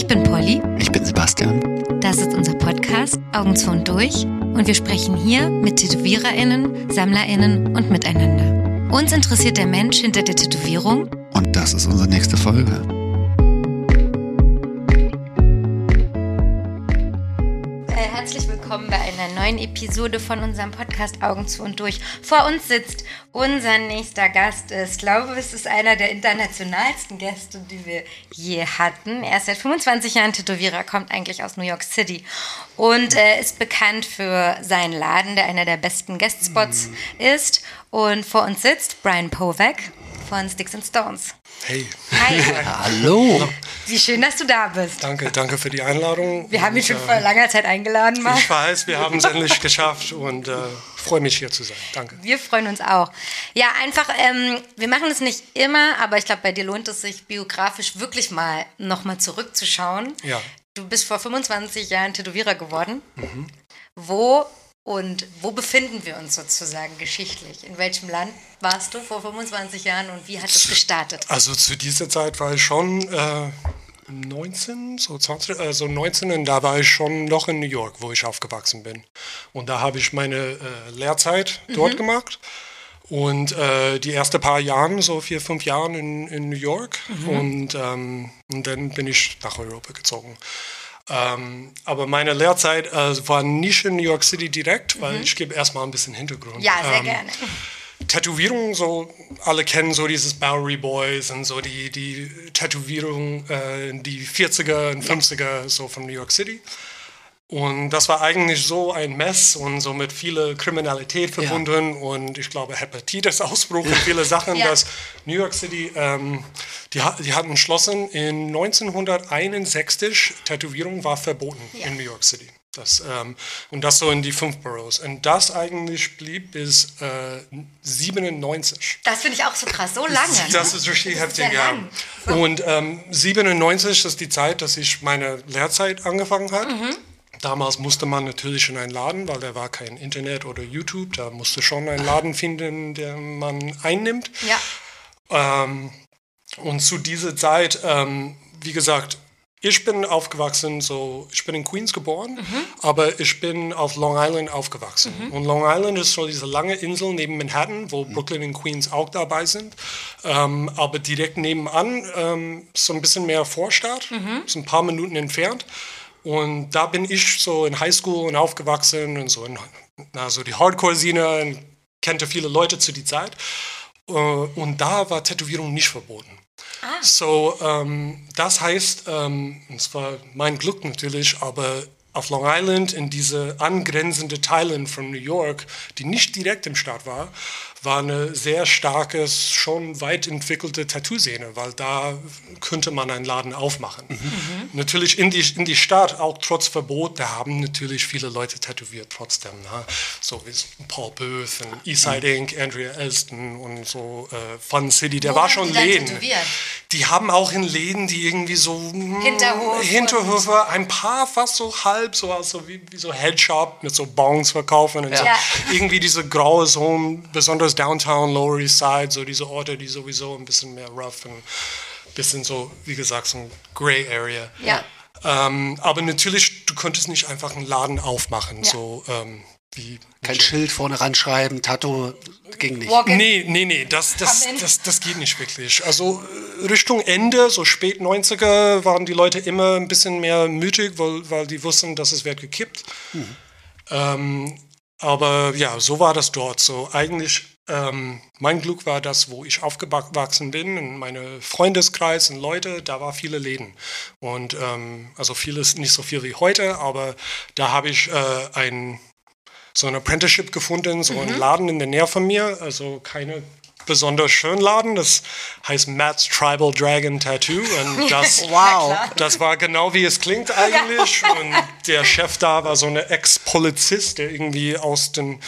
Ich bin Polly. Ich bin Sebastian. Das ist unser Podcast Augen zu und durch und wir sprechen hier mit TätowiererInnen, SammlerInnen und miteinander. Uns interessiert der Mensch hinter der Tätowierung Und das ist unsere nächste Folge. Willkommen bei einer neuen Episode von unserem Podcast Augen zu und durch. Vor uns sitzt unser nächster Gast. Ich glaube, es ist einer der internationalsten Gäste, die wir je hatten. Er ist seit 25 Jahren Tätowierer, kommt eigentlich aus New York City und äh, ist bekannt für seinen Laden, der einer der besten Guestspots ist. Und vor uns sitzt Brian Povek von Sticks and Stones. Hey, Hi, Hallo. wie schön, dass du da bist. danke, danke für die Einladung. Wir haben ihn Und, schon äh, vor langer Zeit eingeladen, Marc. Ich weiß, wir haben es endlich geschafft und äh, freue mich hier zu sein. Danke. Wir freuen uns auch. Ja, einfach, ähm, wir machen es nicht immer, aber ich glaube, bei dir lohnt es sich biografisch wirklich mal nochmal zurückzuschauen. Ja. Du bist vor 25 Jahren Tätowierer geworden. Wo und wo befinden wir uns sozusagen geschichtlich? In welchem Land warst du vor 25 Jahren und wie hat es gestartet? Also zu dieser Zeit war ich schon äh, 19, so 20, äh, so 19 und da war ich schon noch in New York, wo ich aufgewachsen bin. Und da habe ich meine äh, Lehrzeit dort gemacht. Und äh, die ersten paar Jahre, so vier, fünf Jahre in, in New York. Und, ähm, und dann bin ich nach Europa gezogen. Ähm, aber meine Lehrzeit äh, war nicht in New York City direkt, weil ich gebe erstmal ein bisschen Hintergrund. Ja, sehr Ähm, gerne. Tätowierung, so alle kennen so dieses Bowery Boys und so die, die Tätowierung, äh, die 40er und 50er so von New York City. Und das war eigentlich so ein Mess und so mit viel Kriminalität verbunden und ich glaube Hepatitis-Ausbruch und viele Sachen, Ja. dass New York City, ähm, die, die hatten entschlossen, in 1961 Tätowierung war verboten Ja. in New York City. Das, ähm, und das so in die fünf Boroughs. Und das eigentlich blieb bis äh, 97. Das finde ich auch so krass, so lange. Das ist richtig Das ist heftig, ja ja. Und ähm, 97 ist die Zeit, dass ich meine Lehrzeit angefangen habe. Mhm. Damals musste man natürlich in einen Laden, weil da war kein Internet oder YouTube. Da musste schon ein Laden finden, den man einnimmt. Ja, Ähm, und zu dieser Zeit, ähm, wie gesagt, ich bin aufgewachsen, so ich bin in Queens geboren, aber ich bin auf Long Island aufgewachsen. Und Long Island ist so diese lange Insel neben Manhattan, wo Brooklyn und Queens auch dabei sind. Ähm, aber direkt nebenan ähm, so ein bisschen mehr Vorstadt, so ein paar Minuten entfernt. Und da bin ich so in Highschool und aufgewachsen und so in, na, so die Hardcore-Szene und kannte viele Leute zu der Zeit. Äh, Und da war Tätowierung nicht verboten. So, ähm, das heißt, ähm, und es war mein Glück natürlich, aber auf Long Island, in diese angrenzende Teilen von New York, die nicht direkt im Stadt war, war eine sehr starke, schon weit entwickelte Tattoo-Szene, weil da könnte man einen Laden aufmachen. Natürlich in die, in die Stadt, auch trotz Verbot, da haben natürlich viele Leute tätowiert trotzdem. Ne? So wie Paul Booth und Eastside Inc., Andrea Elston und so äh, Fun City, der Wo war schon Läden. tätowiert? Die haben auch in Läden, die irgendwie so Hinterhof Hinterhöfe, ein paar fast so halb, so also wie, wie so Headshop mit so Bons verkaufen und so. Ja. Irgendwie diese graue Zone, besonders Downtown, Lower East Side, so diese Orte, die sowieso ein bisschen mehr rough und ein bisschen so, wie gesagt, so ein Gray Area. Ja. Ähm, aber natürlich, du konntest nicht einfach einen Laden aufmachen, Ja. so ähm, wie Kein Schild vorne ranschreiben, Tattoo ging nicht. Walk-in. Nee, nee, nee, das, das, das, das geht nicht wirklich. Also äh, Richtung Ende, so spät 90er, waren die Leute immer ein bisschen mehr mütig, weil, weil die wussten, dass es wird gekippt. Ähm, aber ja, so war das dort. So eigentlich, ähm, mein Glück war das, wo ich aufgewachsen bin, in meine Freundeskreis und Leute, da war viele Läden. Und ähm, also vieles, nicht so viel wie heute, aber da habe ich äh, ein so ein Apprenticeship gefunden, so einen Laden in der Nähe von mir, also keine besonders schönen Laden, das heißt Matt's Tribal Dragon Tattoo. Und das, Wow. das war genau wie es klingt eigentlich. Und der Chef da war so eine Ex-Polizist, der irgendwie aus den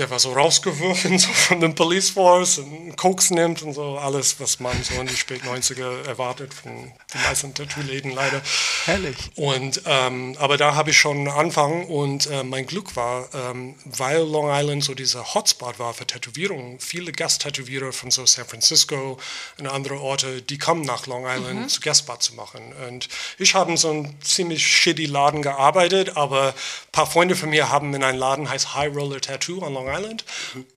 der war so rausgeworfen so von dem Police Force und Koks nimmt und so alles, was man so in die spät 90er erwartet von den meisten Tattoo-Läden leider. Herrlich. Und ähm, aber da habe ich schon angefangen und äh, mein Glück war, ähm, weil Long Island so dieser Hotspot war für Tätowierungen, viele Gasttätowierer von so San Francisco und andere Orte, die kommen nach Long Island zu Guestspot zu machen. Und ich habe in so einem ziemlich shitty Laden gearbeitet, aber ein paar Freunde von mir haben in einem Laden heißt High Roller Tattoo on Long Island.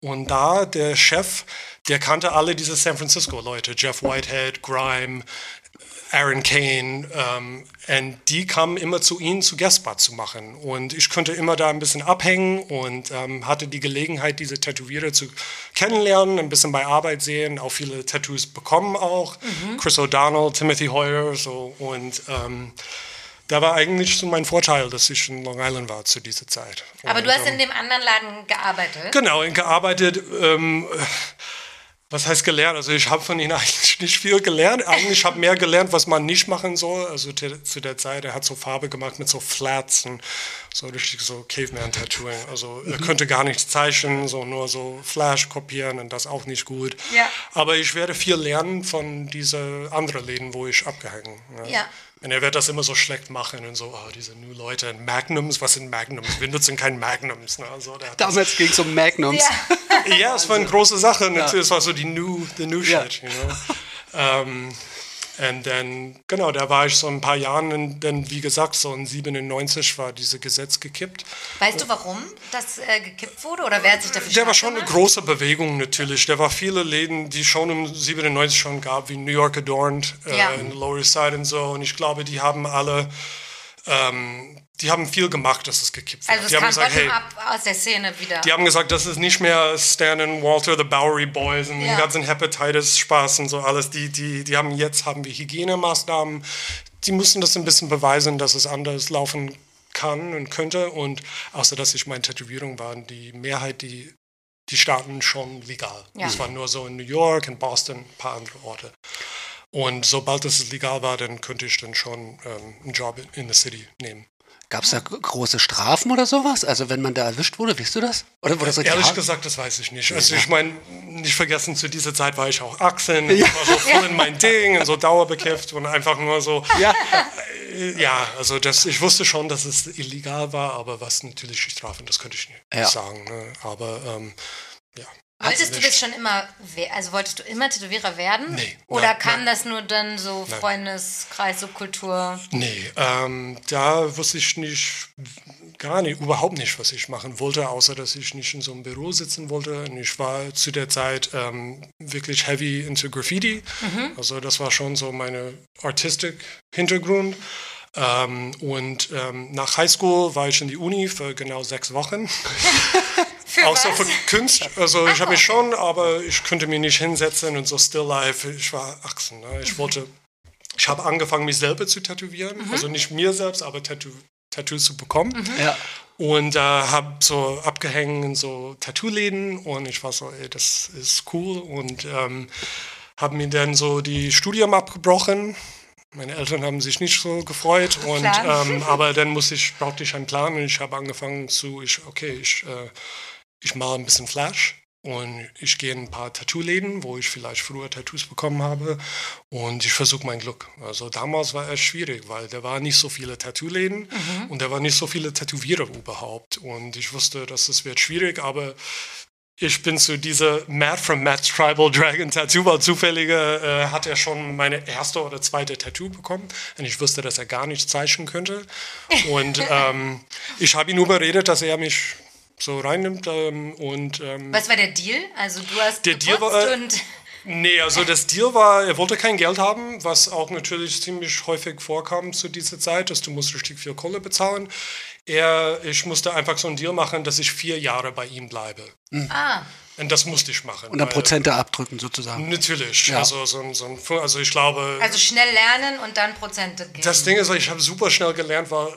Und da der Chef, der kannte alle diese San Francisco Leute, Jeff Whitehead, Grime, Aaron Kane, ähm, und die kamen immer zu ihnen zu Guestspot zu machen. Und ich konnte immer da ein bisschen abhängen und ähm, hatte die Gelegenheit, diese Tätowierer zu kennenlernen, ein bisschen bei Arbeit sehen, auch viele Tattoos bekommen auch. Chris O'Donnell, Timothy Hoyer, so. Und ähm, da war eigentlich so mein Vorteil, dass ich in Long Island war zu dieser Zeit. Aber Und, du hast in dem anderen Laden gearbeitet. Genau, gearbeitet. Ähm, was heißt gelernt? Also ich habe von ihnen eigentlich nicht viel gelernt. Eigentlich habe mehr gelernt, was man nicht machen soll. Also te- zu der Zeit, er hat so Farbe gemacht mit so Flats und so richtig so Caveman-Tattooing. Also er könnte gar nichts zeichnen, so nur so Flash kopieren und das auch nicht gut. Ja. Aber ich werde viel lernen von diesen anderen Läden, wo ich abgehängt. Ne? Ja. Und er wird das immer so schlecht machen und so, oh, diese New Leute, Magnums, was sind Magnums? Wir nutzen kein Magnums. Ne? Also, das Damals ging es um Magnums. Ja. ja, es war eine große Sache. Und Es war so die new, the new Ja. shit, you know. ähm, und dann, genau, da war ich so ein paar Jahren, dann, wie gesagt, so in 97 war dieses Gesetz gekippt. Weißt du, warum das äh, gekippt wurde? Oder wer hat sich dafür Der war schon eine gemacht? große Bewegung natürlich. Der war viele Läden, die schon im 97 schon gab, wie New York Adorned äh, Ja. in Lower East Side und so. Und ich glaube, die haben alle, ähm, die haben viel gemacht, dass es gekippt wird. Also es die haben gesagt, hey, aus der Szene wieder. Die haben gesagt, das ist nicht mehr Stan und Walter, the Bowery Boys und Ja. den ganzen Hepatitis-Spaß und so alles. Die, die, die haben jetzt haben wir Hygienemaßnahmen. Die mussten das ein bisschen beweisen, dass es anders laufen kann und könnte. Und außer dass ich meine Tätowierung waren, die Mehrheit, die, die starten schon legal. Ja. Es war nur so in New York, in Boston, ein paar andere Orte. Und sobald es legal war, dann könnte ich dann schon ähm, einen Job in, in the city nehmen. Gab es da große Strafen oder sowas? Also wenn man da erwischt wurde, weißt du das? Oder wurde das richtig Ehrlich hart? gesagt, das weiß ich nicht. Also ich meine, nicht vergessen, zu dieser Zeit war ich auch 18, ich war so voll in mein Ding und so dauerbekifft und einfach nur so, Ja. ja, also das, ich wusste schon, dass es illegal war, aber was natürlich die Strafen, das könnte ich nicht Ja. sagen. Ne? Aber ähm, ja. Wolltest du das schon immer, also wolltest du immer Tätowierer werden? Nee, Oder nein, kam nein. das nur dann so. Freundeskreis, Subkultur? Nee, ähm, da wusste ich nicht, gar nicht, überhaupt nicht, was ich machen wollte, außer dass ich nicht in so einem Büro sitzen wollte. Und ich war zu der Zeit ähm, wirklich heavy into Graffiti. Also das war schon so meine Artistik-Hintergrund. Ähm, und ähm, nach Highschool war ich in die Uni für genau sechs Wochen. Für Auch so was? für Kunst. Also ich habe mich schon, aber ich könnte mich nicht hinsetzen und so Still Life. Ich war 18. Ne? Ich wollte, ich habe angefangen, mich selber zu tätowieren. Also nicht mir selbst, aber Tattoo, Tattoos zu bekommen. Ja. Und äh, habe so abgehängt in so Tattoo-Läden und ich war so, ey, das ist cool. Und ähm, habe mir dann so die Studium abgebrochen. Meine Eltern haben sich nicht so gefreut, und, ähm, aber dann musste ich, brauchte ich einen Plan und ich habe angefangen zu, ich, okay, ich, äh, ich male ein bisschen Flash und ich gehe in ein paar Tattoo-Läden, wo ich vielleicht früher Tattoos bekommen habe und ich versuche mein Glück. Also damals war es schwierig, weil da waren nicht so viele Tattoo-Läden und da waren nicht so viele Tätowierer überhaupt und ich wusste, dass es wird schwierig, aber ich bin zu dieser Matt from Matt's Tribal Dragon Tattoo, weil zufällige äh, hat er schon meine erste oder zweite Tattoo bekommen und ich wusste, dass er gar nicht zeichnen könnte und ähm, ich habe ihn überredet, dass er mich so reinnimmt ähm, und ähm, Was war der Deal? Also du hast Der Deal war, äh, und Nee, also das Deal war, er wollte kein Geld haben, was auch natürlich ziemlich häufig vorkam zu dieser Zeit, dass du musst richtig viel Kohle bezahlen. Er, ich musste einfach so einen Deal machen, dass ich vier Jahre bei ihm bleibe. ah, Und das musste ich machen. Und dann weil- Prozente abdrücken sozusagen. Natürlich. Ja. Also, so, ein- so ein, also ich glaube, also schnell lernen und dann Prozente geben. das Ding ist, ich habe super schnell gelernt, weil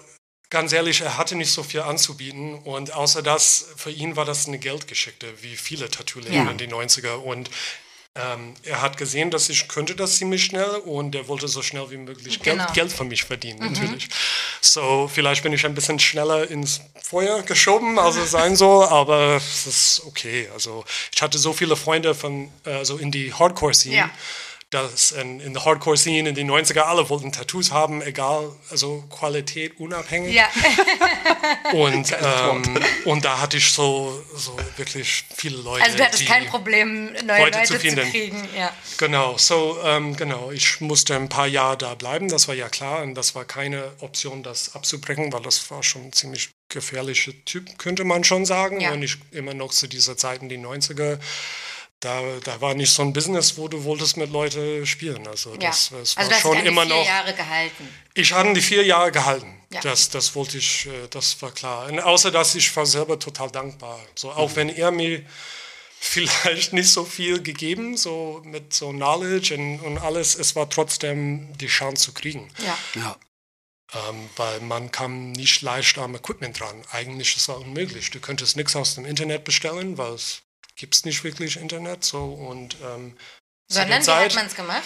ganz ehrlich, er hatte nicht so viel anzubieten und außer das, für ihn war das eine Geldgeschichte, wie viele Tattoo-Läden Ja. in den 90er und ähm, er hat gesehen, dass ich könnte das ziemlich schnell und er wollte so schnell wie möglich Geld, Genau. Geld von mich verdienen, natürlich. So, vielleicht bin ich ein bisschen schneller ins Feuer geschoben, als es sein soll, aber es ist okay. Also ich hatte so viele Freunde von, äh, so in die Hardcore-Scene, Ja. Dass in, in der Hardcore-Scene in den 90er alle wollten Tattoos haben, egal, also Qualität unabhängig. Ja, Und, ähm, und da hatte ich so, so wirklich viele Leute. also du hattest kein Problem, neue Leute Leute zu zu, finden. kriegen. Ja. Genau, so, ähm, genau. Ich musste ein paar Jahre da bleiben, das war ja klar. Und das war keine Option, das abzubrechen, weil das war schon ein ziemlich gefährlicher Typ, könnte man schon sagen. Ja. Und ich immer noch zu dieser Zeit in die 90er. Da, da war nicht so ein Business, wo du wolltest mit Leuten spielen. Also ja. das, das also war du hast schon immer die vier noch. Jahre gehalten. Ich hatte die vier Jahre gehalten. Ja. Das, das wollte ich, äh, das war klar. Und außer dass ich war selber total dankbar. So, auch wenn er mir vielleicht nicht so viel gegeben, so mit so Knowledge und, und alles, es war trotzdem die Chance zu kriegen. Ja. Ja. Ähm, weil man kam nicht leicht am Equipment dran. Eigentlich ist es unmöglich. Du könntest nichts aus dem Internet bestellen, weil es gibt nicht wirklich Internet. So, und, ähm, zu Sondern der wie hat Zeit- man es gemacht?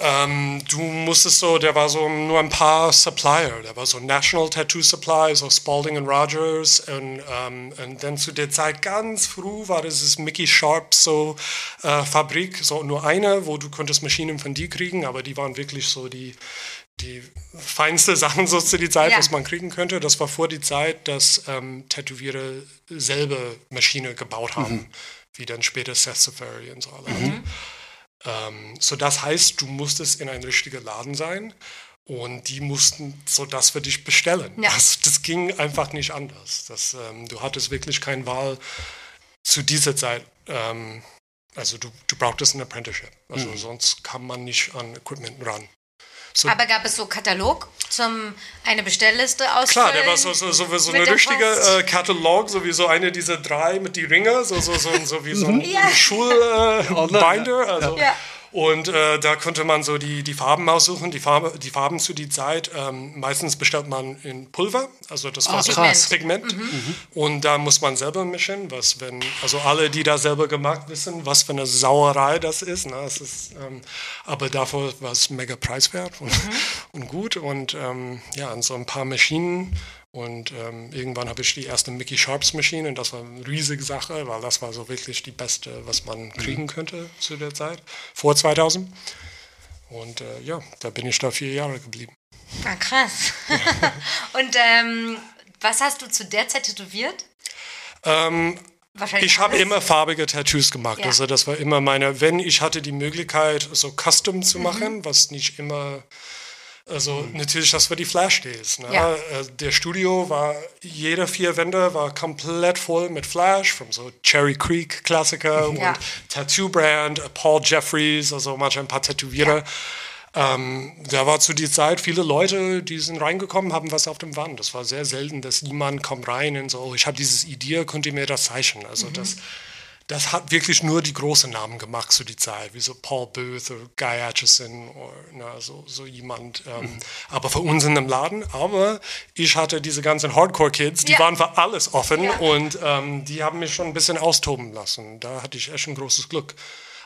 ähm, du musstest so, der war so nur ein paar Supplier. Der war so National Tattoo Supply, so Spalding and Rogers. Und, ähm, und dann zu der Zeit ganz früh war das das Mickey Sharp so äh, Fabrik, so nur eine, wo du konntest Maschinen von die kriegen, aber die waren wirklich so die, die feinste Sachen so zu der Zeit, Ja. was man kriegen könnte. Das war vor die Zeit, dass ähm, Tätowierer selber Maschine gebaut haben, wie dann später Seth Safari und so alle. Ähm, so das heißt, du musstest in ein richtiger Laden sein und die mussten so das für dich bestellen. Ja. Also, das ging einfach nicht anders. Das, ähm, du hattest wirklich keine Wahl zu dieser Zeit. Ähm, also du, du brauchtest ein Apprenticeship. Also sonst kam man nicht an Equipment ran. So, Aber gab es so Katalog zum eine Bestellliste ausfüllen? Klar, der war so, so, so, so mit eine richtige äh, Katalog, so wie so eine dieser drei mit die Ringe, so, so, so, so wie so ein Ja. Schulbinder. Äh, also. Ja. Und äh, da konnte man so die, die Farben aussuchen, die, Farbe, die Farben zu die Zeit. Ähm, meistens bestellt man in Pulver, also das war Ah, so krass. Pigment. Und da muss man selber mischen, was wenn, also alle, die da selber gemacht wissen, was für eine Sauerei das ist. Ne? Es ist ähm, aber dafür war es mega preiswert und, und gut. Und ähm, ja, und so ein paar Maschinen. Und ähm, irgendwann habe ich die erste Mickey Sharps Maschine und das war eine riesige Sache, weil das war so wirklich die beste, was man kriegen könnte zu der Zeit, vor 2000. Und äh, ja, da bin ich da vier Jahre geblieben. Ah, krass. Und ähm, was hast du zu der Zeit tätowiert? Ähm, Ich habe immer farbige Tattoos gemacht. Ja. Also das war immer meine, wenn ich hatte die Möglichkeit, so Custom Mhm. zu machen, was nicht immer, also natürlich, das war die Flash Days. Ne? Ja. Äh, Der Studio war, jede vier Wände war komplett voll mit Flash, von so Cherry Creek Klassiker Ja. und Tattoo Brand, äh, Paul Jeffries, also manchmal ein paar Tätowierer. Ähm, da war zu der Zeit viele Leute, die sind reingekommen, haben was auf dem Wand. Das war sehr selten, dass jemand kommt rein und so, oh, ich habe dieses Idee, könnt ihr mir das zeichnen? Also das, das hat wirklich nur die großen Namen gemacht zu der Zeit, wie so Paul Booth oder Guy Atchison oder na, so, so jemand. Ähm, Aber für uns in dem Laden. Aber ich hatte diese ganzen Hardcore-Kids, die Ja. waren für alles offen Ja. und ähm, die haben mich schon ein bisschen austoben lassen. Da hatte ich echt ein großes Glück.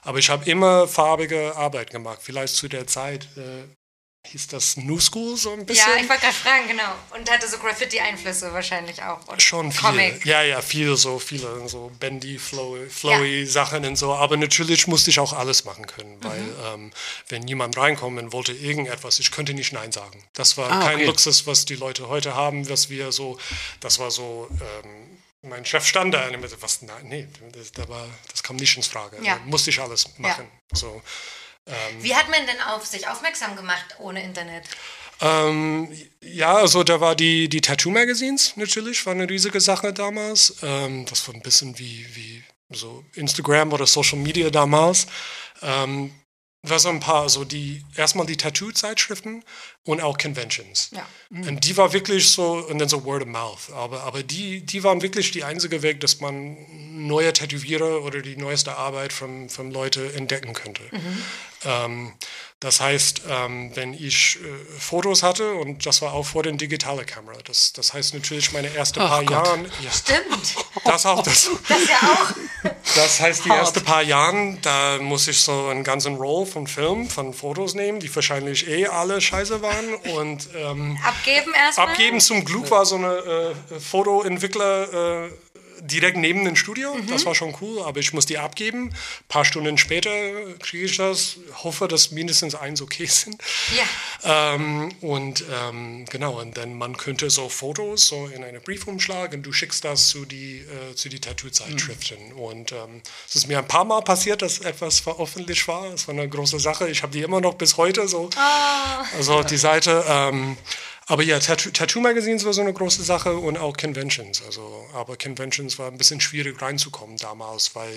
Aber ich habe immer farbige Arbeit gemacht. Vielleicht zu der Zeit äh, hieß das New School so ein bisschen. Ja, ich wollte gerade fragen, genau. Und hatte so Graffiti-Einflüsse wahrscheinlich auch. Und Schon viel. Comic. Ja, ja, viel so, viele so bendy, flowy, flowy Sachen und so. Aber natürlich musste ich auch alles machen können, weil Mhm. ähm, wenn jemand reinkommt und wollte irgendetwas, ich könnte nicht Nein sagen. Das war Ah, kein okay. Luxus, was die Leute heute haben, was wir so, das war so, ähm, mein Chef stand da und er meinte, was, nein, nee, das, da war, das kam nicht ins Frage. Ja. Da musste ich alles machen. So. Wie hat man denn auf sich aufmerksam gemacht ohne Internet? Ähm, ja, also da war die, die Tattoo-Magazines natürlich, war eine riesige Sache damals. Ähm, das war ein bisschen wie, wie so Instagram oder Social Media damals. Ähm, war so ein paar, so die, erstmal die Tattoo-Zeitschriften und auch Conventions. Ja. Und die war wirklich so, und dann so Word of Mouth. Aber, aber die, die waren wirklich die einzige Weg, dass man neue Tätowierer oder die neueste Arbeit von, von Leute entdecken könnte. Ähm, das heißt, ähm, wenn ich äh, Fotos hatte, und das war auch vor der digitalen Kamera, das, das heißt natürlich meine ersten paar Gott. Jahren. Ja, Stimmt. das auch. Das, Das ja auch. das heißt, die ersten paar Jahren, da muss ich so einen ganzen Roll von Film, von Fotos nehmen, die wahrscheinlich eh alle scheiße waren und ähm, Abgeben erstmal. abgeben. Zum Glück war so eine äh, Fotoentwickler äh, direkt neben dem Studio. Das war schon cool, aber ich muss die abgeben. Ein paar Stunden später kriege ich das. Hoffe, dass mindestens eins okay sind. Ja. Ähm, und ähm, genau, und dann man könnte so Fotos so in einen Briefumschlag und du schickst das zu die, äh, zu die Tattoo-Zeitschriften. Und ähm, es ist mir ein paar Mal passiert, dass etwas veröffentlicht war. Es war eine große Sache. Ich habe die immer noch bis heute so. Also die Seite. Aber ja, Tattoo, Tattoo Magazines war so eine große Sache und auch Conventions. Also, aber Conventions war ein bisschen schwierig reinzukommen damals, weil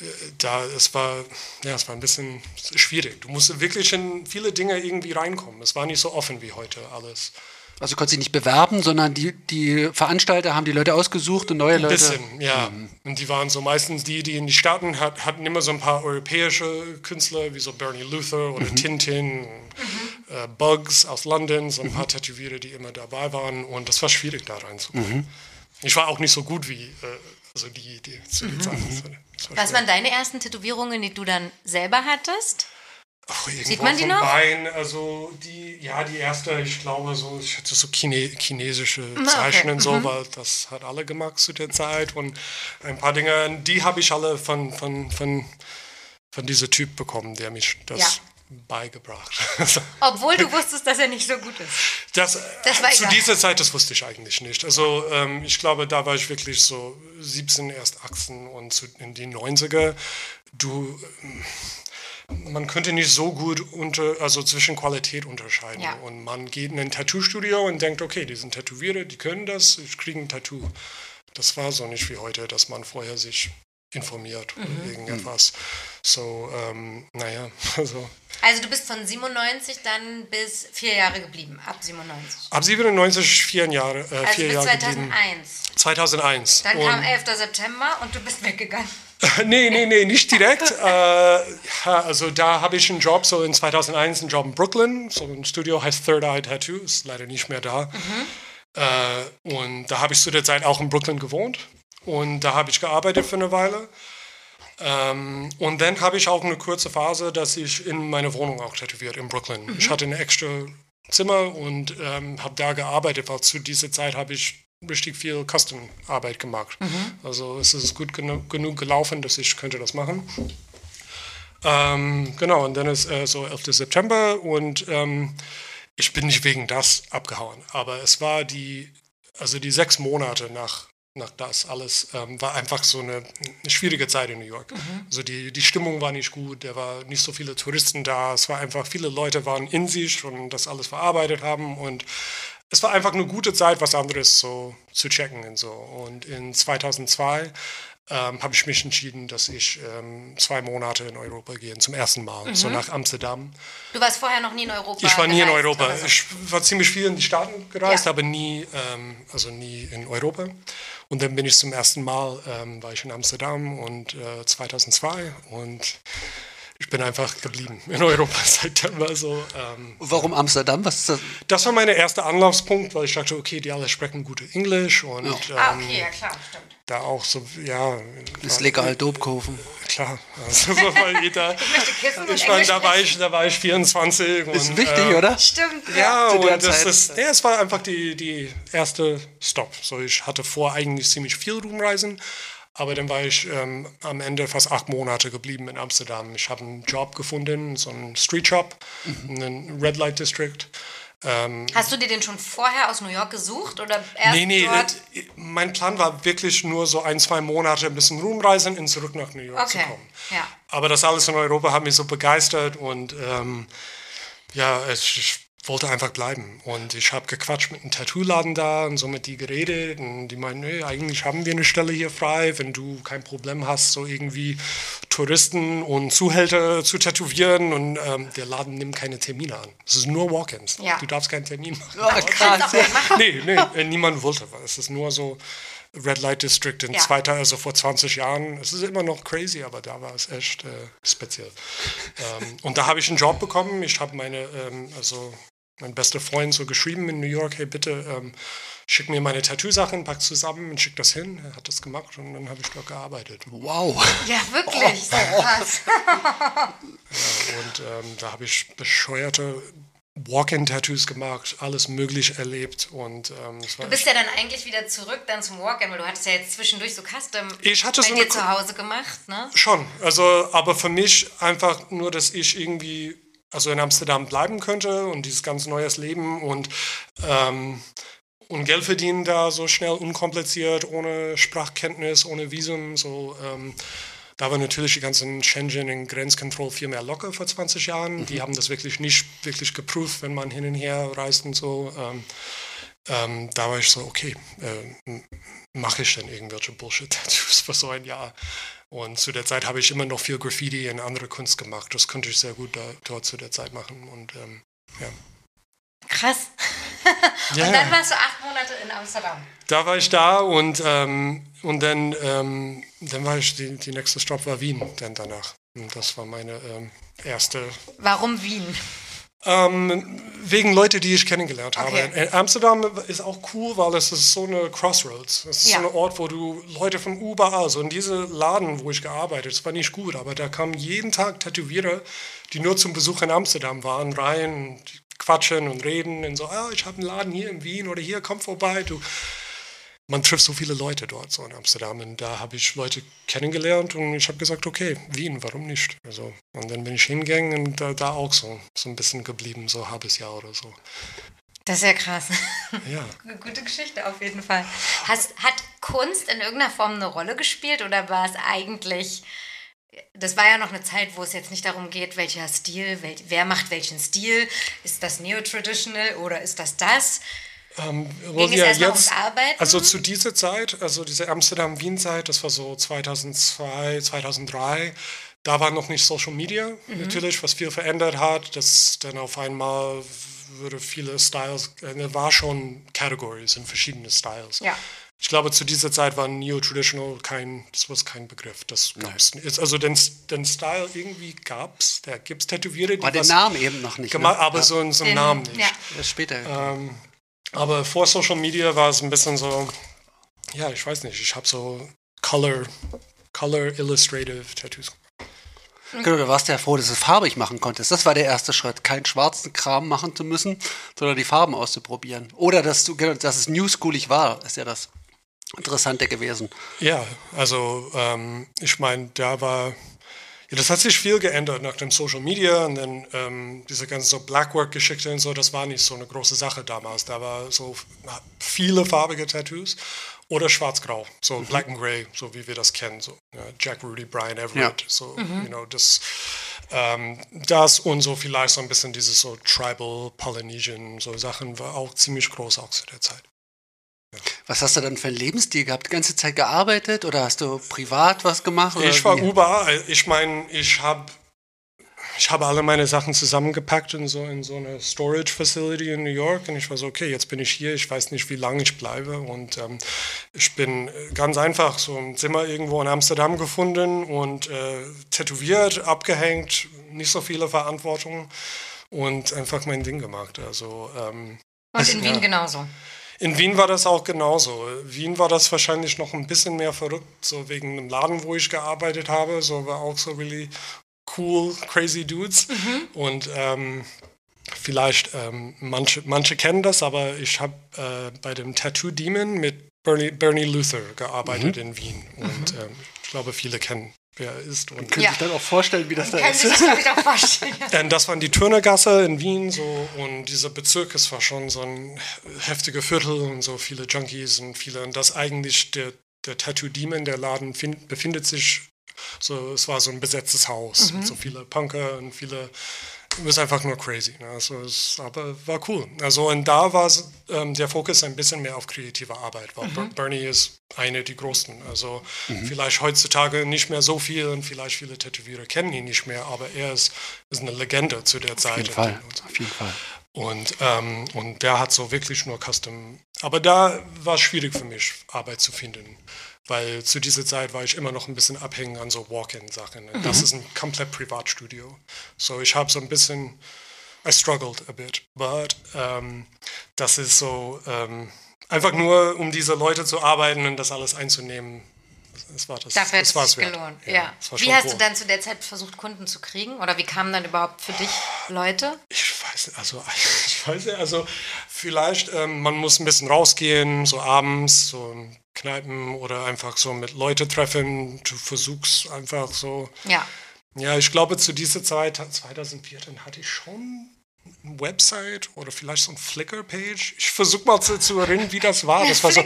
äh, da es war ja es war ein bisschen schwierig. Du musst wirklich in viele Dinge irgendwie reinkommen. Es war nicht so offen wie heute alles. Also konnte sich nicht bewerben, sondern die, die Veranstalter haben die Leute ausgesucht und neue Ein Leute. bisschen, ja. Und die waren so meistens die, die in die Staaten hat, hatten immer so ein paar europäische Künstler, wie so Bernie Luther oder Tintin, äh, Bugs aus London, so ein paar Tätowierer, die immer dabei waren. Und das war schwierig, da reinzukommen. Ich war auch nicht so gut wie äh, also die, die zu war- das war Was waren deine ersten Tätowierungen, die du dann selber hattest? Ach, Sieht man die noch? Bein, also die, ja, die erste, ich glaube, so, ich hatte so Chine, chinesische okay. Zeichen und so, Mhm. weil das hat alle gemacht zu der Zeit. Und ein paar Dinge, die habe ich alle von, von, von, von diesem Typ bekommen, der mich das Ja. Beigebracht Obwohl du wusstest, dass er nicht so gut ist. Das, Das zu dieser Zeit, das wusste ich eigentlich nicht. Also ähm, ich glaube, da war ich wirklich so 17, erst 18 und zu, in die 90er. Du, ähm, man könnte nicht so gut unter, also zwischen Qualität unterscheiden. Ja. Und man geht in ein Tattoo-Studio und denkt, okay, die sind Tätowierer, die können das, ich kriege ein Tattoo. Das war so nicht wie heute, dass man vorher sich informiert Mhm. oder irgendetwas. So, ähm, naja, also Also du bist von 97 dann bis vier Jahre geblieben, ab 97. ab 97 vier Jahre, äh, Also vier bis Jahre geblieben. 2001. 2001. Dann Und- kam 11. September und du bist weggegangen. nee, nee, nee, nicht direkt. äh, ja, also da habe ich einen Job, so in 2001 einen Job in Brooklyn. So ein Studio heißt Third Eye Tattoo, ist leider nicht mehr da. Äh, und da habe ich zu der Zeit auch in Brooklyn gewohnt. Und da habe ich gearbeitet für eine Weile. Ähm, und dann habe ich auch eine kurze Phase, dass ich in meine Wohnung auch tätowiert in Brooklyn. Ich hatte ein extra Zimmer und ähm, habe da gearbeitet, weil zu dieser Zeit habe ich richtig viel Custom-Arbeit gemacht. Also es ist gut genu genug gelaufen, dass ich könnte das machen. Ähm, genau, und dann ist äh, so 11. September und ähm, ich bin nicht wegen das abgehauen, aber es war die, also die sechs Monate nach, nach das alles, ähm, war einfach so eine, eine schwierige Zeit in New York. Also die, die Stimmung war nicht gut, da war nicht so viele Touristen da, es war einfach, viele Leute waren in sich und das alles verarbeitet haben und es war einfach eine gute Zeit, was anderes so zu checken und so. Und in 2002 ähm, habe ich mich entschieden, dass ich ähm, zwei Monate in Europa gehe, zum ersten Mal, so nach Amsterdam. Du warst vorher noch nie in Europa. Ich war nie in Europa. so. Ich war ziemlich viel in die Staaten gereist, Ja. aber nie, ähm, also nie in Europa. Und dann bin ich zum ersten Mal, ähm, war ich in Amsterdam und äh, 2002 und ich bin einfach geblieben in Europa seitdem. Also, ähm, Warum Amsterdam? Was ist das? das war mein erster Anlaufspunkt, weil ich dachte, okay, die alle sprechen gute Englisch und Ah, ähm, okay, ja klar, stimmt. da auch so, ja, Ist legal, Dope kaufen. klar. Also, so, weil jeder, möchte Kissen und ich meine, da war ich, da war ich 24. Ist und, wichtig, äh, oder? Stimmt, Ja, der und das Zeit. ist, ja, es war einfach die, die erste Stop. So, ich hatte vor, eigentlich ziemlich viel rumreisen, aber dann war ich ähm, am Ende fast acht Monate geblieben in Amsterdam. Ich habe einen Job gefunden, so einen Street Shop, Mhm. einen Red Light District. Hast du dir den schon vorher aus New York gesucht oder erst Nee, nee, dort? äh, mein Plan war wirklich nur so ein, zwei Monate ein bisschen rumreisen und zurück nach New York zu Okay, kommen. ja. Aber das alles in Europa hat mich so begeistert und ähm, ja, es, ich wollte einfach bleiben. Und ich habe gequatscht mit einem Tattoo-Laden da und so mit die geredet und die meinen, nee, eigentlich haben wir eine Stelle hier frei, wenn du kein Problem hast, so irgendwie Touristen und Zuhälter zu tätowieren und ähm, der Laden nimmt keine Termine an. Es ist nur Walk-ins. Ja. Du darfst keinen Termin machen. Nicht machen. Nee, nee, äh, niemand wollte. Es ist nur so, Red Light District in Ja. zweiter, also vor 20 Jahren. Es ist immer noch crazy, aber da war es echt äh, speziell. ähm, und da habe ich einen Job bekommen. Ich habe meine, ähm, also mein bester Freund so geschrieben in New York, hey bitte ähm, schick mir meine Tattoo-Sachen, pack zusammen und schick das hin. Er hat das gemacht und dann habe ich dort gearbeitet. Wow. Ja, wirklich. Sehr krass. Und ähm, da habe ich bescheuerte Walk-in-Tattoos gemacht, alles möglich erlebt und ähm, Du bist ja dann eigentlich wieder zurück dann zum Walk-In, weil du hattest ja jetzt zwischendurch so Custom Ich hatte bei so dir zu Hause gemacht, ne? Schon, also aber für mich einfach nur, dass ich irgendwie also in Amsterdam bleiben könnte und dieses ganz neues Leben und ähm, und Geld verdienen da so schnell, unkompliziert, ohne Sprachkenntnis, ohne Visum, so ähm, da war natürlich die ganzen Shenzhen in Grenzkontrolle viel mehr locker vor 20 Jahren. Die haben das wirklich nicht wirklich geprüft, wenn man hin und her reist und so. Ähm, ähm, da war ich so, okay, äh, mache ich denn irgendwelche Bullshit-Tattoos für so ein Jahr? Und zu der Zeit habe ich immer noch viel Graffiti und andere Kunst gemacht. Das konnte ich sehr gut da, dort zu der Zeit machen. Und ähm, ja. Krass. Ja. Und dann warst du acht Monate in Amsterdam. Da war ich da und, ähm, und dann, ähm, dann war ich, die, die nächste Stopp war Wien dann danach. Und das war meine ähm, erste Warum Wien? Ähm, wegen Leute, die ich kennengelernt habe. Okay. Amsterdam ist auch cool, weil es ist so eine Crossroads. Es ist Ja. so ein Ort, wo du Leute von überall, so in diese Laden, wo ich gearbeitet, das war nicht gut, aber da kamen jeden Tag Tätowierer, die nur zum Besuch in Amsterdam waren, rein, quatschen und reden und so, ah, ich habe einen Laden hier in Wien oder hier, komm vorbei. Du, man trifft so viele Leute dort so in Amsterdam und da habe ich Leute kennengelernt und ich habe gesagt, okay, Wien, warum nicht? Also, und dann bin ich hingegangen und da, da auch so, so ein bisschen geblieben, so ein halbes Jahr oder so. Das ist ja krass. Ja. Gute Geschichte auf jeden Fall. Hast, hat Kunst in irgendeiner Form eine Rolle gespielt oder war es eigentlich, das war ja noch eine Zeit, wo es jetzt nicht darum geht, welcher Stil, wel, wer macht welchen Stil, ist das Neo-Traditional oder ist das das? Ähm, Ging wo es wir ums jetzt, also zu dieser Zeit, also diese Amsterdam-Wien-Zeit, das war so 2002, 2003, da war noch nicht Social Media, Mhm. natürlich, was viel verändert hat, dass dann auf einmal würde viele Styles, äh, war schon Categories in verschiedene Styles. Ja. Ich glaube, zu dieser Zeit war Neo-Traditional kein, das war kein Begriff, das gab's nicht. Also den, den Style irgendwie gab's, da gibt's Tätowiere, die War der was Name eben noch nicht. gemacht, ne? aber ja. so, in- so einen Den- Namen nicht. Ja. Später. Ähm, aber vor Social Media war es ein bisschen so, ja, ich weiß nicht, ich habe so Color, Color Illustrative Tattoos. Genau, du warst ja froh, dass du es farbig machen konntest. Das war der erste Schritt, keinen schwarzen Kram machen zu müssen, sondern die Farben auszuprobieren. Oder dass du, genau, dass es newschoolig war, ist ja das Interessante gewesen. Ja, also ähm, ich meine, da war, ja, das hat sich viel geändert nach dem Social Media und dann ähm, diese ganzen so Blackwork-Geschichte und so, das war nicht so eine große Sache damals. Da war so viele farbige Tattoos oder schwarz-grau, so Black and Gray, so wie wir das kennen, so ja, Jack Rudy, Brian Everett, Ja. so, you know, das, ähm, das und so vielleicht so ein bisschen dieses so Tribal, Polynesian, so Sachen war auch ziemlich groß auch zu der Zeit. Was hast du dann für einen Lebensstil gehabt? Die ganze Zeit gearbeitet oder hast du privat was gemacht? Oder Ich war wie? überall. Ich meine, ich habe ich habe alle meine Sachen zusammengepackt in so, in so eine Storage Facility in New York und ich war so, okay, jetzt bin ich hier, ich weiß nicht, wie lange ich bleibe und ähm, ich bin äh, ganz einfach so ein Zimmer irgendwo in Amsterdam gefunden und äh, tätowiert, abgehängt, nicht so viele Verantwortung und einfach mein Ding gemacht. Also ähm, Und in Wien ja. genauso. In Wien war das auch genauso. Wien war das wahrscheinlich noch ein bisschen mehr verrückt, so wegen dem Laden, wo ich gearbeitet habe. So war auch so really cool, crazy Dudes. Und ähm, vielleicht ähm, manche, manche kennen das, aber ich habe äh, bei dem Tattoo Demon mit Bernie, Bernie Luther gearbeitet in Wien. Und ähm, ich glaube, viele kennen, wer er ist. Und Könnte Ja. ich dann auch vorstellen, wie das da Kann ist. sich, ich, auch vorstellen. Ähm, das waren die Turnergasse in Wien so und dieser Bezirk, es war schon so ein heftiger Viertel und so viele Junkies und viele und das eigentlich der, der Tattoo Demon, der Laden find, befindet sich so, es war so ein besetztes Haus mit so viele Punker und viele, ist einfach nur crazy. Ne? Also es, aber war cool. Also und da war ähm, der Fokus ein bisschen mehr auf kreative Arbeit, weil Ber- Bernie ist eine der größten. Also vielleicht heutzutage nicht mehr so viel und vielleicht viele Tätowierer kennen ihn nicht mehr, aber er ist, ist eine Legende zu der Zeit. Auf jeden Fall. Auf jeden Fall. Und, ähm, und der hat so wirklich nur Custom aber da war es schwierig für mich, Arbeit zu finden. Weil zu dieser Zeit war ich immer noch ein bisschen abhängig an so Walk-in-Sachen. Mhm. Das ist ein komplett Privatstudio. So, ich habe so ein bisschen, I struggled a bit, but ähm, das ist so, ähm, einfach nur, um diese Leute zu arbeiten und das alles einzunehmen, das war das. Dafür das hat es sich gelohnt. Ja. ja. Wie hast cool. du dann zu der Zeit versucht, Kunden zu kriegen? Oder wie kamen dann überhaupt für dich Leute? Ich weiß, also ich weiß also vielleicht, ähm, man muss ein bisschen rausgehen, so abends, so in Kneipen oder einfach so mit Leute treffen. Du versuchst einfach so. Ja. Ja, ich glaube, zu dieser Zeit, 2004, dann hatte ich schon Website oder vielleicht so ein Flickr-Page. Ich versuche mal zu, zu, erinnern, wie das war. Das war so,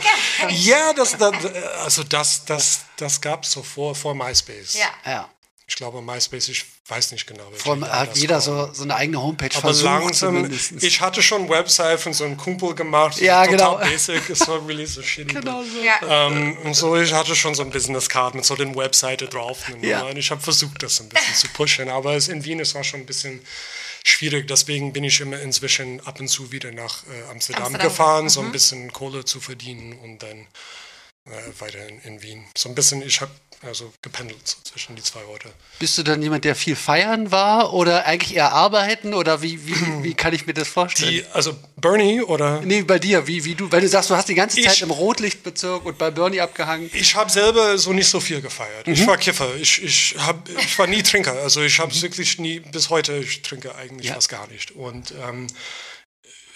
ja, das, das, also das, das, das gab es so vor, vor MySpace. Ja. ja. Ich glaube, MySpace, ich weiß nicht genau. Vor hat jeder so, so eine eigene Homepage Aber langsam, zumindest. ich hatte schon Website von so einem Kumpel gemacht. Ja, total genau. basic, es war really so shitty. Genau so. Ja. Ähm, und so, ich hatte schon so ein Business Card mit so den Webseite drauf. Ja. Und ich habe versucht, das ein bisschen zu pushen. Aber es, in Wien, es war schon ein bisschen schwierig. Deswegen bin ich immer inzwischen ab und zu wieder nach äh, Amsterdam, Amsterdam, gefahren, mhm. so ein mhm. bisschen Kohle zu verdienen und dann äh, weiter in, in, Wien. So ein bisschen, ich habe also gependelt so zwischen die zwei Orte. Bist du dann jemand, der viel feiern war oder eigentlich eher arbeiten oder wie, wie, wie kann ich mir das vorstellen? Die, also Bernie oder? Nee, bei dir, wie, wie du, weil du sagst, du hast die ganze Zeit ich, im Rotlichtbezirk und bei Bernie abgehangen. Ich habe selber so nicht so viel gefeiert. Mhm. Ich war Kiffer, ich, ich, hab, ich war nie Trinker, also ich habe mhm. wirklich nie, bis heute, ich trinke eigentlich ja. fast gar nicht und ähm,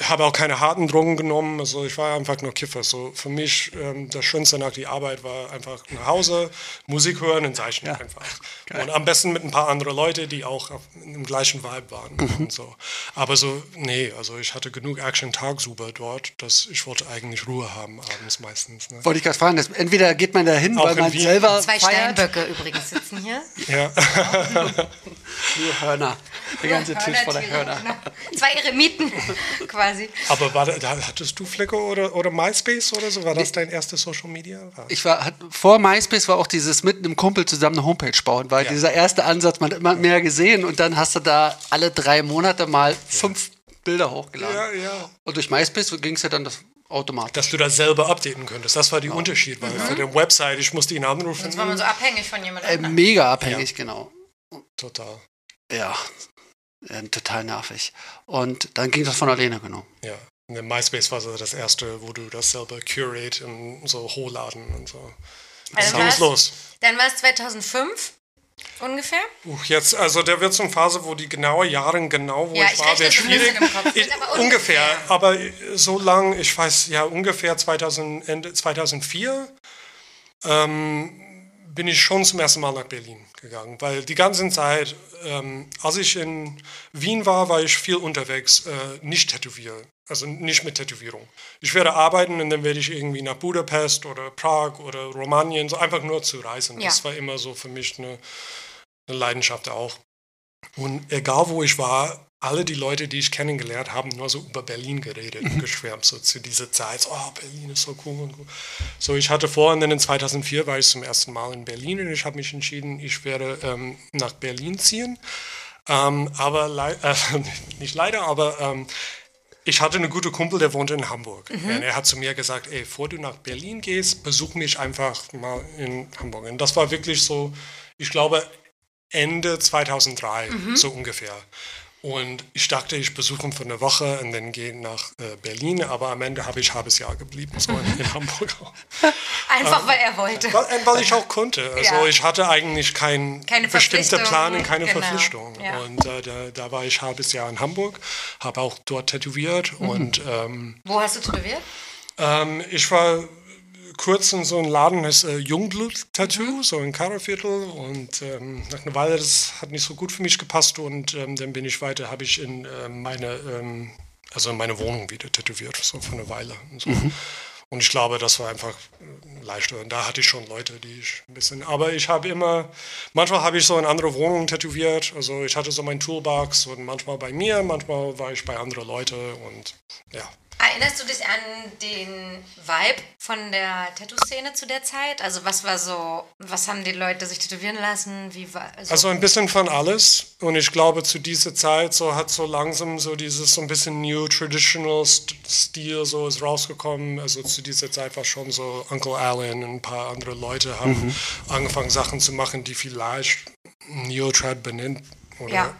habe auch keine harten Drogen genommen, also ich war einfach nur Kiffer. So für mich ähm, das Schönste nach der Arbeit war einfach nach Hause, Musik hören und zeichnen ja. einfach. Geil. Und am besten mit ein paar anderen Leute, die auch auf, im gleichen Vibe waren mhm. und so. Aber so, nee, also ich hatte genug Action tagsüber dort, dass ich wollte eigentlich Ruhe haben abends meistens. Ne? Wollte ich gerade fragen, dass, entweder geht man da hin, weil man Wien. selber Zwei feiert. Steinböcke übrigens sitzen hier. Ja. Nur Hörner. Der ganze Hörner, Tisch voller Hörner. Genau. Zwei Eremiten quasi. Aber war da, hattest du Flickr oder, oder MySpace oder so? War das dein erstes Social Media? Ich war, hat, vor MySpace war auch dieses mit einem Kumpel zusammen eine Homepage bauen, weil ja. dieser erste Ansatz, man hat immer mehr gesehen und dann hast du da alle drei Monate mal ja. fünf Bilder hochgeladen. Ja, ja. Und durch MySpace ging es ja dann das automatisch. Dass du das selber updaten könntest, das war der genau. Unterschied, weil mhm. für den Website, ich musste ihn anrufen. Sonst war man so abhängig von jemandem. Äh, mega abhängig, genau. Total. Ja, äh, total nervig. Und dann ging das von alleine, genau. Ja. In MySpace war so das erste, wo du das selber curate und so hochladen und so. Also dann los. Dann war es 2005 ungefähr? Uh, jetzt, also der wird so eine Phase, wo die genaue Jahre genau, wo ja, ich, ich war, wäre schwierig. Ich, aber ungefähr, aber so lang, ich weiß, ja, ungefähr 2000, Ende 2004 ähm, bin ich schon zum ersten Mal nach Berlin gegangen, weil die ganze Zeit, ähm, als ich in Wien war, war ich viel unterwegs, äh, nicht tätowiert, also nicht mit Tätowierung. Ich werde arbeiten und dann werde ich irgendwie nach Budapest oder Prag oder Rumänien, so einfach nur zu reisen. Ja. Das war immer so für mich eine, eine Leidenschaft auch. Und egal wo ich war, alle die Leute, die ich kennengelernt habe, nur so über Berlin geredet und mhm. geschwärmt, so zu dieser Zeit, so, oh, Berlin ist so cool und cool. So, ich hatte vor, und dann in 2004 war ich zum ersten Mal in Berlin und ich habe mich entschieden, ich werde ähm, nach Berlin ziehen. Ähm, aber äh, nicht leider, aber ähm, ich hatte einen guten Kumpel, der wohnte in Hamburg. Mhm. Und er hat zu mir gesagt, ey, bevor du nach Berlin gehst, besuch mich einfach mal in Hamburg. Und das war wirklich so, ich glaube, Ende 2003, mhm. so ungefähr. Und ich dachte, ich besuche ihn für eine Woche und dann gehe nach äh, Berlin, aber am Ende habe ich halbes Jahr geblieben, so in, in Hamburg. Einfach, ähm, weil er wollte. Weil, äh, weil, ich auch konnte. Also ja. ich hatte eigentlich kein keine bestimmte Plan und keine genau. Verpflichtung. Ja. Und äh, da, da, war ich halbes Jahr in Hamburg, habe auch dort tätowiert. Mhm. Und, ähm, Wo hast du tätowiert? Ähm, ich war kurz in so einem Laden, das äh, Jungblut-Tattoo, mhm. so in Karreviertel. Und ähm, nach einer Weile, das hat nicht so gut für mich gepasst. Und ähm, dann bin ich weiter, habe ich in äh, meine, ähm, also in meine Wohnung wieder tätowiert, so für eine Weile. Und, so. mhm. und ich glaube, das war einfach äh, leichter. Und da hatte ich schon Leute, die ich ein bisschen. Aber ich habe immer, manchmal habe ich so in andere Wohnungen tätowiert. Also ich hatte so mein Toolbox und manchmal bei mir, manchmal war ich bei anderen Leuten und ja. Erinnerst du dich an den Vibe von der Tattoo-Szene zu der Zeit? Also was war so, was haben die Leute sich tätowieren lassen? Wie war, also, Also ein bisschen von alles. Und ich glaube, zu dieser Zeit so hat so langsam so dieses so ein bisschen New Traditional St Stil so ist rausgekommen. Also zu dieser Zeit war schon so Uncle Alan und ein paar andere Leute haben angefangen, Sachen zu machen, die vielleicht Neotrad benennt. Oder, Ja.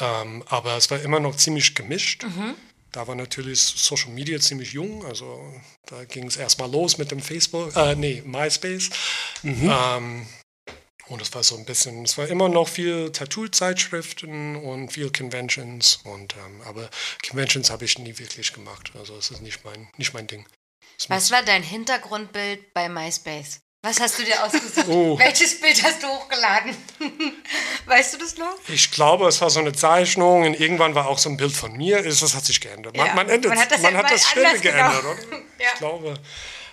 ähm, aber es war immer noch ziemlich gemischt. Da war natürlich Social Media ziemlich jung, also da ging es erstmal los mit dem Facebook, äh, nee, MySpace. Ähm, und es war so ein bisschen, es war immer noch viel Tattoo-Zeitschriften und viel Conventions. Und, ähm, aber Conventions habe ich nie wirklich gemacht. Also es ist nicht mein, nicht mein Ding. Was war dein Hintergrundbild bei MySpace? Was hast du dir ausgesucht? Oh. Welches Bild hast du hochgeladen? weißt du das noch? Ich glaube, es war so eine Zeichnung und irgendwann war auch so ein Bild von mir. Das hat sich geändert. Man, Ja. man, ändert, Man hat das man hat das geändert, genommen. oder? Ja. Ich glaube.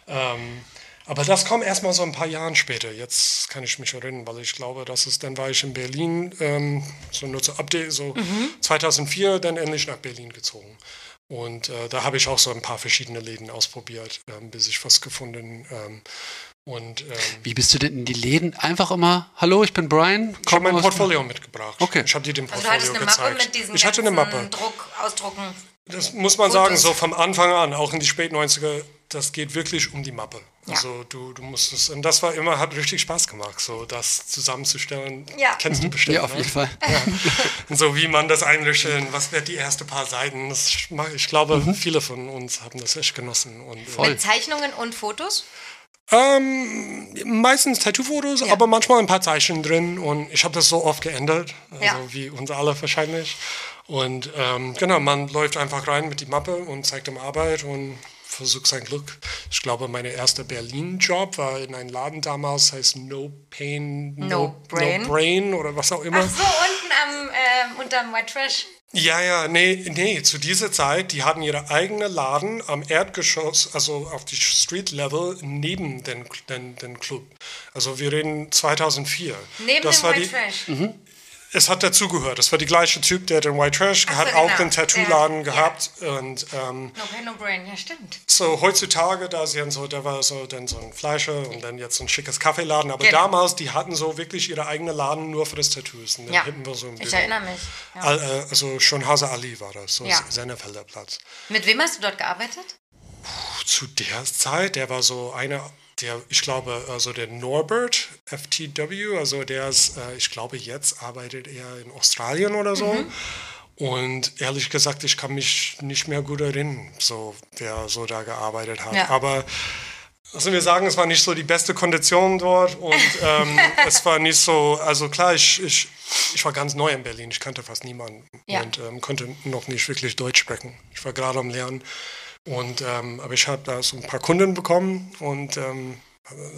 Ähm, aber das kommt erst mal so ein paar Jahren später. Jetzt kann ich mich erinnern, weil ich glaube, dass es dann war ich in Berlin, ähm, so nur zur Update, so Mhm. 2004 dann endlich nach Berlin gezogen. Und äh, da habe ich auch so ein paar verschiedene Läden ausprobiert, ähm, bis ich was gefunden. Ähm, und ähm, Wie bist du denn in die Läden? Einfach immer, hallo, ich bin Brian. ich habe mein aus- Portfolio mitgebracht. Okay. Ich habe dir den Also du Portfolio Mappe gezeigt. mit diesen ich hatte eine Mappe. Druck, Ausdrucken. Das muss man Fotos. sagen, so vom Anfang an, auch in die späten 90er, das geht wirklich um die Mappe. Ja. Also du, du musst es, und das war immer, hat richtig Spaß gemacht, so das zusammenzustellen. Ja. Kennst du bestimmt, Ja, auf ne? jeden Fall. Und so wie man das einrichtet, was wird die erste paar Seiten. Das, mag- ich glaube, Mhm. viele von uns haben das echt genossen. Und, äh, Voll. Mit Zeichnungen und Fotos? Ähm, meistens Tattoo-Fotos, Ja. aber manchmal ein paar Zeichen drin und ich habe das so oft geändert, also Ja. wie uns alle wahrscheinlich. Und ähm, genau, man läuft einfach rein mit die Mappe und zeigt ihm Arbeit und versucht sein Glück. Ich glaube, mein erster Berlin-Job war in einem Laden damals, heißt No Pain, No Brain. no Brain oder was auch immer. Ach so, unten am, ähm, unterm White Trash. Ja, ja, nee, nee, zu dieser Zeit, die hatten ihre eigene Laden am Erdgeschoss, also auf die Street Level neben den, den, den Club. Also wir reden 2004. Neben das dem war White die, Trash. Es hat dazugehört. Das war der gleiche Typ, der den White Trash so, hat, genau. auch den Tattoo-Laden Der- gehabt. Und ähm, No Pain, No Brain. Ja, stimmt. so heutzutage, da sie so, da war so dann so ein Fleischer und dann jetzt so ein schickes Kaffeeladen. Aber Genau. damals, die hatten so wirklich ihre eigene Laden nur für das Tattoos. Und dann Ja, war so ein ich erinnere mich. Ja. Al- Also schon Hase Ali war das, so Ja. Sennefelder Platz. Mit wem hast du dort gearbeitet? zu der Zeit, der war so einer, der, ich glaube, also der Norbert FTW, also der ist, äh, ich glaube, jetzt arbeitet er in Australien oder so. Und ehrlich gesagt, ich kann mich nicht mehr gut erinnern, so wer so da gearbeitet hat. Ja. Aber also wir sagen, es war nicht so die beste Kondition dort und ähm, es war nicht so, also klar, ich, ich, ich war ganz neu in Berlin, ich kannte fast niemanden Ja. und ähm, konnte noch nicht wirklich Deutsch sprechen. Ich war gerade am Lernen und ähm, aber ich habe da so ein paar Kunden bekommen und ähm,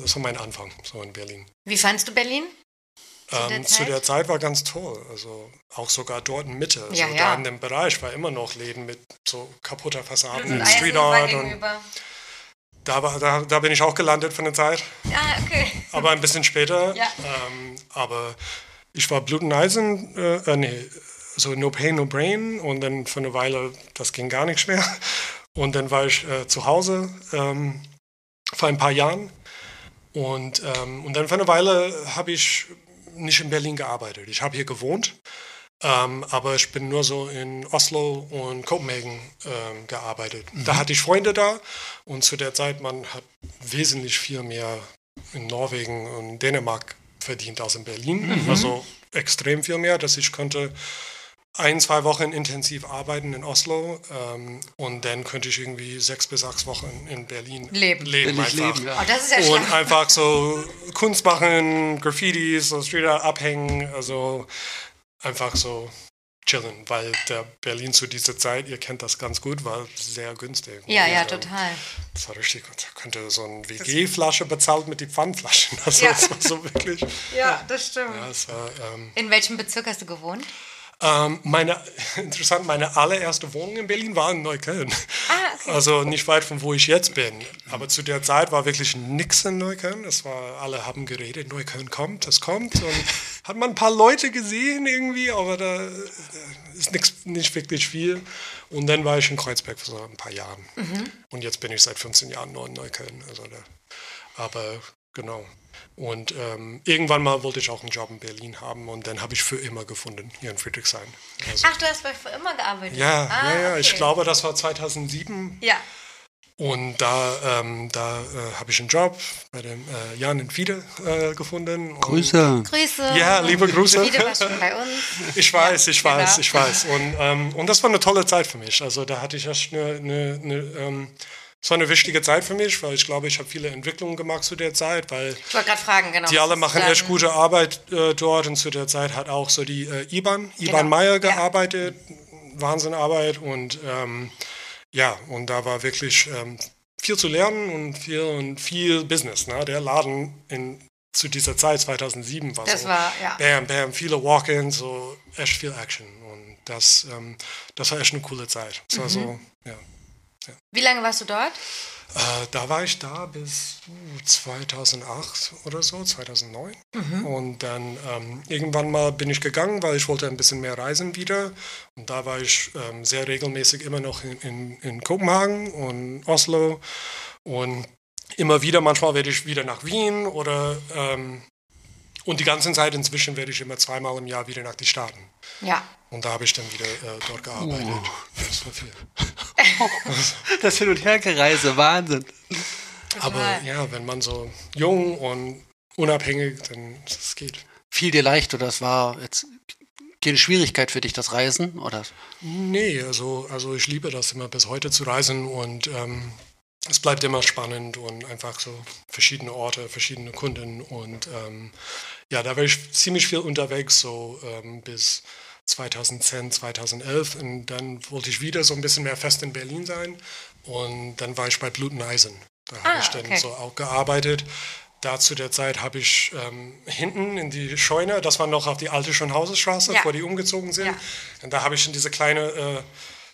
das war mein Anfang so in Berlin. Wie fandst du Berlin? der Ähm, zu Zeit? der Zeit war ganz toll, also auch sogar dort in Mitte, also Ja, da in dem Bereich war immer noch Läden mit so kaputter Fassaden, Und Street Art und da, war, da, da bin ich auch gelandet von der Zeit. Ah, okay. aber ein bisschen später. Ja. Ähm, aber ich war Blut und Eisen, äh, äh, nee, so No Pain, No Brain und dann für eine Weile, das ging gar nichts mehr. Und dann war ich äh, zu Hause ähm, vor ein paar Jahren und, ähm, und dann für eine Weile habe ich nicht in Berlin gearbeitet. Ich habe hier gewohnt, ähm, aber ich bin nur so in Oslo und Kopenhagen ähm, gearbeitet. Da hatte ich Freunde da und zu der Zeit, man hat wesentlich viel mehr in Norwegen und Dänemark verdient als in Berlin. Also extrem viel mehr, dass ich konnte ein, zwei Wochen intensiv arbeiten in Oslo ähm, und dann könnte ich irgendwie sechs bis sechs Wochen in Berlin Leben. leben einfach. leben, Oh, ja. das ist ja Und schlimm. einfach so Kunst machen, Graffitis, so Street Art abhängen, also einfach so chillen, weil der Berlin zu dieser Zeit, ihr kennt das ganz gut, war sehr günstig. Ja, Und, ja, ähm, total. Das war richtig gut. Da könnte so eine WG-Flasche bezahlt mit den Pfandflaschen. Also Ja. das war so wirklich. Ja, das stimmt. Ja, war, ähm, In welchem Bezirk hast du gewohnt? Ähm, meine, interessant, meine allererste Wohnung in Berlin war in Neukölln. Ah, okay. Also nicht weit von wo ich jetzt bin. Aber zu der Zeit war wirklich nichts in Neukölln. Es war, alle haben geredet, Neukölln kommt, das kommt. Und hat man ein paar Leute gesehen irgendwie, aber da ist nix, nicht wirklich viel. Und dann war ich in Kreuzberg für so ein paar Jahren. Mhm. Und jetzt bin ich seit 15 Jahren nur in Neukölln. Also da, aber genau. Und ähm, irgendwann mal wollte ich auch einen Job in Berlin haben und dann habe ich für immer gefunden hier in Friedrichshain. Also, Ach, du hast bei für immer gearbeitet? Ja, ah, ja, ja. Okay. Ich glaube, das war 2007. Ja. Und da, ähm, da äh, habe ich einen Job bei dem äh, Jan in Fiede äh, gefunden. Grüße. Grüße. Ja, liebe Grüße. Fiede war schon bei uns. Ich weiß, ja, ich weiß, genau. ich weiß. Und, ähm, und das war eine tolle Zeit für mich. Also da hatte ich erst eine, eine, eine ähm, es war eine wichtige Zeit für mich, weil ich glaube, ich habe viele Entwicklungen gemacht zu der Zeit, weil ich wollte gerade fragen, genau. Die alle machen echt gute Arbeit äh, dort und zu der Zeit hat auch so die äh, IBAN, IBAN genau. Meyer gearbeitet, ja. Wahnsinnarbeit und ähm, ja, und da war wirklich ähm, viel zu lernen und viel und viel Business. Ne? Der Laden in, zu dieser Zeit 2007 war das so, war, ja. bam, bam, viele Walk-ins, so echt viel Action und das, ähm, das war echt eine coole Zeit. Das mhm. war so, ja. Wie lange warst du dort? Äh, da war ich da bis uh, 2008 oder so, 2009. Mhm. Und dann ähm, irgendwann mal bin ich gegangen, weil ich wollte ein bisschen mehr reisen wieder. Und da war ich ähm, sehr regelmäßig immer noch in, in, in Kopenhagen und Oslo. Und immer wieder, manchmal werde ich wieder nach Wien oder ähm, und die ganze Zeit inzwischen werde ich immer zweimal im Jahr wieder nach die Staaten. Ja. Und da habe ich dann wieder äh, dort gearbeitet. Oh. Das war viel. das Hin- und Hergereise, Wahnsinn. Aber ja, wenn man so jung und unabhängig, dann das geht. Fiel dir leicht oder es war jetzt keine Schwierigkeit für dich, das Reisen? Oder? Nee, also, also ich liebe das immer bis heute zu reisen und ähm, es bleibt immer spannend und einfach so verschiedene Orte, verschiedene Kunden und ähm, ja, da war ich ziemlich viel unterwegs, so ähm, bis 2010, 2011 und dann wollte ich wieder so ein bisschen mehr fest in Berlin sein und dann war ich bei Bluten Eisen. Da ah, habe ich dann okay. so auch gearbeitet. Da zu der Zeit habe ich ähm, hinten in die Scheune, das war noch auf die alte Schönhausenstraße, ja. bevor die umgezogen sind. Ja. Und da habe ich in diese kleine äh,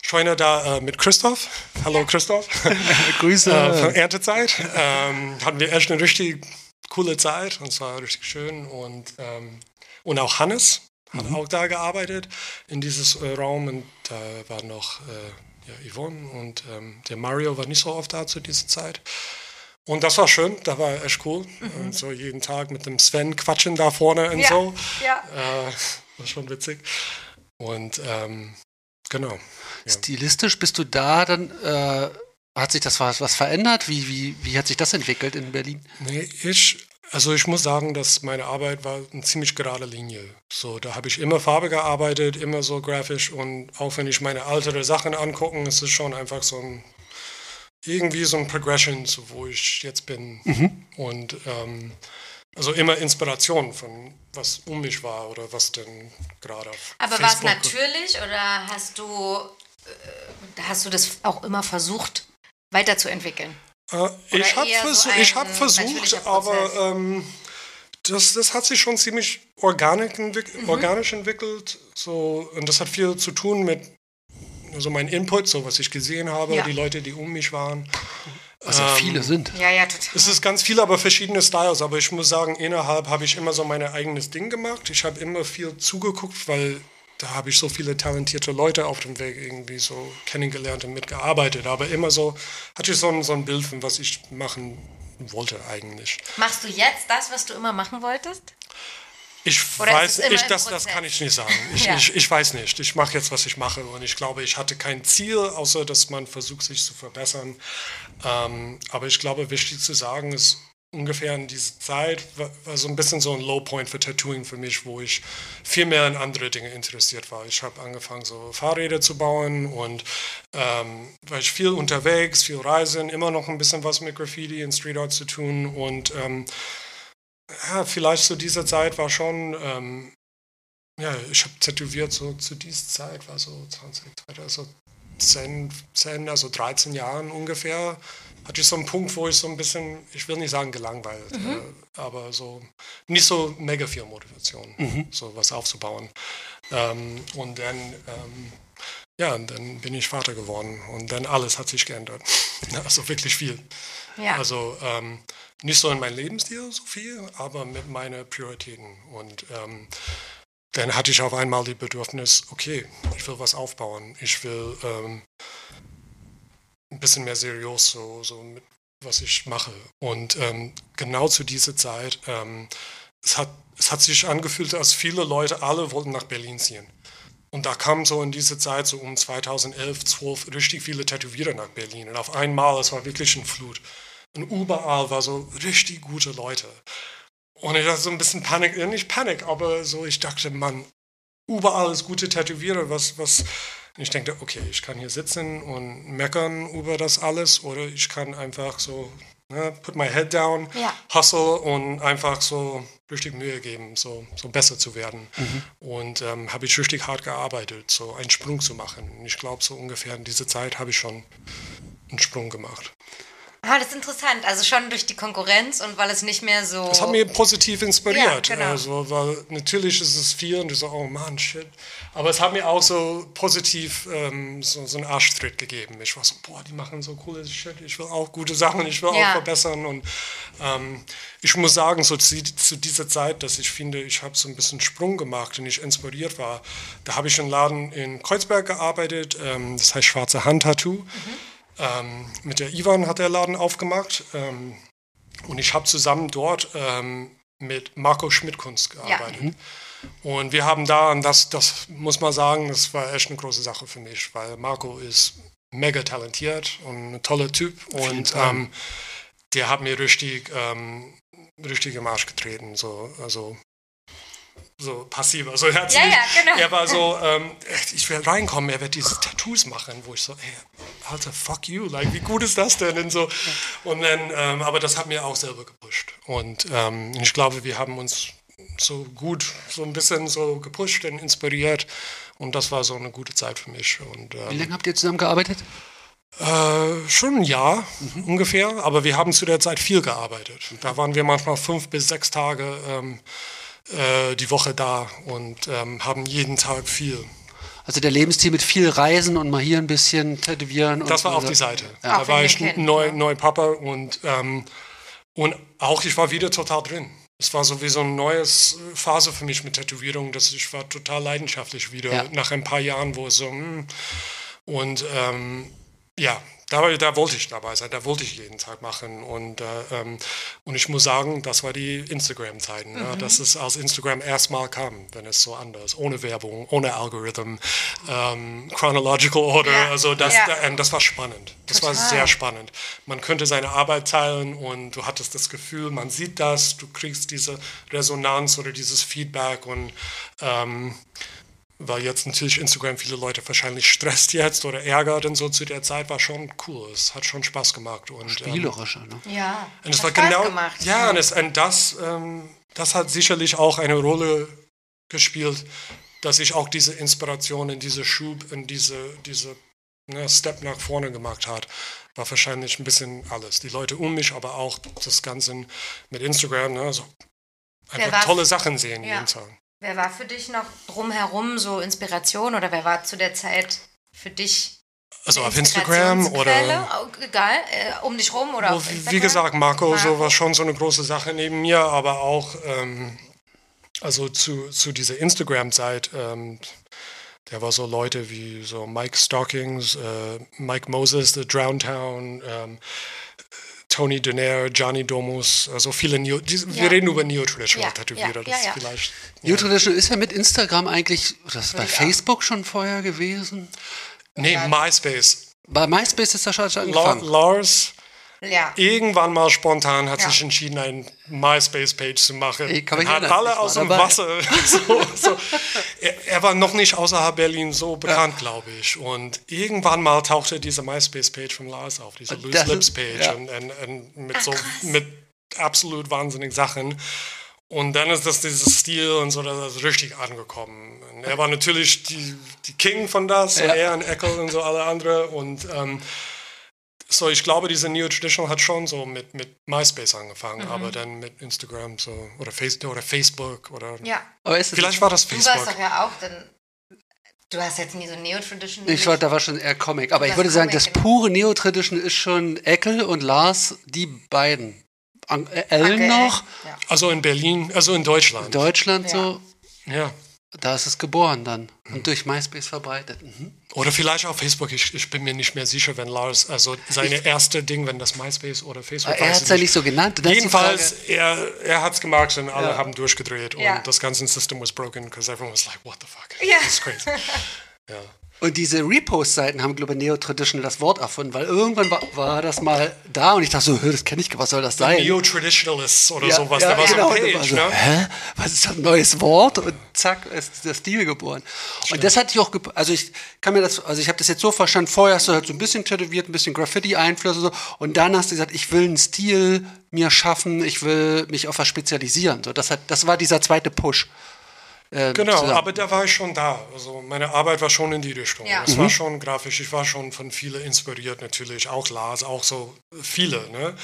Scheune da äh, mit Christoph. Hallo ja. Christoph. Grüße. äh, von Erntezeit. Ähm, hatten wir echt eine richtig coole Zeit und es war richtig schön. Und, ähm, und auch Hannes hat mhm. auch da gearbeitet in dieses äh, Raum und da war noch äh, ja, Yvonne und ähm, der Mario war nicht so oft da zu dieser Zeit. Und das war schön, das war echt cool. Mhm. Und so jeden Tag mit dem Sven quatschen da vorne und ja, so. Ja. Äh, war schon witzig. Und ähm, genau. Ja. Stilistisch bist du da dann, äh, hat sich das was, was verändert? Wie, wie, wie hat sich das entwickelt in Berlin? Nee, ich, also ich muss sagen, dass meine Arbeit war eine ziemlich gerade Linie. So, da habe ich immer Farbe gearbeitet, immer so grafisch und auch wenn ich meine ältere Sachen angucke, ist es schon einfach so ein irgendwie so ein Progression, so wo ich jetzt bin. Mhm. Und ähm, also immer Inspiration von was um mich war oder was denn gerade auf Aber war es natürlich oder hast du, äh, hast du das auch immer versucht weiterzuentwickeln? Äh, ich habe versuch, so hab versucht, aber ähm, das, das hat sich schon ziemlich organisch, entwick mhm. organisch entwickelt. So, und das hat viel zu tun mit also mein Input, so was ich gesehen habe, ja. die Leute, die um mich waren. Was ja ähm, viele sind. Ja, ja, total. Es ist ganz viel, aber verschiedene Styles. Aber ich muss sagen, innerhalb habe ich immer so mein eigenes Ding gemacht. Ich habe immer viel zugeguckt, weil da habe ich so viele talentierte Leute auf dem Weg irgendwie so kennengelernt und mitgearbeitet. Aber immer so hatte ich so ein, so ein Bild von was ich machen wollte eigentlich. Machst du jetzt das, was du immer machen wolltest? Ich Oder weiß, ich, das, das kann ich nicht sagen. Ich, ja. ich, ich weiß nicht. Ich mache jetzt, was ich mache. Und ich glaube, ich hatte kein Ziel, außer dass man versucht, sich zu verbessern. Ähm, aber ich glaube, wichtig zu sagen ist, ungefähr in dieser Zeit war, so ein bisschen so ein Low Point für Tattooing für mich, wo ich viel mehr in andere Dinge interessiert war. Ich habe angefangen, so Fahrräder zu bauen und ähm, war ich viel unterwegs, viel reisen, immer noch ein bisschen was mit Graffiti und Street Art zu tun und ähm, ja, vielleicht zu dieser Zeit war schon, ähm, ja, ich habe tätowiert so zu dieser Zeit, war so 20, also 10, 10, also 13 Jahren ungefähr, hatte ich so einen Punkt, wo ich so ein bisschen, ich will nicht sagen gelangweilt, mhm. äh, aber so nicht so mega viel Motivation, mhm. so was aufzubauen. Ähm, und dann, ähm, ja, dann bin ich Vater geworden und dann alles hat sich geändert. also wirklich viel. Ja. Also ähm, nicht so in meinem Lebensstil so viel, aber mit meinen Prioritäten. Und ähm, dann hatte ich auf einmal die Bedürfnis, okay, ich will was aufbauen. Ich will ähm, ein bisschen mehr seriös so, so mit was ich mache. Und ähm, genau zu dieser Zeit, ähm, es, hat, es hat sich angefühlt, als viele Leute, alle wollten nach Berlin ziehen. Und da kamen so in dieser Zeit, so um 2011, 12, richtig viele Tätowierer nach Berlin. Und auf einmal, es war wirklich eine Flut. Und überall war so richtig gute Leute. Und ich hatte so ein bisschen Panik, nicht Panik, aber so, ich dachte, Mann, überall ist gute Tätowierer, was, was, und ich denke, okay, ich kann hier sitzen und meckern über das alles oder ich kann einfach so ne, put my head down, Ja. hustle und einfach so richtig Mühe geben, so, so besser zu werden. Und ähm, habe ich richtig hart gearbeitet, so einen Sprung zu machen. Und ich glaube, so ungefähr in dieser Zeit habe ich schon einen Sprung gemacht. Ah, das ist interessant. Also schon durch die Konkurrenz und weil es nicht mehr so. Das hat mich positiv inspiriert. Ja, genau. also, weil natürlich ist es viel und ich so, oh Mann, shit. Aber es hat mir auch so positiv ähm, so, so einen Arschtritt gegeben. Ich war so, boah, die machen so coole Shit. Ich will auch gute Sachen, ich will Ja. auch verbessern. Und ähm, ich muss sagen, so zu, zu dieser Zeit, dass ich finde, ich habe so ein bisschen Sprung gemacht und ich inspiriert war. Da habe ich einen Laden in Kreuzberg gearbeitet, ähm, das heißt Schwarze Hand Tattoo. Ähm, mit der Ivan hat der Laden aufgemacht. Ähm, und ich habe zusammen dort ähm, mit Marco Schmidt-Kunst gearbeitet. Und wir haben da, und das, das muss man sagen, das war echt eine große Sache für mich, weil Marco ist mega talentiert und ein toller Typ. Und ähm, der hat mir richtig, ähm, richtig im Arsch getreten. So, also so passiv. Also er, Ja, nicht- ja, genau. er war so, ähm, ich will reinkommen, er wird diese Tattoos machen, wo ich so, ey, Alter, fuck you, like, wie gut ist das denn? Und, so. und dann, ähm, aber das hat mir auch selber gepusht. Und ähm, ich glaube, wir haben uns so gut, so ein bisschen so gepusht und inspiriert. Und das war so eine gute Zeit für mich. Und, Wie ähm, lange habt ihr zusammengearbeitet? äh, schon ein Jahr ungefähr, aber wir haben zu der Zeit viel gearbeitet. Da waren wir manchmal fünf bis sechs Tage ähm, äh, die Woche da und ähm, haben jeden Tag viel. Also der Lebensstil mit viel Reisen und mal hier ein bisschen tätowieren. Und Das war so. auf die Seite. Auch Da war ich Kindern, neu, ja. neu Papa und, ähm, und auch ich war wieder total drin. Es war so wie so eine neue Phase für mich mit Tätowierung, dass ich war total leidenschaftlich wieder Ja. nach ein paar Jahren, wo es so hm, und ähm, ja, da, da wollte ich dabei sein, da wollte ich jeden Tag machen und, äh, ähm, und ich muss sagen, das war die Instagram-Zeiten, ja, dass es als Instagram erstmal kam, wenn es so anders, ohne Werbung, ohne Algorithm, ähm, chronological order, Ja, also das, ja. da, ähm, das war spannend, das war Total. sehr spannend. Man könnte seine Arbeit teilen und du hattest das Gefühl, man sieht das, du kriegst diese Resonanz oder dieses Feedback und ähm, weil jetzt natürlich Instagram viele Leute wahrscheinlich stresst jetzt oder ärgert und so zu der Zeit war schon cool. Es hat schon Spaß gemacht. Und, ähm, Spielerischer, ne? Ja. und es Hat war Spaß genau, gemacht. ja, und, es, und das, ähm, das hat sicherlich auch eine Rolle gespielt, dass ich auch diese Inspiration in diese Schub, in diese, diese ne, Step nach vorne gemacht hat, war wahrscheinlich ein bisschen alles. Die Leute um mich, aber auch das Ganze mit Instagram, ne, so Wer einfach tolle Sachen sehen Ja. jeden Tag. Wer war für dich noch drumherum so Inspiration oder wer war zu der Zeit für dich Also auf Instagram oder Egal, äh, um dich rum oder auf wie- Instagram? Wie gesagt, Marco, Marco. so war schon so eine große Sache neben mir, aber auch ähm, also zu, zu dieser Instagram-Zeit, ähm, der war so Leute wie so Mike Stockings, äh, Mike Moses, The Drown Town, ähm, Tony Donaire, Johnny Domus, also viele Neo, die, Ja. wir reden über Neo-Traditional Ja, Tätowierer, ja, das ja, ist ja. vielleicht. New Traditional ist ja mit Instagram eigentlich, das ist bei. Facebook schon vorher gewesen. Nee, MySpace. Bei MySpace ist das schon schon La angefangen. Lars Ja. irgendwann mal spontan hat Ja. sich entschieden, eine MySpace-Page zu machen. Ich kann mich hat alle aus dem dabei. Wasser. so, so. Er, er war noch nicht außerhalb Berlin so bekannt, glaube ich. Und irgendwann mal tauchte diese MySpace-Page von Lars auf, diese Loose Lips-Page ja. und, und, und mit so mit absolut wahnsinnigen Sachen. Und dann ist das dieses Stil und so, das ist richtig angekommen. Und er war natürlich die, die King von das, Ja. er und Eckel und so alle andere. Und ähm, so, ich glaube, diese Neo Traditional hat schon so mit, mit MySpace angefangen, aber dann mit Instagram so oder, Face oder Facebook oder Ja. Aber ist es vielleicht war das Du warst Facebook. doch ja auch dann Du hast jetzt nie so Neo-Tradition. Ich war, da war schon eher Comic. Aber ich würde sagen, Comic, das genau. pure Neo-Tradition ist schon Eckel und Lars, die beiden. An, äh, Ellen Okay. noch, Ja. Also in Berlin, also in Deutschland. Deutschland Ja. so, ja. Da ist es geboren dann. Mhm. Und durch MySpace verbreitet. Mhm. Oder vielleicht auf Facebook, ich, ich bin mir nicht mehr sicher, wenn Lars, also seine erste Ding, wenn das MySpace oder Facebook Aber er weiß hat ich es ja nicht. so genannt. Jedenfalls, er, er hat es gemacht und alle Ja. haben durchgedreht Ja. und das ganze System was broken, because everyone was like, what the fuck? Ja. This is crazy. ja. Und diese Repost-Seiten haben, glaube ich, Neo-Traditional das Wort erfunden, weil irgendwann war, war das mal da und ich dachte so, "Hö, das kenne ich, was soll das sein? Neo-Traditionalists oder Ja, sowas, ja, da war genau. so Und da war Page, so, ne? Hä? Was ist das ein neues Wort? Und zack, ist der Stil geboren. Und das hatte ich auch, also ich kann mir das, also ich habe das jetzt so verstanden, vorher hast du halt so ein bisschen tätowiert, ein bisschen Graffiti-Einflüsse so, und dann hast du gesagt, ich will einen Stil mir schaffen, ich will mich auf was spezialisieren. So, das, hat, das war dieser zweite Push. Äh, Genau, zusammen. aber da war ich schon da. Also meine Arbeit war schon in die Richtung. Ja. Es Mhm. war schon grafisch, ich war schon von vielen inspiriert natürlich, auch Lars, auch so viele. Ne?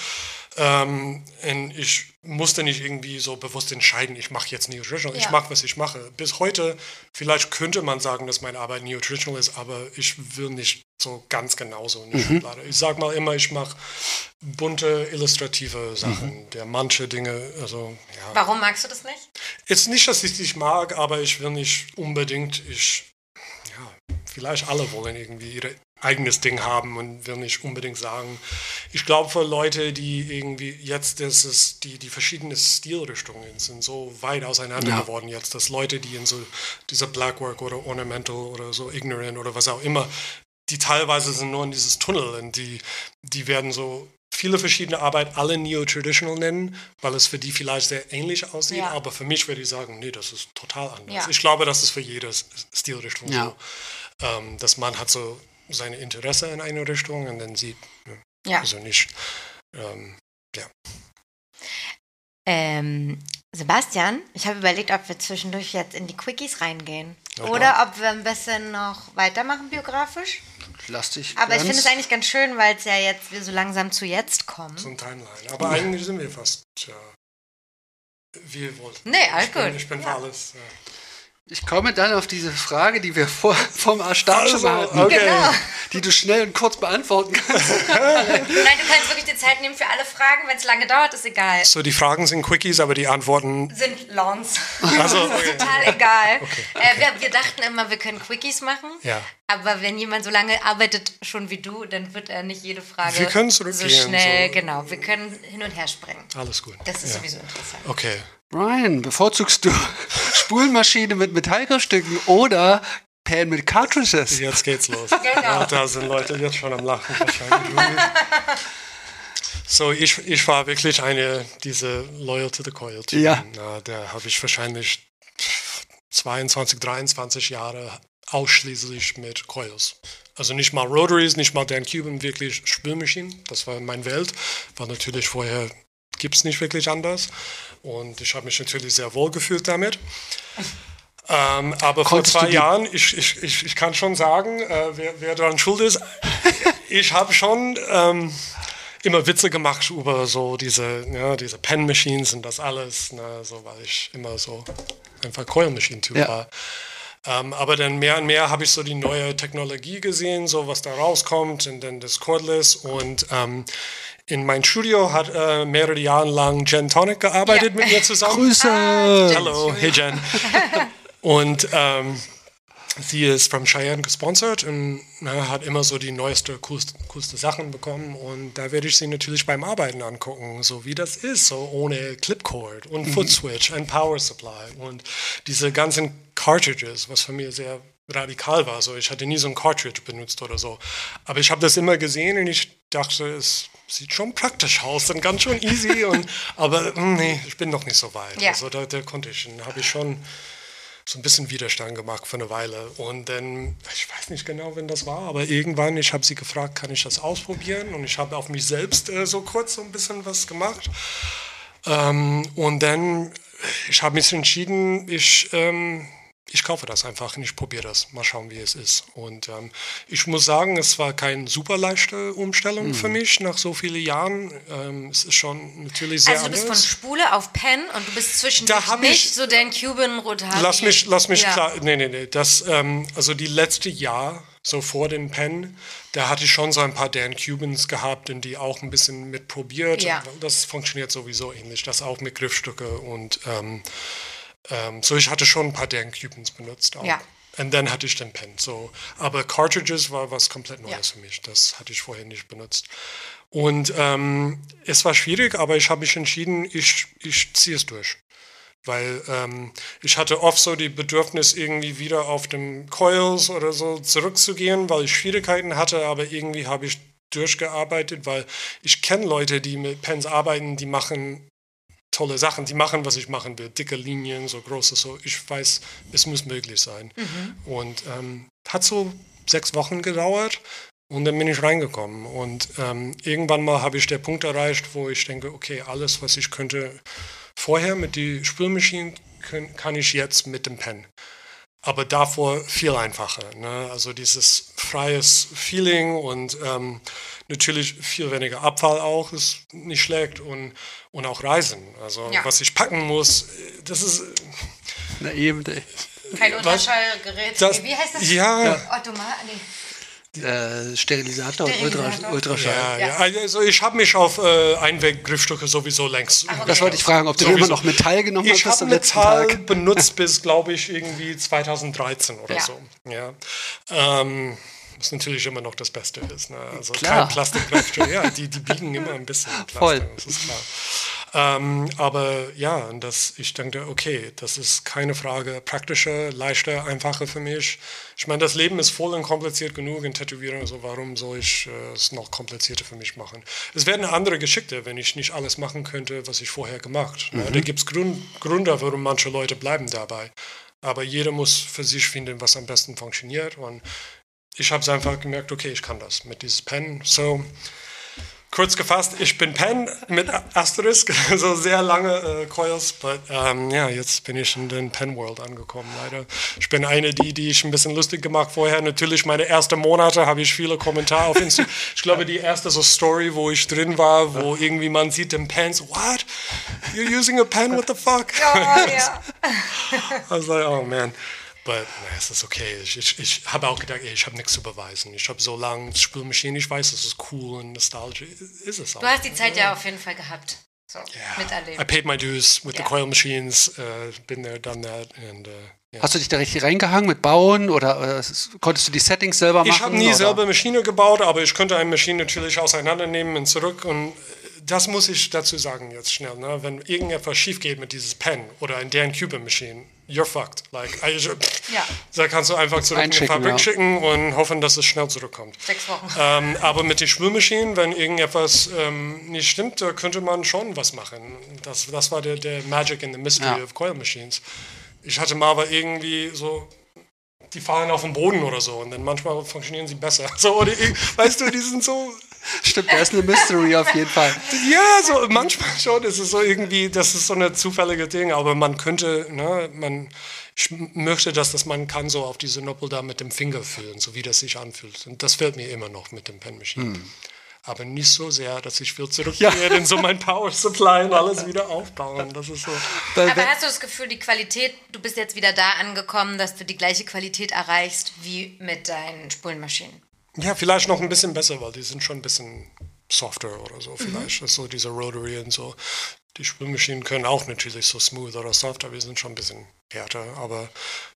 Ähm, und ich musste nicht irgendwie so bewusst entscheiden, ich mache jetzt Neo-Traditional, ich Ja. mache, was ich mache. Bis heute, vielleicht könnte man sagen, dass meine Arbeit Neo-Traditional ist, aber ich will nicht so ganz genauso in die Mhm. Schublade. Ich sage mal immer, ich mache bunte, illustrative Sachen, Mhm. der manche Dinge, also ja. Warum magst du das nicht? Jetzt nicht, dass ich dich mag, aber ich will nicht unbedingt, ich, vielleicht alle wollen irgendwie ihr eigenes Ding haben und will nicht unbedingt sagen. Ich glaube, für Leute, die irgendwie jetzt ist es, die, die verschiedenen Stilrichtungen sind so weit auseinander Ja. geworden jetzt, dass Leute, die in so dieser Blackwork oder Ornamental oder so Ignorant oder was auch immer, die teilweise sind nur in dieses Tunnel und die, die werden so viele verschiedene Arbeit alle Neo-Traditional nennen, weil es für die vielleicht sehr ähnlich aussieht, Ja. aber für mich würde ich sagen, nee, das ist total anders. Ja. Ich glaube, das ist für jede Stilrichtung Ja. so, ähm, dass man hat so seine Interesse in eine Richtung und dann sieht, Ja. also nicht, ähm, Ähm, Sebastian, ich habe überlegt, ob wir zwischendurch jetzt in die Quickies reingehen. Ja, Oder ob wir ein bisschen noch weitermachen biografisch. Lass dich Aber ich finde es eigentlich ganz schön, weil es ja jetzt wir so langsam zu jetzt kommen. so ein Timeline. Aber eigentlich sind wir fast, ja, wie ihr wollt. Nee, alles ich bin, gut. Ich bin für Ja. alles. Ich komme dann auf diese Frage, die wir vor, vom Start schon mal Also, hatten, okay. Genau. die du schnell und kurz beantworten kannst. Nein, du kannst wirklich die Zeit nehmen für alle Fragen. Wenn es lange dauert, ist egal. So, die Fragen sind Quickies, aber die Antworten, Sind Lawns. also, okay. Total egal. Äh, wir, wir dachten immer, wir können Quickies machen. Ja. Aber wenn jemand so lange arbeitet schon wie du, dann wird er nicht jede Frage Wir können so schnell. so. Genau, wir können hin und her springen. alles gut. Das ist ja. sowieso interessant. Okay. Brian, bevorzugst du Spulmaschine mit Metallstücken oder Pan mit Cartridges? Jetzt geht's los. Genau. Ja, da sind Leute jetzt schon am Lachen wahrscheinlich. so, ich, ich war wirklich eine, diese Loyal to the Coil. Typen. Ja. Na, da habe ich wahrscheinlich 22, 23 Jahre ausschließlich mit Coils. Also nicht mal Rotaries, nicht mal Dan Cuban, wirklich Spülmaschinen. Das war meine Welt. War natürlich vorher, gibt es nicht wirklich anders. Und ich habe mich natürlich sehr wohl gefühlt damit. Ähm, aber Konntest vor zwei Jahren, ich, ich, ich, ich kann schon sagen, äh, wer, wer daran schuld ist. ich habe schon ähm, immer Witze gemacht über so diese, ja, diese Pen Machines und das alles, ne, so, weil ich immer so einfach Coil Machine Typ Ja. war. Ähm, aber dann mehr und mehr habe ich so die neue Technologie gesehen, so was da rauskommt und dann das Cordless und ähm, in mein Studio hat äh, mehrere Jahre lang Jen Tonic gearbeitet Ja. mit mir zusammen. Grüße! Hallo, hey Jen. Und ähm, sie ist von Cheyenne gesponsert und na, hat immer so die neueste, coolste, coolste Sachen bekommen. Und da werde ich sie natürlich beim Arbeiten angucken, so wie das ist, so ohne Clipcord und Foot Switch und Power Supply und diese ganzen Cartridges, was für mich sehr radikal war. So, ich hatte nie so ein Cartridge benutzt oder so. Aber ich habe das immer gesehen und ich dachte, es sieht schon praktisch aus und ganz schön easy. Und, aber mm, nee, ich bin noch nicht so weit. Ja. Also da, da konnte ich, habe ich schon so ein bisschen Widerstand gemacht für eine Weile. Und dann, ich weiß nicht genau, wenn das war, aber irgendwann, ich habe sie gefragt, kann ich das ausprobieren? Und ich habe auf mich selbst äh, so kurz so ein bisschen was gemacht. Ähm, und dann, ich habe mich entschieden, ich, ähm, ich kaufe das einfach und ich probiere das. Mal schauen, wie es ist. Und ähm, ich muss sagen, es war keine super leichte Umstellung Mhm. für mich nach so vielen Jahren. Ähm, es ist schon natürlich sehr Also du bist von anders. Spule auf Pen und du bist zwischendurch hab nicht ich- so Dan Cuban Rothaar. Lass mich, lass mich ja. klar. Nee, nee, nee. Das, ähm, also die letzte Jahr, so vor dem Pen, da hatte ich schon so ein paar Dan Cubans gehabt und die auch ein bisschen mitprobiert. Ja. Das funktioniert sowieso ähnlich. Das auch mit Griffstücke und ähm, so ich hatte schon ein paar Dan Cubans benutzt auch. Ja. Und dann hatte ich den Pen. So. Aber Cartridges war was komplett Neues Ja. für mich. Das hatte ich vorher nicht benutzt. Und ähm, es war schwierig, aber ich habe mich entschieden, ich, ich ziehe es durch. Weil ähm, ich hatte oft so die Bedürfnis, irgendwie wieder auf dem Coils oder so zurückzugehen, weil ich Schwierigkeiten hatte, aber irgendwie habe ich durchgearbeitet, weil ich kenne Leute, die mit Pens arbeiten, die machen tolle Sachen, die machen, was ich machen will. Dicke Linien, so große, so. Ich weiß, es muss möglich sein. Und ähm, hat so sechs Wochen gedauert und dann bin ich reingekommen. Und ähm, irgendwann mal habe ich den Punkt erreicht, wo ich denke, okay, alles, was ich könnte vorher mit die Spülmaschine, kann ich jetzt mit dem Pen. Aber davor viel einfacher. Ne? Also dieses freies Feeling und ähm, natürlich viel weniger Abfall auch ist nicht schlecht und, und auch Reisen. Also Ja. was ich packen muss, das ist Na eben, ey. Kein Ultraschallgerät. das, Wie heißt das? ja, Automat? Nee. Äh, Sterilisator, und Sterilisator. Ultraschall. ja, Ja. ja. Also ich habe mich auf äh, Einweggriffstücke sowieso längst. okay. Das wollte ich fragen, ob du Sowieso. immer noch Metall genommen Ich hast habe am letzten Metall Tag. benutzt bis, glaube ich, irgendwie 2013 oder Ja. so. Ja. Ähm, was natürlich immer noch das Beste ist. Ne? Also Klar. kein Plastikgreiftür. ja, die, die biegen immer ein bisschen. Plastik, Voll. Das ist klar. Ähm, aber ja, das, ich dachte, okay, das ist keine Frage praktischer, leichter, einfacher für mich. Ich meine, das Leben ist voll und kompliziert genug in Tätowierung, also warum soll ich äh, es noch komplizierter für mich machen? Es wäre eine andere Geschichte, wenn ich nicht alles machen könnte, was ich vorher gemacht. Ne? Da gibt es Grund, Gründe, warum manche Leute bleiben dabei. Aber jeder muss für sich finden, was am besten funktioniert. Und ich habe es einfach gemerkt, okay, ich kann das mit diesem Pen. So, kurz gefasst, ich bin Pen mit Asterisk, so sehr lange äh, Coils, but ähm, ja, jetzt bin ich in den Pen World angekommen, leider. Ich bin eine, die, die ich ein bisschen lustig gemacht vorher. Natürlich, meine ersten Monate habe ich viele Kommentare auf Instagram. Ich glaube, die erste so Story, wo ich drin war, wo irgendwie man sieht den Pen, so, what? You're using a pen? What the fuck? Oh, ja. I was like, oh man. But naja, es ist okay. Ich, ich, ich habe auch gedacht, ey, ich habe nichts zu beweisen. Ich habe so lange Spülmaschine, ich weiß, es ist cool und nostalgisch. Ist es auch. Du hast die Zeit ja auf jeden Fall gehabt. So, Yeah. miterlebt. I paid my dues with Ja. the coil machines. Uh, been there, done that. And, uh, yeah. Hast du dich da richtig reingehangen mit Bauen oder äh, es ist- konntest du die Settings selber machen? Ich habe nie oder? selber Maschine gebaut, aber ich könnte eine Maschine natürlich auseinandernehmen und zurück. Und das muss ich dazu sagen jetzt schnell. Ne? Wenn irgendetwas schief geht mit dieses Pen oder ein Dan Cuban Machine, you're fucked. Like, I, Ja. Da kannst du einfach zurück in die Fabrik ja. schicken und hoffen, dass es schnell zurückkommt. Sechs Wochen. Ähm, aber mit den Spülmaschinen, wenn irgendetwas ähm, nicht stimmt, da könnte man schon was machen. Das, das war der, der Magic in the Mystery Ja. of Coil Machines. Ich hatte mal aber irgendwie so, die fallen auf den Boden oder so und dann manchmal funktionieren sie besser. So, oder, ich- weißt du, die sind so, Stimmt, der ist eine Mystery auf jeden Fall. ja, so manchmal schon. Es ist so irgendwie, das ist so eine zufällige Ding, aber man könnte, ne, man, ich möchte, dass das man kann so auf diese Noppel da mit dem Finger fühlen, so wie das sich anfühlt. Und das fällt mir immer noch mit dem Pen Machine. Aber nicht so sehr, dass ich will zurückgehen in so mein Power Supply und alles wieder aufbauen. Das ist so. Aber hast du das Gefühl, die Qualität, du bist jetzt wieder da angekommen, dass du die gleiche Qualität erreichst wie mit deinen Spulenmaschinen? Ja, vielleicht noch ein bisschen besser, weil die sind schon ein bisschen softer oder so vielleicht. Ist so diese Rotary und so. Die Spülmaschinen können auch natürlich so smooth oder soft, aber die sind schon ein bisschen härter. Aber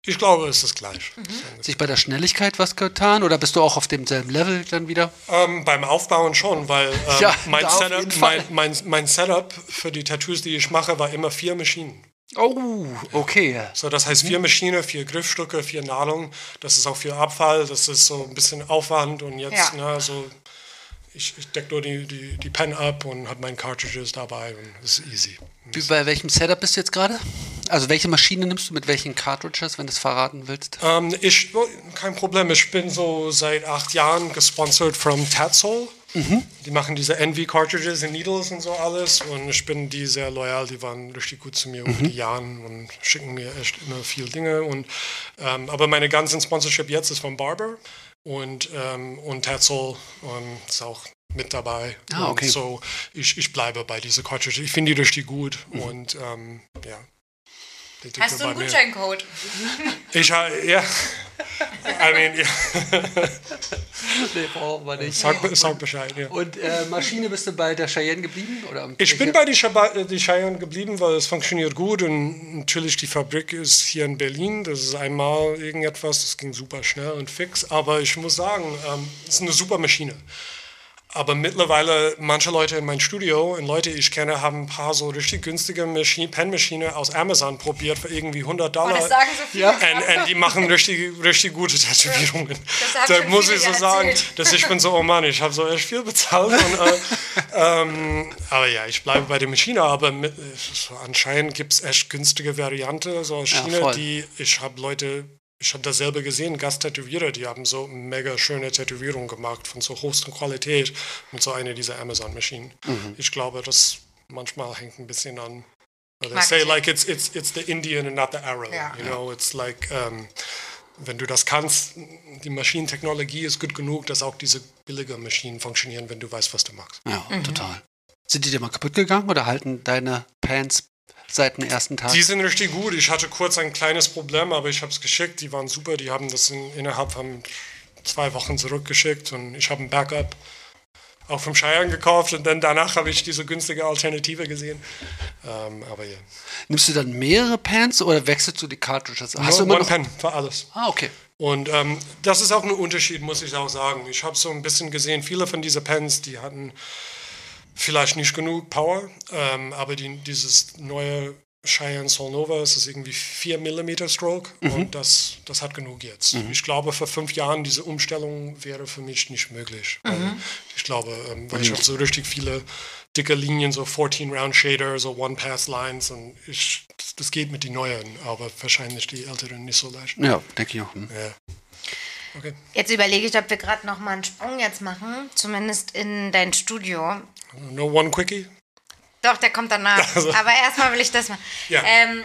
ich glaube, es ist gleich. So hat sich bei der Schnelligkeit was getan oder bist du auch auf demselben Level dann wieder? Ähm, beim Aufbauen schon, weil ähm, Ja, mein, Setup, mein, mein, mein Setup für die Tattoos, die ich mache, war immer vier Maschinen. Oh, okay. So, das heißt vier Maschinen, vier Griffstücke, vier Nadeln. Das ist auch für Abfall, das ist so ein bisschen Aufwand und jetzt, Ja. ne, so, ich, ich decke nur die, die, die Pen ab und habe meine Cartridges dabei und es ist easy. Wie, bei welchem Setup bist du jetzt gerade? Also welche Maschine nimmst du mit welchen Cartridges, wenn du es verraten willst? Ähm, ich, oh, kein Problem, ich bin so seit acht Jahren gesponsert von Tatsol. Die machen diese Envy Cartridges in Needles und so alles. Und ich bin die sehr loyal. Die waren richtig gut zu mir über die Jahre und schicken mir echt immer viel Dinge. Und, ähm, aber meine ganzen Sponsorship jetzt ist von Barber und, ähm, und Tetzel und ist auch mit dabei. Ah, okay. Und so, ich, ich bleibe bei dieser Cartridge. Ich finde die richtig gut. Und ähm, ja. Hast du einen. Gutscheincode? Ich habe, ja. I mean, ja. Nee, brauchen wir nicht. Sag, sag Bescheid, ja. Und äh, Maschine bist du bei der Cheyenne geblieben? Oder am- Ich bin bei die, Schaba- äh, die Cheyenne geblieben, weil es funktioniert gut und natürlich die Fabrik ist hier in Berlin. Das ist einmal irgendetwas, das ging super schnell und fix. Aber ich muss sagen, ähm, es ist eine super Maschine. Aber mittlerweile, manche Leute in meinem Studio und Leute, die ich kenne, haben ein paar so richtig günstige Maschine, Penmaschine aus Amazon probiert für irgendwie 100 Oh, Dollar. das sagen so viele. Ja. Und, und die machen richtig, richtig gute Tätowierungen. haben Da schon muss viele ich so mir sagen, erzählt. dass ich bin so, oh Mann, ich habe so echt viel bezahlt. Und, äh, ähm, aber ja, ich bleibe bei der Maschine. Aber mit, so anscheinend gibt es echt günstige Variante, so aus Ja, China, voll. die ich habe Leute, ich habe dasselbe gesehen, Gasttätowierer, die haben so mega schöne Tätowierungen gemacht von so höchster Qualität mit so einer dieser Amazon-Maschinen. Mhm. Ich glaube, das manchmal hängt ein bisschen an. They say Marketing. like it's it's it's the Indian and not the arrow. Ja. You know, it's like ähm, wenn du das kannst, die Maschinentechnologie ist gut genug, dass auch diese billige Maschinen funktionieren, wenn du weißt, was du magst. Ja, total. Sind die dir mal kaputt gegangen oder halten deine Pants seit dem ersten Tag? Die sind richtig gut. Ich hatte kurz ein kleines Problem, aber ich habe es geschickt. Die waren super. Die haben das in, innerhalb von zwei Wochen zurückgeschickt und ich habe ein Backup auch vom Scheiern gekauft und dann danach habe ich diese günstige Alternative gesehen. Ähm, aber ja. Nimmst du dann mehrere Pants oder wechselst du die Cartridges? Hast du Nur immer One? Pen für alles. Ah, okay. Und ähm, das ist auch ein Unterschied, muss ich auch sagen. Ich habe so ein bisschen gesehen, viele von diesen Pens, die hatten vielleicht nicht genug Power, ähm, aber die, dieses neue Cheyenne Solnova, es ist irgendwie 4 mm Stroke und das, das hat genug jetzt. Ich glaube, vor fünf Jahren diese Umstellung wäre für mich nicht möglich. Weil Ich glaube, ähm, weil ich habe so richtig viele dicke Linien, so 14 Round Shader, so One-Pass-Lines und ich, das, das geht mit den neuen, aber wahrscheinlich die älteren nicht so leicht. Ja, denke ich auch. Hm. Ja. Okay. Jetzt überlege ich, ob wir gerade noch mal einen Sprung jetzt machen, zumindest in dein Studio. No one quickie? Doch, der kommt danach. Aber erstmal will ich das mal. Ja. Ähm,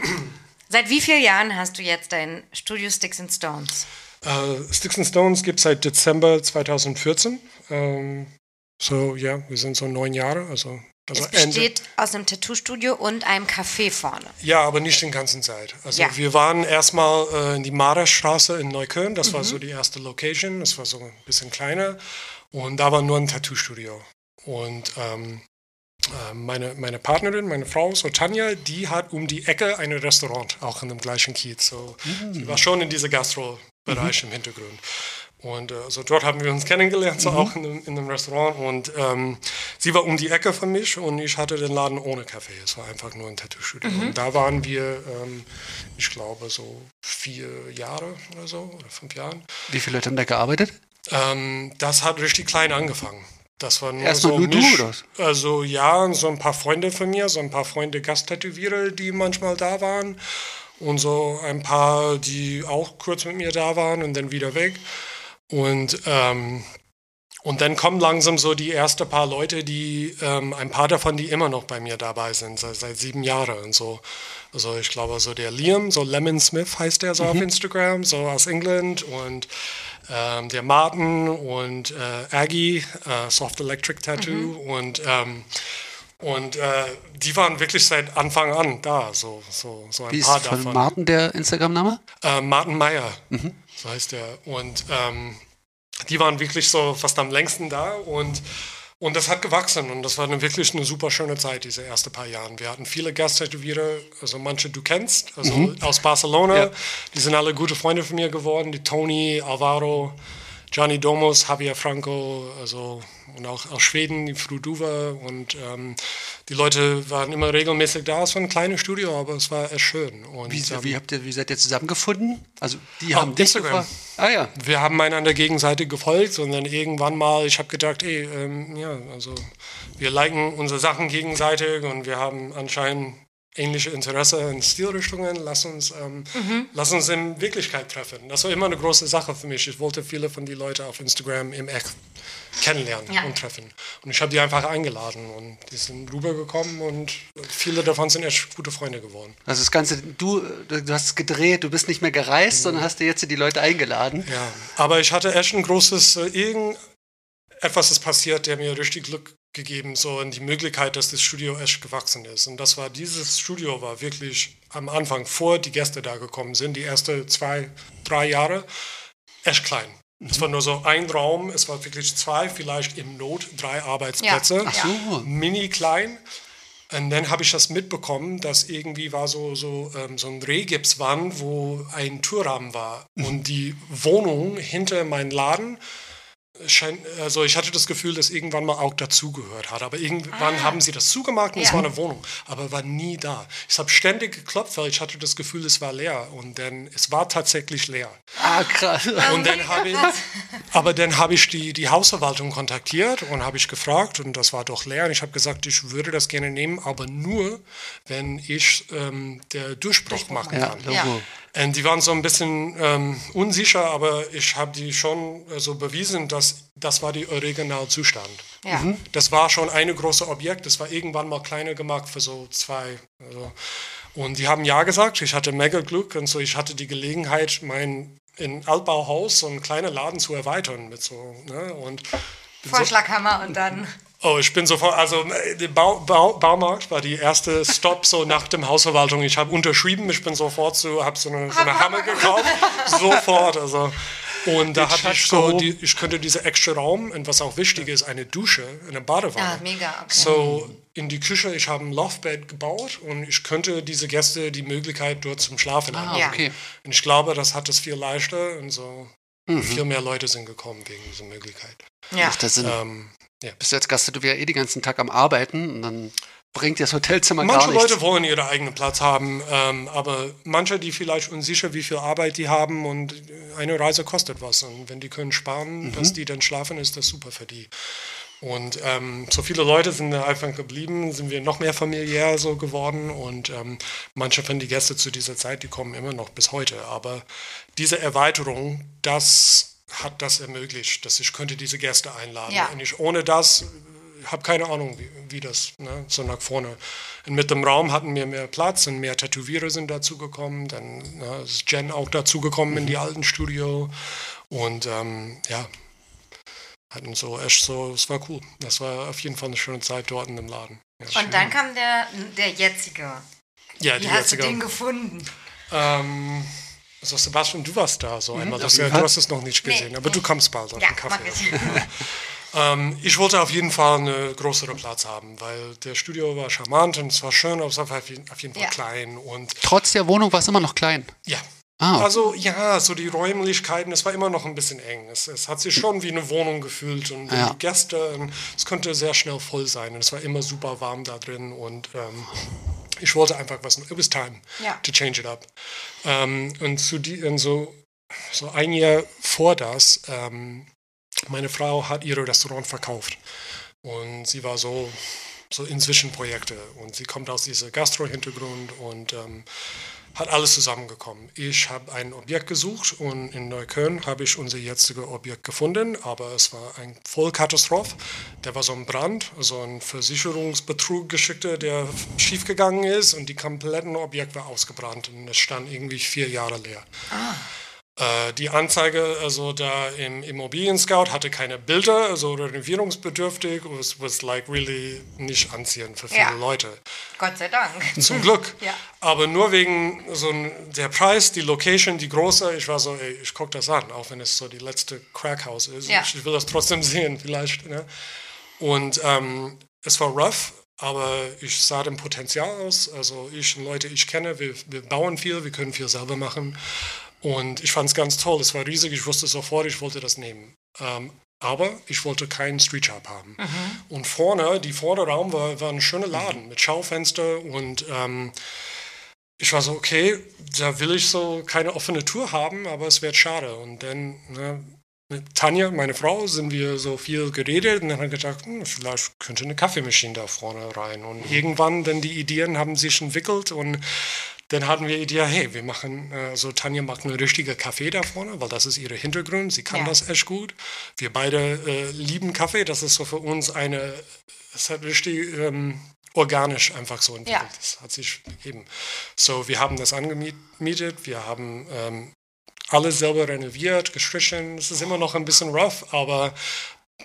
seit wie vielen Jahren hast du jetzt dein Studio Sticks and Stones? Äh, Sticks and Stones gibt es seit Dezember 2014. Ähm, so, ja, wir sind so neun Jahre. Also, also Es besteht aus einem Tattoo-Studio und einem Café vorne. Ja, aber nicht den ganzen Zeit. Also Ja. wir waren erstmal äh, in die Marderstraße in Neukölln. Das war so die erste Location. Das war so ein bisschen kleiner. Und da war nur ein Tattoo-Studio. Und ähm, äh, meine, meine Partnerin, meine Frau, so Tanja, die hat um die Ecke ein Restaurant, auch in dem gleichen Kiez. So, Sie war schon in diesem Gastro-Bereich im Hintergrund. Und äh, so dort haben wir uns kennengelernt, so auch in dem, in dem Restaurant. Und ähm, sie war um die Ecke von mich und ich hatte den Laden ohne Kaffee. Es war einfach nur ein Tattoo-Studio. Und da waren wir, ähm, ich glaube, so vier Jahre oder so, oder fünf Jahren. Wie viele Leute haben da gearbeitet? Ähm, das hat richtig klein angefangen. Das war nur Erstmal so nur du, Misch- was? Also ja, so ein paar Freunde von mir, so ein paar Freunde Gasttätowierer, die manchmal da waren. Und so ein paar, die auch kurz mit mir da waren und dann wieder weg. Und, ähm, und dann kommen langsam so die ersten paar Leute, die, ähm, ein paar davon, die immer noch bei mir dabei sind, seit, seit sieben Jahren und so. Also ich glaube, so der Liam, so Lemon Smith heißt der so auf Instagram, so aus England und ähm, der Martin und äh, Aggie, äh, Soft Electric Tattoo und ähm, und äh, die waren wirklich seit Anfang an da, so, so, so ein Wie ist paar von davon. Martin der Instagram-Name? Äh, Martin Meyer, so heißt er. Und ähm, die waren wirklich so fast am längsten da und, und das hat gewachsen und das war eine, wirklich eine super schöne Zeit, diese ersten paar Jahre. Wir hatten viele Gasttätowierer, also manche du kennst, also aus Barcelona, Ja. die sind alle gute Freunde von mir geworden, die Tony, Alvaro, Gianni Domus, Javier Franco, also und auch aus Schweden, die Fruduva und ähm, die Leute waren immer regelmäßig da. Es war ein kleines Studio, aber es war echt schön. Und, Wie, ähm, wie, habt ihr, wie seid ihr zusammengefunden? Also die haben dich Instagram. Ah ja. wir haben einander gegenseitig gefolgt und dann irgendwann mal, ich habe gedacht, ey, ähm, ja, also wir liken unsere Sachen gegenseitig und wir haben anscheinend ähnliche Interesse in Stilrichtungen, lass uns, ähm, lass uns in Wirklichkeit treffen. Das war immer eine große Sache für mich. Ich wollte viele von den Leuten auf Instagram im Echt kennenlernen Ja. und treffen. Und ich habe die einfach eingeladen und die sind rübergekommen und viele davon sind echt gute Freunde geworden. Also das Ganze, du, du hast es gedreht, du bist nicht mehr gereist, sondern hast dir jetzt die Leute eingeladen. Ja, aber ich hatte echt ein großes, äh, irgend etwas ist passiert, der mir richtig Glück gegeben, so in die Möglichkeit, dass das Studio echt gewachsen ist. Und das war, dieses Studio war wirklich am Anfang, vor die Gäste da gekommen sind, die ersten zwei, drei Jahre, echt klein. Es war nur so ein Raum, es war wirklich zwei, vielleicht im Not drei Arbeitsplätze. Ach so. Mini klein. Und dann habe ich das mitbekommen, dass irgendwie war so, so, ähm, so ein Rehgipswand, wo ein Türrahmen war. Und die Wohnung hinter meinem Laden scheint, also ich hatte das Gefühl, dass irgendwann mal auch dazugehört hat. Aber irgendwann haben sie das zugemacht und es Ja. war eine Wohnung, aber war nie da. Ich habe ständig geklopft, weil ich hatte das Gefühl, es war leer. Und dann, es war tatsächlich leer. Ah, krass. Und dann habe ich, aber dann habe ich die, die Hausverwaltung kontaktiert und habe ich gefragt und das war doch leer. Und ich habe gesagt, ich würde das gerne nehmen, aber nur, wenn ich ähm, der Durchbruch machen Ja, kann. Ja. Und die waren so ein bisschen ähm, unsicher, aber ich habe die schon äh, so bewiesen, dass das war der Originalzustand. Ja. Das war schon eine große Objekt. Das war irgendwann mal kleiner gemacht für so zwei. Also. Und die haben ja gesagt. Ich hatte mega Glück und so. Ich hatte die Gelegenheit, mein in Altbauhaus so einen kleinen Laden zu erweitern mit so. Ne? Und bin so, Vorschlaghammer und dann. Oh, ich bin sofort, also äh, der Bau, Bau, Baumarkt war die erste Stop so nach dem Hausverwaltung. Ich habe unterschrieben, ich bin sofort so, habe so eine, so eine Hammer gekauft, sofort. Also und da hatte ich so, die, ich könnte diese extra Raum und was auch wichtig ist, eine Dusche, eine Badewanne. Ah, mega, okay. So in die Küche, ich habe ein Loftbed gebaut und ich könnte diese Gäste die Möglichkeit dort zum Schlafen Ah, haben. Ja. okay. Und ich glaube, das hat es viel leichter und so Mhm. viel mehr Leute sind gekommen wegen dieser Möglichkeit. Ja. Macht das Sinn. Ähm, ja. Bist du als Gast, du ja eh den ganzen Tag am Arbeiten und dann bringt dir das Hotelzimmer Manche gar nichts. Leute wollen ihren eigenen Platz haben, ähm, aber manche, die vielleicht unsicher, wie viel Arbeit die haben und eine Reise kostet was. Und wenn die können sparen, dass die dann schlafen, ist das super für die. Und ähm, so viele Leute sind da einfach geblieben, sind wir noch mehr familiär so geworden und ähm, manche von den Gästen zu dieser Zeit, die kommen immer noch bis heute. Aber diese Erweiterung, das hat das ermöglicht, dass ich könnte diese Gäste einladen. Ja. Und ich ohne das habe keine Ahnung, wie, wie das ne, so nach vorne. Und mit dem Raum hatten wir mehr Platz und mehr Tätowierer sind dazugekommen. Dann ne, ist Jen auch dazugekommen in die alten Studio. Und ähm, ja, hatten so echt so, es war cool. Das war auf jeden Fall eine schöne Zeit dort in dem Laden. Ja, Und dann kam der, der jetzige. ja Wie die hast du jetzige. den gefunden? Ähm, also Sebastian, du warst da so einmal. Das, ja, du hast es noch nicht Nee, gesehen, aber nee. du kommst bald auf Ja, den Kaffee. Ähm, ich wollte auf jeden Fall einen größeren Platz haben, weil der Studio war charmant und es war schön, aber es war auf jeden, Fall Ja. klein und Trotz der Wohnung war es immer noch klein. ja. Ah, Also ja, so die Räumlichkeiten, es war immer noch ein bisschen eng. Es, es hat sich schon wie eine Wohnung gefühlt und Ja. die Gäste, ähm, es konnte sehr schnell voll sein und es war immer super warm da drin und ähm, ich wollte einfach was, it was time Ja. to change it up. Ähm, und zu die, und so, so ein Jahr vor das, ähm, meine Frau hat ihr Restaurant verkauft und sie war so so inzwischen Projekte und sie kommt aus diesem Gastro-Hintergrund und ähm, hat alles zusammengekommen. Ich habe ein Objekt gesucht und in Neukölln habe ich unser jetziges Objekt gefunden, aber es war ein Vollkatastrophe. Der war so ein Brand, so ein Versicherungsbetrug geschickter, der schiefgegangen ist und die kompletten Objekt war ausgebrannt und es stand irgendwie vier Jahre leer. Äh, Die Anzeige, also da im Immobilien-Scout hatte keine Bilder, also renovierungsbedürftig, was was like really nicht anziehend für viele Ja. Leute. Gott sei Dank. Zum Glück. Ja. Aber nur wegen so der Preis, die Location, die große, ich war so, ey, ich gucke das an, auch wenn es so die letzte Crackhouse ist. Ja. Ich will das trotzdem sehen, vielleicht. Ne? Und ähm, es war rough, aber ich sah dem Potenzial aus. Also ich und Leute, ich kenne, wir, wir bauen viel, wir können viel selber machen. Und ich fand es ganz toll. Es war riesig, ich wusste sofort, ich wollte das nehmen. Ähm, aber ich wollte keinen Street Shop haben. Und vorne, die Vorderraum war, war ein schöner Laden mit Schaufenster und ähm, ich war so, okay, da will ich so keine offene Tour haben, aber es wird schade. Und dann ne, mit Tanja, meine Frau, sind wir so viel geredet und dann haben wir gedacht, hm, vielleicht könnte eine Kaffeemaschine da vorne rein. Und irgendwann dann die Ideen haben sich entwickelt und dann hatten wir die Idee, hey, wir machen, äh, so Tanja macht einen richtigen Kaffee da vorne, weil das ist ihr Hintergrund, sie kann Ja. das echt gut. Wir beide äh, lieben Kaffee, das ist so für uns eine, es hat richtig ähm, organisch einfach so entwickelt. Ja. Das hat sich gegeben. So, wir haben das angemietet, wir haben ähm, alles selber renoviert, gestrichen. Es ist immer noch ein bisschen rough, aber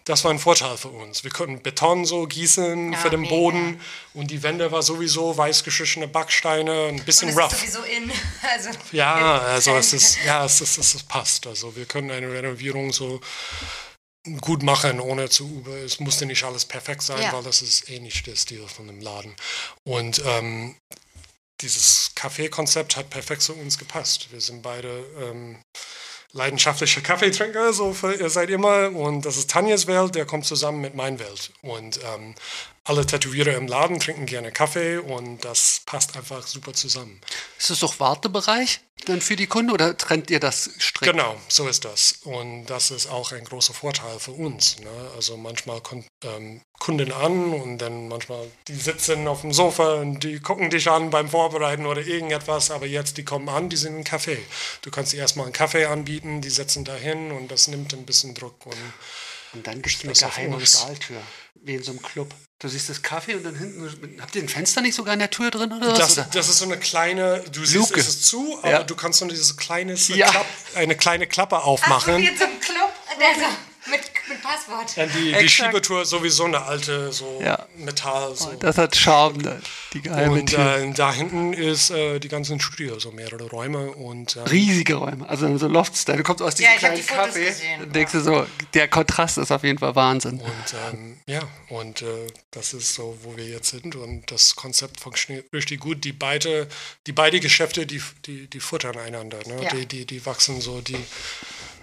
das war ein Vorteil für uns. Wir konnten Beton so gießen Ja, für den mega. Boden und die Wände war sowieso weiß gestrichene Backsteine, ein bisschen Und es rough. ist sowieso in. Also, Ja, also es ist, ja, es ist, es passt. Also wir können eine Renovierung so gut machen, ohne zu über. Es musste nicht alles perfekt sein, Ja. weil das ist eh nicht der Stil von dem Laden. Und ähm, dieses Kaffeekonzept hat perfekt zu uns gepasst. Wir sind beide ähm, leidenschaftliche Kaffeetrinker, so für, ihr seid immer. Und das ist Tanjas Welt, der kommt zusammen mit meiner Welt. Und ähm, alle Tätowierer im Laden trinken gerne Kaffee und das passt einfach super zusammen. Ist das doch Wartebereich dann für die Kunden oder trennt ihr das strikt? Genau, so ist das. Und das ist auch ein großer Vorteil für uns. Ne? Also manchmal kommt ähm, Kunden an und dann manchmal, die sitzen auf dem Sofa und die gucken dich an beim Vorbereiten oder irgendetwas, aber jetzt, die kommen an, die sind im Café. Du kannst ihnen erstmal einen Kaffee anbieten, die setzen da hin und das nimmt ein bisschen Druck. Und Und dann gibt es eine geheime. Stahltür, wie in so einem Club. Du siehst das Kaffee und dann hinten, habt ihr ein Fenster nicht sogar in der Tür drin oder was? das, oder? das ist so eine kleine, du siehst, Luke. es ist zu, aber Ja. du kannst so diese kleine, Ja. Klapp, eine kleine Klappe Ach, so aufmachen. wie einem Club, der so mit, mit Passwort. Ja, die, die Exakt. Schiebetür ist sowieso eine alte, so Ja. Metall. So. Das hat Charme, ne? die geheime Und Tür. äh, da hinten ist äh, die ganzen Studio, so mehrere Räume und ähm, Riesige Räume, also so Loftstyle. Du kommst aus diesem Ja, kleinen die Kaffee gesehen, denkst du so, der Kontrast ist auf jeden Fall Wahnsinn. und ähm, ja, und äh, das ist so, wo wir jetzt sind und das Konzept funktioniert richtig gut. Die beide, die beide Geschäfte, die, die, die futtern einander, ne? Ja. die, die, die wachsen so, die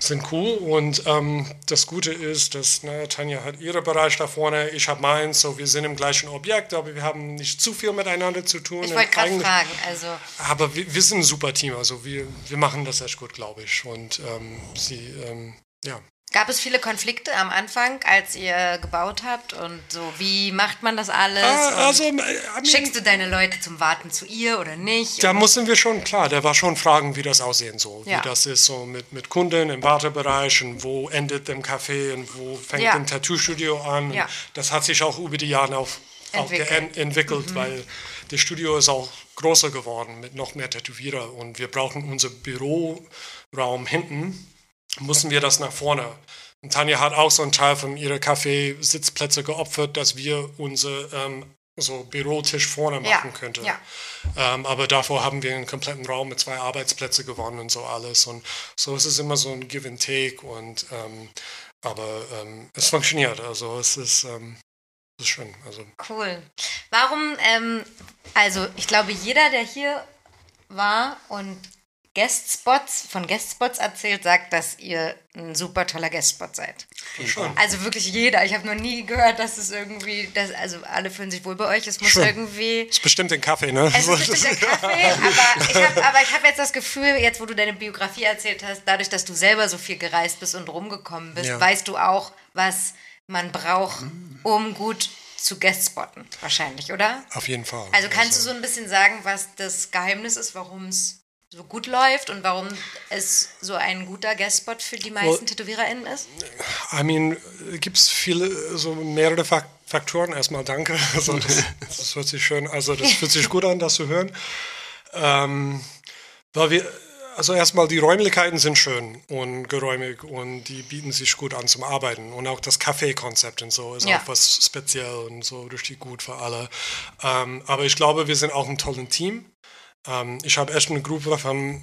sind cool und ähm, das Gute ist, dass ne, Tanja hat ihren Bereich da vorne, ich habe meins, so wir sind im gleichen Objekt, aber wir haben nicht zu viel miteinander zu tun. Ich wollte gerade fragen, also Aber wir, wir sind ein super Team, also wir, wir machen das echt gut, glaube ich. Und ähm, sie, ähm, ja. Gab es viele Konflikte am Anfang, als ihr gebaut habt und so, wie macht man das alles? Ah, also, äh, I mean, Schickst du deine Leute zum Warten zu ihr oder nicht? da mussten wir schon, klar, da war schon Fragen, wie das aussehen soll. Ja. Wie das ist so mit, mit Kunden im Wartebereich und wo endet im Café und wo fängt Ja. ein Tattoo-Studio an. Ja. Das hat sich auch über die Jahre auf, auch Entwickelt. entwickelt, weil das Studio ist auch größer geworden mit noch mehr Tätowierer und wir brauchen unser Büroraum hinten, mussten wir das nach vorne. Und Tanja hat auch so einen Teil von ihrer Kaffeesitzplätze geopfert, dass wir unser ähm, so Bürotisch vorne Ja, machen könnten. ja. Ähm, aber davor haben wir einen kompletten Raum mit zwei Arbeitsplätzen gewonnen und so alles. Und so ist es immer so ein Give and Take. Und ähm, aber ähm, es funktioniert. Also es ist, ähm, es ist schön. Also Cool. Warum, ähm, also ich glaube, jeder, der hier war und Guestspots, von Guestspots erzählt, sagt, dass ihr ein super toller Guestspot seid. schon. Also wirklich jeder. Ich habe noch nie gehört, dass es irgendwie, dass, also alle fühlen sich wohl bei euch. Es muss Schön. irgendwie. ist bestimmt ein Kaffee, ne? Es ist bestimmt der Kaffee, aber ich habe hab jetzt das Gefühl, jetzt wo du deine Biografie erzählt hast, dadurch, dass du selber so viel gereist bist und rumgekommen bist, Ja. weißt du auch, was man braucht, um gut zu guestspotten. Wahrscheinlich, oder? Auf jeden Fall. Also kannst du so ein bisschen sagen, was das Geheimnis ist, warum es so gut läuft und warum es so ein guter Guestspot für die meisten TätowiererInnen ist? I mean, gibt es viele, so mehrere Fak Faktoren. Erstmal danke. Also das, das hört sich schön, also das fühlt sich gut an, das zu hören. Ähm, weil wir, also erstmal die Räumlichkeiten sind schön und geräumig und die bieten sich gut an zum Arbeiten. Und auch das Kaffeekonzept und so ist Ja. auch was speziell und so richtig gut für alle. Ähm, aber ich glaube, wir sind auch ein tolles Team. Ähm, ich habe echt eine Gruppe von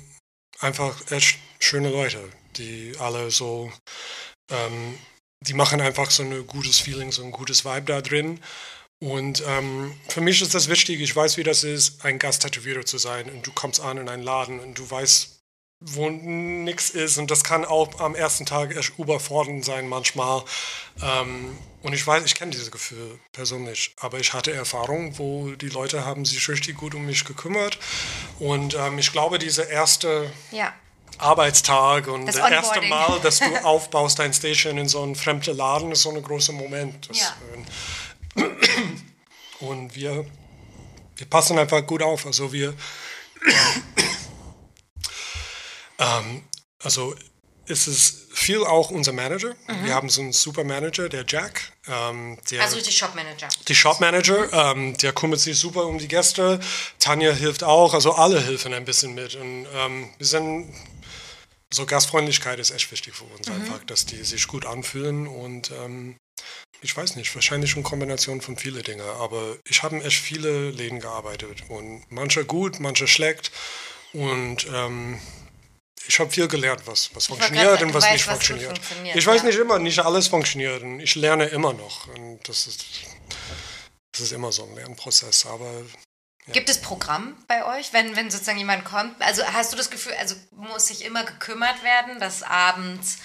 einfach echt schöne Leute, die alle so ähm, die machen einfach so ein gutes Feeling, so ein gutes Vibe da drin. Und ähm, für mich ist das wichtig, ich weiß, wie das ist, ein Gasttätowierer zu sein. Und du kommst an in einen Laden und du weißt, wo nichts ist. Und das kann auch am ersten Tag echt überfordernd sein manchmal. Ähm, und ich weiß, ich kenne dieses Gefühl persönlich. Aber ich hatte Erfahrung, wo die Leute haben sich richtig gut um mich gekümmert. Und ähm, ich glaube, diese erste Ja. Arbeitstag und Das das, erste. Mal, dass du aufbaust dein Station in so einen fremden Laden, ist so ein großer Moment. Ja. Und wir, wir passen einfach gut auf. Also wir, ähm, also es ist viel auch unser Manager. Wir haben so einen super Manager, der Jack. Ähm, der, Mhm. Also die Shopmanager. die Shopmanager, ähm, der kümmert sich super um die Gäste. Tanja hilft auch, also alle helfen ein bisschen mit. Und ähm, wir sind, so Gastfreundlichkeit ist echt wichtig für uns einfach, dass die sich gut anfühlen und ähm, ich weiß nicht, wahrscheinlich eine Kombination von vielen Dingen, aber ich habe in echt viele Läden gearbeitet und manche gut, manche schlecht und ähm, ich habe viel gelernt, was, was funktioniert und was weißt, nicht was funktioniert. funktioniert, Ich weiß ja. nicht immer, nicht alles funktioniert und ich lerne immer noch und das ist, das ist immer so ein Lernprozess, aber Gibt es Programm bei euch, wenn, wenn sozusagen jemand kommt? Also hast du das Gefühl, also muss sich immer gekümmert werden, dass abends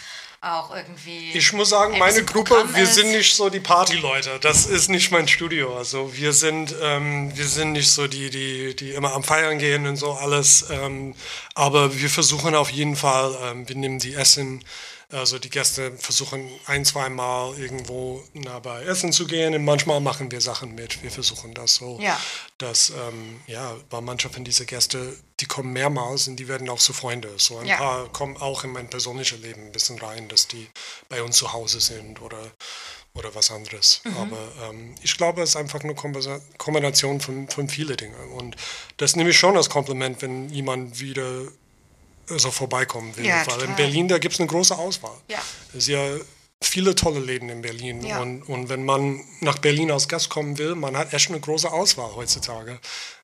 auch irgendwie. Ich muss sagen, ein meine Gruppe, Programm wir ist? sind nicht so die Partyleute. Das ist nicht mein Studio. Also wir sind, ähm, wir sind nicht so die, die, die immer am Feiern gehen und so alles. Ähm, aber wir versuchen auf jeden Fall, ähm, wir nehmen die Essen. Also die Gäste versuchen ein, zwei Mal irgendwo nah bei Essen zu gehen und manchmal machen wir Sachen mit. Wir versuchen das so, Ja. dass, ähm, ja, bei manchen von diesen Gäste, die kommen mehrmals und die werden auch zu Freunde. So ein Ja. paar kommen auch in mein persönliches Leben ein bisschen rein, dass die bei uns zu Hause sind oder, oder was anderes. Mhm. Aber ähm, ich glaube, es ist einfach eine Kombination von, von vielen Dingen. Und das nehme ich schon als Kompliment, wenn jemand wieder so vorbeikommen will. Ja, Weil total. in Berlin, da gibt es eine große Auswahl. Ja. Es sind ja viele tolle Läden in Berlin. Ja. Und, und wenn man nach Berlin als Gast kommen will, man hat echt eine große Auswahl heutzutage.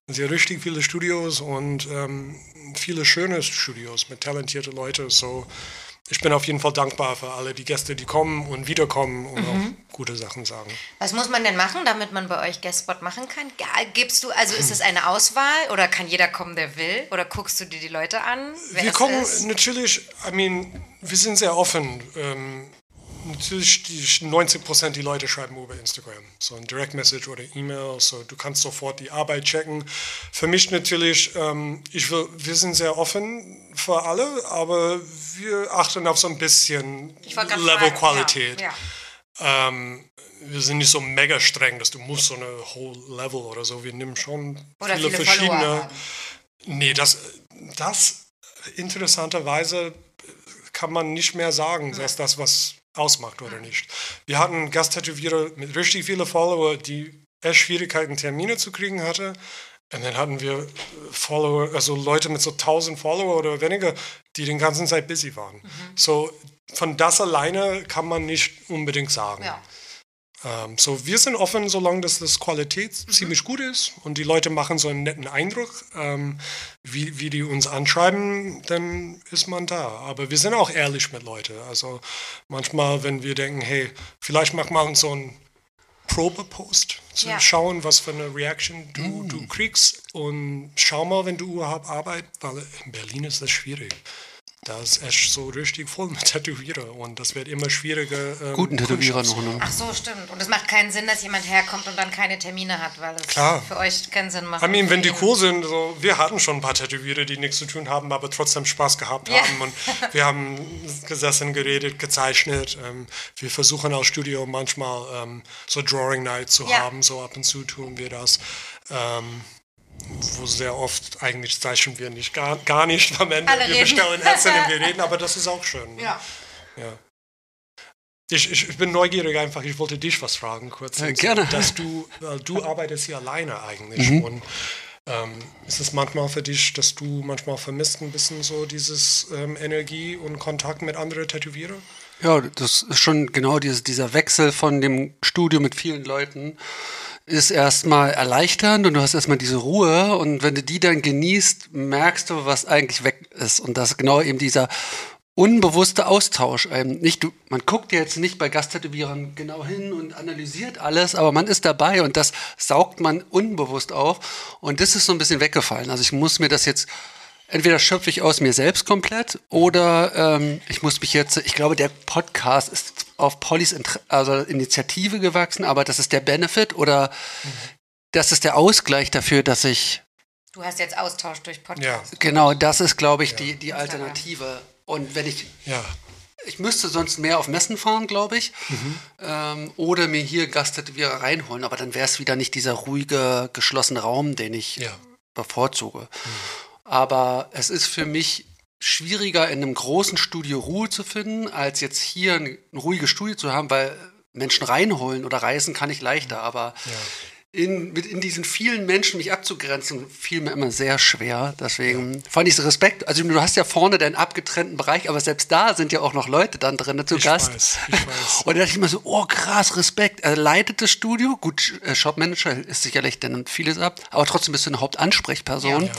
Es sind ja richtig viele Studios und ähm, viele schöne Studios mit talentierten Leuten. So, ich bin auf jeden Fall dankbar für alle die Gäste, die kommen und wiederkommen und Mhm. auch gute Sachen sagen. Was muss man denn machen, damit man bei euch Guestspot machen kann? Gibst du, also ist es eine Auswahl oder kann jeder kommen, der will? Oder guckst du dir die Leute an? Wir kommen ist? natürlich, I mean, wir sind sehr offen. Ähm, 90 Prozent die Leute schreiben über Instagram. So ein Direct Message oder E-Mail. So, du kannst sofort die Arbeit checken. Für mich natürlich, ähm, ich will, wir sind sehr offen für alle, aber wir achten auf so ein bisschen Level Qualität. Ja, ja. Ähm, wir sind nicht so mega streng, dass du musst so eine whole Level oder so. Wir nehmen schon viele, viele verschiedene. Follower. Nee, das, das interessanterweise kann man nicht mehr sagen, dass das was ausmacht oder nicht. Wir hatten Gasttätowierer mit richtig vielen Follower, die echt Schwierigkeiten, Termine zu kriegen hatte. Und dann hatten wir Follower, also Leute mit so 1000 Follower oder weniger, die den ganzen Zeit busy waren. So, von das alleine kann man nicht unbedingt sagen. Ja. Ähm, so, wir sind offen, solange dass das Qualität ziemlich gut ist und die Leute machen so einen netten Eindruck, ähm, wie, wie die uns anschreiben, dann ist man da. Aber wir sind auch ehrlich mit Leuten. Also manchmal, wenn wir denken, hey, vielleicht mach mal so einen Probepost, zu Ja. schauen, was für eine Reaction du, du kriegst und schau mal, wenn du überhaupt arbeitest, weil in Berlin ist das schwierig. Da ist echt so richtig voll mit Tätowierer und das wird immer schwieriger. ähm, Guten Tätowierer noch. Ne? Ach so, stimmt. Und es macht keinen Sinn, dass jemand herkommt und dann keine Termine hat, weil es Klar. für euch keinen Sinn macht. I mean, wenn die cool sind, so, wir hatten schon ein paar Tätowierer, die nichts zu tun haben, aber trotzdem Spaß gehabt Ja. haben. Und wir haben gesessen, geredet, gezeichnet. Ähm, wir versuchen als Studio manchmal ähm, so Drawing Night zu Ja. haben, so ab und zu tun wir das. Ähm, wo sehr oft eigentlich zeichnen wir nicht, gar, gar nicht am Ende. Alle wir reden. bestellen Essen und wir reden, aber das ist auch schön. ne? Ja. Ja. Ich, ich, ich bin neugierig einfach, ich wollte dich was fragen kurz. Ja, gerne. Dass du, weil du arbeitest hier alleine eigentlich und ähm, ist es manchmal für dich, dass du manchmal vermisst ein bisschen so dieses ähm, Energie und Kontakt mit anderen Tätowierern? Ja, das ist schon genau dieses, dieser Wechsel von dem Studio mit vielen Leuten ist erstmal erleichternd und du hast erstmal diese Ruhe und wenn du die dann genießt, merkst du, was eigentlich weg ist und das ist genau eben dieser unbewusste Austausch. Ähm, nicht, du, man guckt jetzt nicht bei Gasttätowierern genau hin und analysiert alles, aber man ist dabei und das saugt man unbewusst auf und das ist so ein bisschen weggefallen. Also ich muss mir das jetzt entweder schöpfe ich aus mir selbst komplett oder ähm, ich muss mich jetzt, ich glaube, der Podcast ist auf Pollys Inter also Initiative gewachsen, aber das ist der Benefit oder das ist der Ausgleich dafür, dass ich Du hast jetzt Austausch durch Ja, Podcast. Genau, das ist, glaube ich, die, die Alternative. Und wenn ich, ja. ich müsste sonst mehr auf Messen fahren, glaube ich, ähm, oder mir hier Gasttätowierer reinholen, aber dann wäre es wieder nicht dieser ruhige, geschlossene Raum, den ich Ja. bevorzuge. Aber es ist für mich schwieriger, in einem großen Studio Ruhe zu finden, als jetzt hier ein, ein ruhiges Studio zu haben, weil Menschen reinholen oder reisen kann ich leichter, aber in, mit in diesen vielen Menschen mich abzugrenzen, fiel mir immer sehr schwer. Deswegen fand ich es Respekt. Also du hast ja vorne deinen abgetrennten Bereich, aber selbst da sind ja auch noch Leute dann drin zu Ich Gast. weiß, ich weiß. Und da dachte ich immer so, oh krass, Respekt. Er leitet das Studio. Gut, äh, Shopmanager ist sicherlich dann vieles ab, aber trotzdem bist du eine Hauptansprechperson. Ja.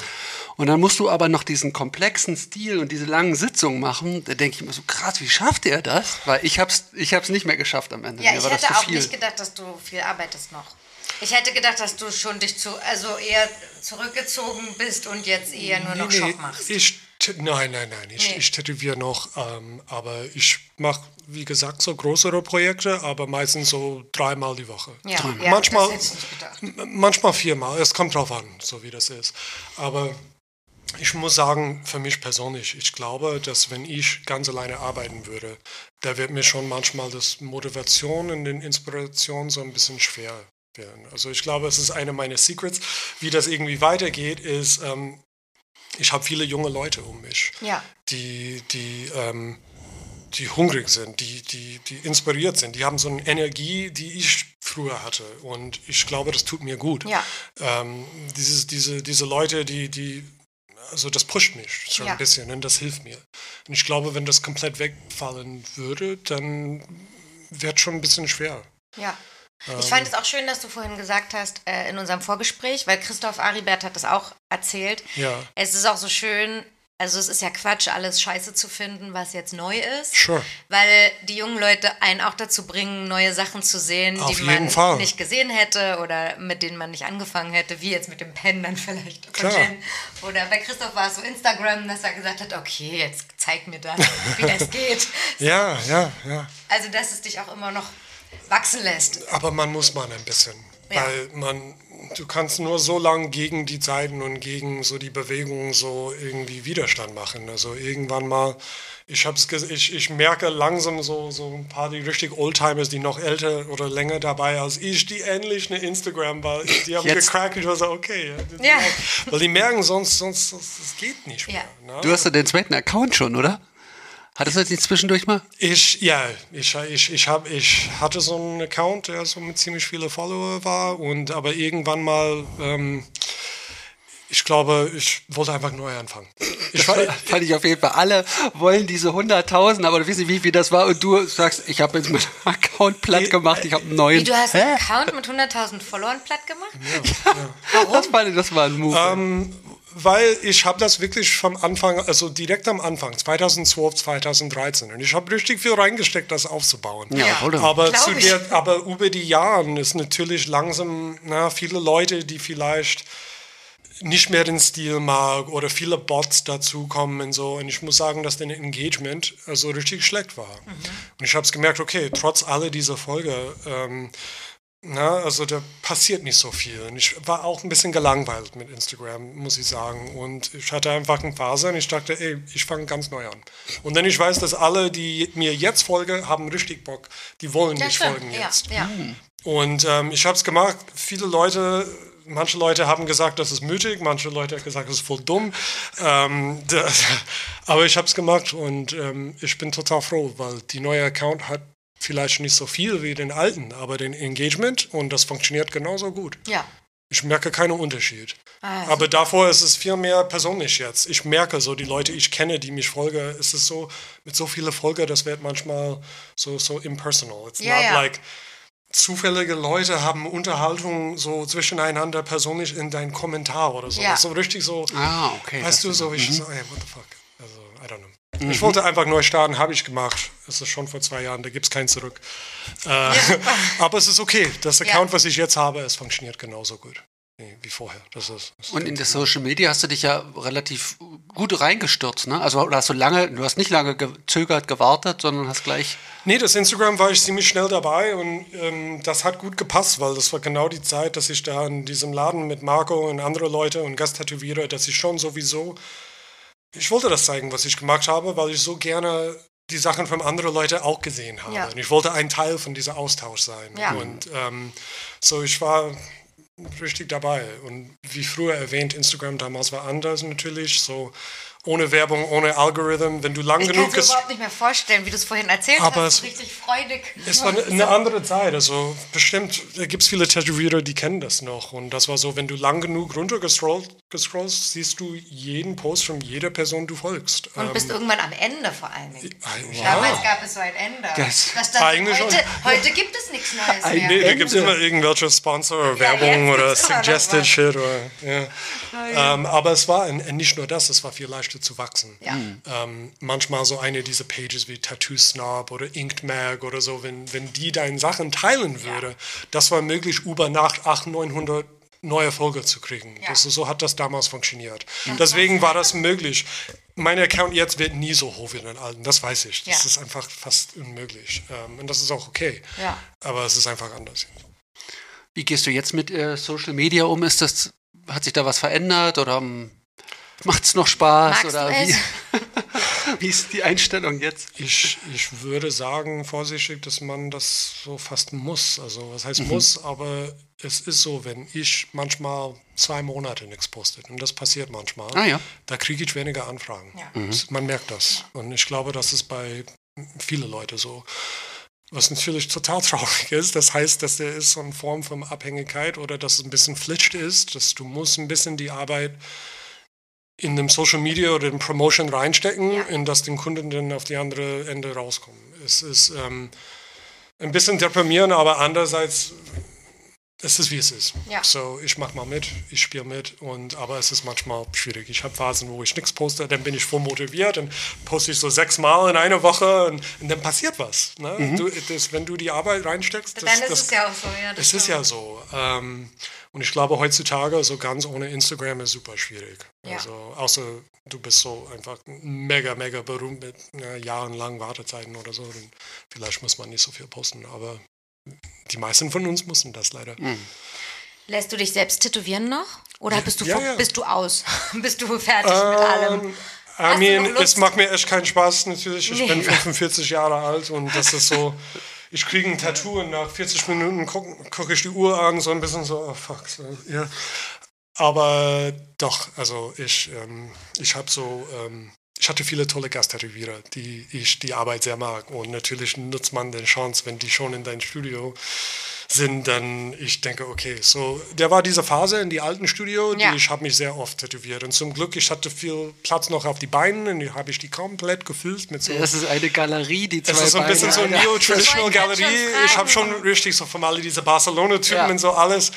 Und dann musst du aber noch diesen komplexen Stil und diese langen Sitzungen machen. Da denke ich immer so, krass, wie schafft er das? Weil ich hab's, ich hab's nicht mehr geschafft am Ende. Ja, Mir ich hätte auch viel. nicht gedacht, dass du viel arbeitest noch. Ich hätte gedacht, dass du schon dich zu, also eher zurückgezogen bist und jetzt eher nur noch Shop machst. Ich, nein, nein, nein. Ich, Nee. ich tätowiere noch, ähm, aber ich mache, wie gesagt, so größere Projekte, aber meistens so dreimal die Woche. Ja, ja, manchmal, das hätte ich nicht gedacht. m- manchmal viermal. Es kommt drauf an, so wie das ist. Aber ich muss sagen, für mich persönlich, ich glaube, dass wenn ich ganz alleine arbeiten würde, da wird mir schon manchmal das Motivation und die Inspiration so ein bisschen schwer werden. Also ich glaube, es ist eine meiner Secrets, wie das irgendwie weitergeht, ist, ähm, ich habe viele junge Leute um mich, Ja. die, die, ähm, die hungrig sind, die, die, die inspiriert sind, die haben so eine Energie, die ich früher hatte. Und ich glaube, das tut mir gut. Ja. Ähm, dieses, diese, diese Leute, die, die, also das pusht mich schon Ja. ein bisschen und das hilft mir. Und ich glaube, wenn das komplett wegfallen würde, dann wird schon ein bisschen schwer. Ja. Ähm. Ich fand es auch schön, dass du vorhin gesagt hast, äh, in unserem Vorgespräch, weil Christoph Aribert hat das auch erzählt. Ja. Es ist auch so schön, also es ist ja Quatsch, alles scheiße zu finden, was jetzt neu ist. Sure. Weil die jungen Leute einen auch dazu bringen, neue Sachen zu sehen, Auf die man Fall. nicht gesehen hätte oder mit denen man nicht angefangen hätte, wie jetzt mit dem Pen dann vielleicht Klar. Oder bei Christoph war es so Instagram, dass er gesagt hat, okay, jetzt zeig mir das, wie das geht. Ja, ja, ja. Also, dass es dich auch immer noch wachsen lässt. Aber man muss mal ein bisschen. Ja. Weil man, du kannst nur so lange gegen die Zeiten und gegen so die Bewegungen so irgendwie Widerstand machen. Also irgendwann mal, ich hab's ges- ich, ich merke langsam so, so ein paar die richtig Oldtimers, die noch älter oder länger dabei als ich, die endlich eine Instagram war. Die haben Jetzt- gecrackt, ich war so, okay. Ja. Ja. Weil die merken, sonst, sonst, das, das geht nicht mehr. Ja. Ne? Du hast ja den zweiten Account schon, oder? Hattest du jetzt nicht zwischendurch mal? Ich, ja, ich, ich, ich, hab, ich hatte so einen Account, der so mit ziemlich viele Follower war und aber irgendwann mal, ähm, ich glaube, ich wollte einfach neu anfangen. Ich war, Fand ich auf jeden Fall. Alle wollen diese 100.000, aber du weißt nicht, wie viel das war. Und du sagst, ich habe jetzt meinen Account platt gemacht, ich habe einen neuen. Wie, du hast einen Account mit 100.000 Followern platt gemacht? Das war, das war ein Move. ähm, weil ich habe das wirklich vom Anfang, also direkt am Anfang, 2012, 2013, und ich habe richtig viel reingesteckt, das aufzubauen. Ja? Aber, zu der, aber über die Jahre ist natürlich langsam, na, viele Leute, die vielleicht nicht mehr den Stil mag oder viele Bots dazukommen und so. Und ich muss sagen, dass der Engagement also richtig schlecht war. Und ich habe es gemerkt, okay, trotz aller dieser Folge, ähm, na, also da passiert nicht so viel. Und ich war auch ein bisschen gelangweilt mit Instagram, muss ich sagen. Und ich hatte einfach eine Phase und ich dachte, ey, ich fange ganz neu an. Und dann ich weiß, dass alle, die mir jetzt folgen, haben richtig Bock. Die wollen Ja, mich stimmt. folgen Ja, jetzt. ja. Und ähm, ich habe es gemacht. Viele Leute, manche Leute haben gesagt, das ist mütig, manche Leute haben gesagt, das ist voll dumm. Ähm, das, aber ich habe es gemacht und ähm, ich bin total froh, weil die neue Account hat vielleicht nicht so viel wie den alten, aber den Engagement und das funktioniert genauso gut. ja. Ich merke keinen Unterschied. Ah, aber davor ist es viel mehr persönlich jetzt. Ich merke so, die Leute, ich kenne, die mich folgen, ist es so, mit so vielen Folgen, das wird manchmal so, so impersonal. It's Ja, not ja. like zufällige Leute haben Unterhaltung so zwischeneinander persönlich in deinen Kommentar oder so. Ja. So richtig so, ah, okay. weißt du, so, ich so, ey, what the fuck. Also, I don't know. Ich wollte einfach neu starten, habe ich gemacht. Es ist schon vor zwei Jahren, da gibt es kein Zurück. Äh, aber es ist okay. Das Account, was ich jetzt habe, es funktioniert genauso gut. wie vorher. Das ist, das Und in das Social Media hast du dich ja relativ gut reingestürzt, ne? Also hast du lange, du hast nicht lange gezögert, gewartet, sondern hast gleich. Nee, das Instagram war ich ziemlich schnell dabei und ähm, das hat gut gepasst, weil das war genau die Zeit, dass ich da in diesem Laden mit Marco und andere Leute und Gasttätowierer, dass ich schon sowieso, ich wollte das zeigen, was ich gemacht habe, weil ich so gerne die Sachen von anderen Leuten auch gesehen habe. Ja. Und ich wollte ein Teil von diesem Austausch sein. Ja. Und ähm, so, ich war richtig dabei. Und wie früher erwähnt, Instagram damals war anders natürlich, so ohne Werbung, ohne Algorithm. Wenn du lang Ich kann genug es mir ges- überhaupt nicht mehr vorstellen, wie du es vorhin erzählt Aber hast. es- so richtig freudig. es war eine andere Zeit, also bestimmt, da gibt es viele Tätowierer, die kennen das noch. Und das war so, wenn du lang genug runtergescrollt gescrollst, siehst du jeden Post von jeder Person, du folgst. Und Ähm, bist irgendwann am Ende vor allen Dingen. ja. Damals gab es so ein Ende. Das- Eigentlich heute, schon. heute gibt es nichts Neues Ein mehr. Nee, da gibt es immer irgendwelche Sponsor-Werbung jetzt oder gibt's immer noch Suggested. Shit. Oder, ja. ähm, aber es war ein, nicht nur das, es war viel leichter zu wachsen. Ja. Ähm, manchmal so eine dieser Pages wie Tattoo Snob oder Inked Mag oder so, wenn, wenn die deine Sachen teilen würde, das war möglich, über Nacht 800, 900 neue Folge zu kriegen. Ja. Das, so hat das damals funktioniert. Deswegen war das möglich. Mein Account jetzt wird nie so hoch wie den alten, das weiß ich. Das Ja. ist einfach fast unmöglich. Ähm, und das ist auch okay. Ja. Aber es ist einfach anders. Wie gehst du jetzt mit äh, Social Media um? Ist das, hat sich da was verändert oder macht es noch Spaß? Magst oder du es? wie, wie ist die Einstellung jetzt? Ich, ich würde sagen, vorsichtig, dass man das so fast muss. Also, was heißt muss, aber es ist so, wenn ich manchmal zwei Monate nichts poste, und das passiert manchmal, Ah, ja. da kriege ich weniger Anfragen. Ja. Das- Man merkt das. Und ich glaube, das ist bei vielen Leuten so. Was natürlich total traurig ist, das heißt, dass der ist so eine Form von Abhängigkeit oder dass es ein bisschen Pflicht ist, dass du musst ein bisschen die Arbeit in dem Social Media oder in Promotion reinstecken, Ja. in das den Kunden dann auf die andere Ende rauskommen. Es ist ähm, ein bisschen deprimierend, aber andererseits es ist wie es ist. Ja. So, ich mach mal mit, ich spiele mit, und, aber es ist manchmal schwierig. Ich habe Phasen, wo ich nichts poste, dann bin ich voll motiviert, dann poste ich so sechsmal in einer Woche und, und dann passiert was. Ne? Du, das, wenn du die Arbeit reinsteckst, das, Dann ist das, es ja auch so. Ja, das es ist stimmt. ja so. Ähm, und ich glaube, heutzutage so ganz ohne Instagram ist super schwierig. Ja. Also, außer du bist so einfach mega, mega berühmt mit äh, jahrelangen Wartezeiten oder so. Dann vielleicht muss man nicht so viel posten, aber die meisten von uns mussten das leider. Lässt du dich selbst tätowieren noch? Oder bist du, Ja, ja. bist du aus? bist du fertig mit allem? Ähm, I mean, es macht mir echt keinen Spaß natürlich. Ich Nee. bin 45 Jahre alt und das ist so, ich kriege ein Tattoo und nach 40 Minuten gucke guck ich die Uhr an, so ein bisschen so, oh fuck. So, ja. Aber doch, also ich, ähm, ich habe so, ähm, ich hatte viele tolle Gasttätowierer, die ich die Arbeit sehr mag. Und natürlich nutzt man die Chance, wenn die schon in dein Studio sind, dann ich denke, okay, so, der war diese Phase in die alten Studio, die Ja. ich habe mich sehr oft tätowiert. Und zum Glück, ich hatte viel Platz noch auf die Beine und die habe ich die komplett gefüllt mit so Das ist eine Galerie, die zwei es ist so ein Beine bisschen so hat. Neo-Traditional Galerie. Ich habe schon richtig so von alle diese Barcelona-Typen Ja. und so alles.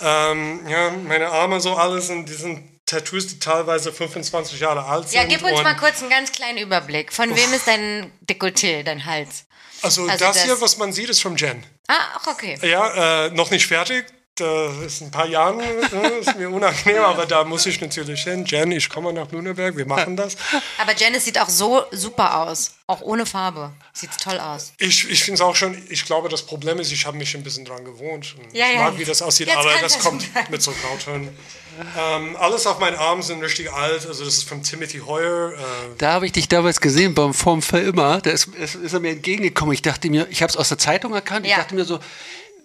Ähm, ja, meine Arme so alles und die sind Tattoos, die teilweise 25 Jahre alt sind. Ja, gib uns mal kurz einen ganz kleinen Überblick. Von wem ist dein Dekolleté, dein Hals? Also, also das, das- hier, was man sieht, ist von Jen. Ah, ach, okay. Ja, äh, noch nicht fertig. Das ist ein paar Jahren, äh, ist mir unangenehm, aber da muss ich natürlich hin. Jen, ich komme nach Lüneberg, wir machen das. Aber Janice sieht auch so super aus. Auch ohne Farbe. Sieht toll aus. Ich, ich finde es auch schon, ich glaube, das Problem ist, ich habe mich ein bisschen dran gewohnt. Ja, ich ja. mag, wie das aussieht, Jetzt aber das kommt sein. mit so Grautönen. Ähm, alles auf meinen Armen sind richtig alt. Also das ist von Timothy Hoyer. Äh, Da habe ich dich damals gesehen beim Form für immer. Da ist, ist, ist er mir entgegengekommen. Ich dachte mir, ich habe es aus der Zeitung erkannt. Ich Ja. dachte mir so,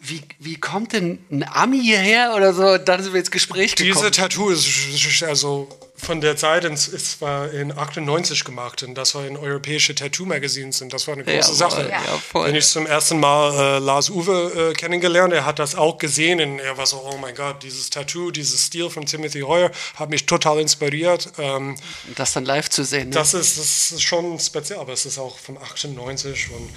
wie, wie kommt denn ein Ami hierher oder so? Dann sind wir ins Gespräch diese gekommen. Tattoo ist also von der Zeit, es war in 98 gemacht und das war in europäische Tattoo-Magazines und das war eine große Jawohl, Sache. ja, voll. Wenn ich zum ersten Mal äh, Lars Uwe äh, kennengelernt, er hat das auch gesehen und er war so, oh mein Gott, dieses Tattoo, dieses Stil von Timothy Hoyer hat mich total inspiriert. Ähm, das dann live zu sehen. Ne? Das ist, das ist schon speziell, aber es ist auch von 98 und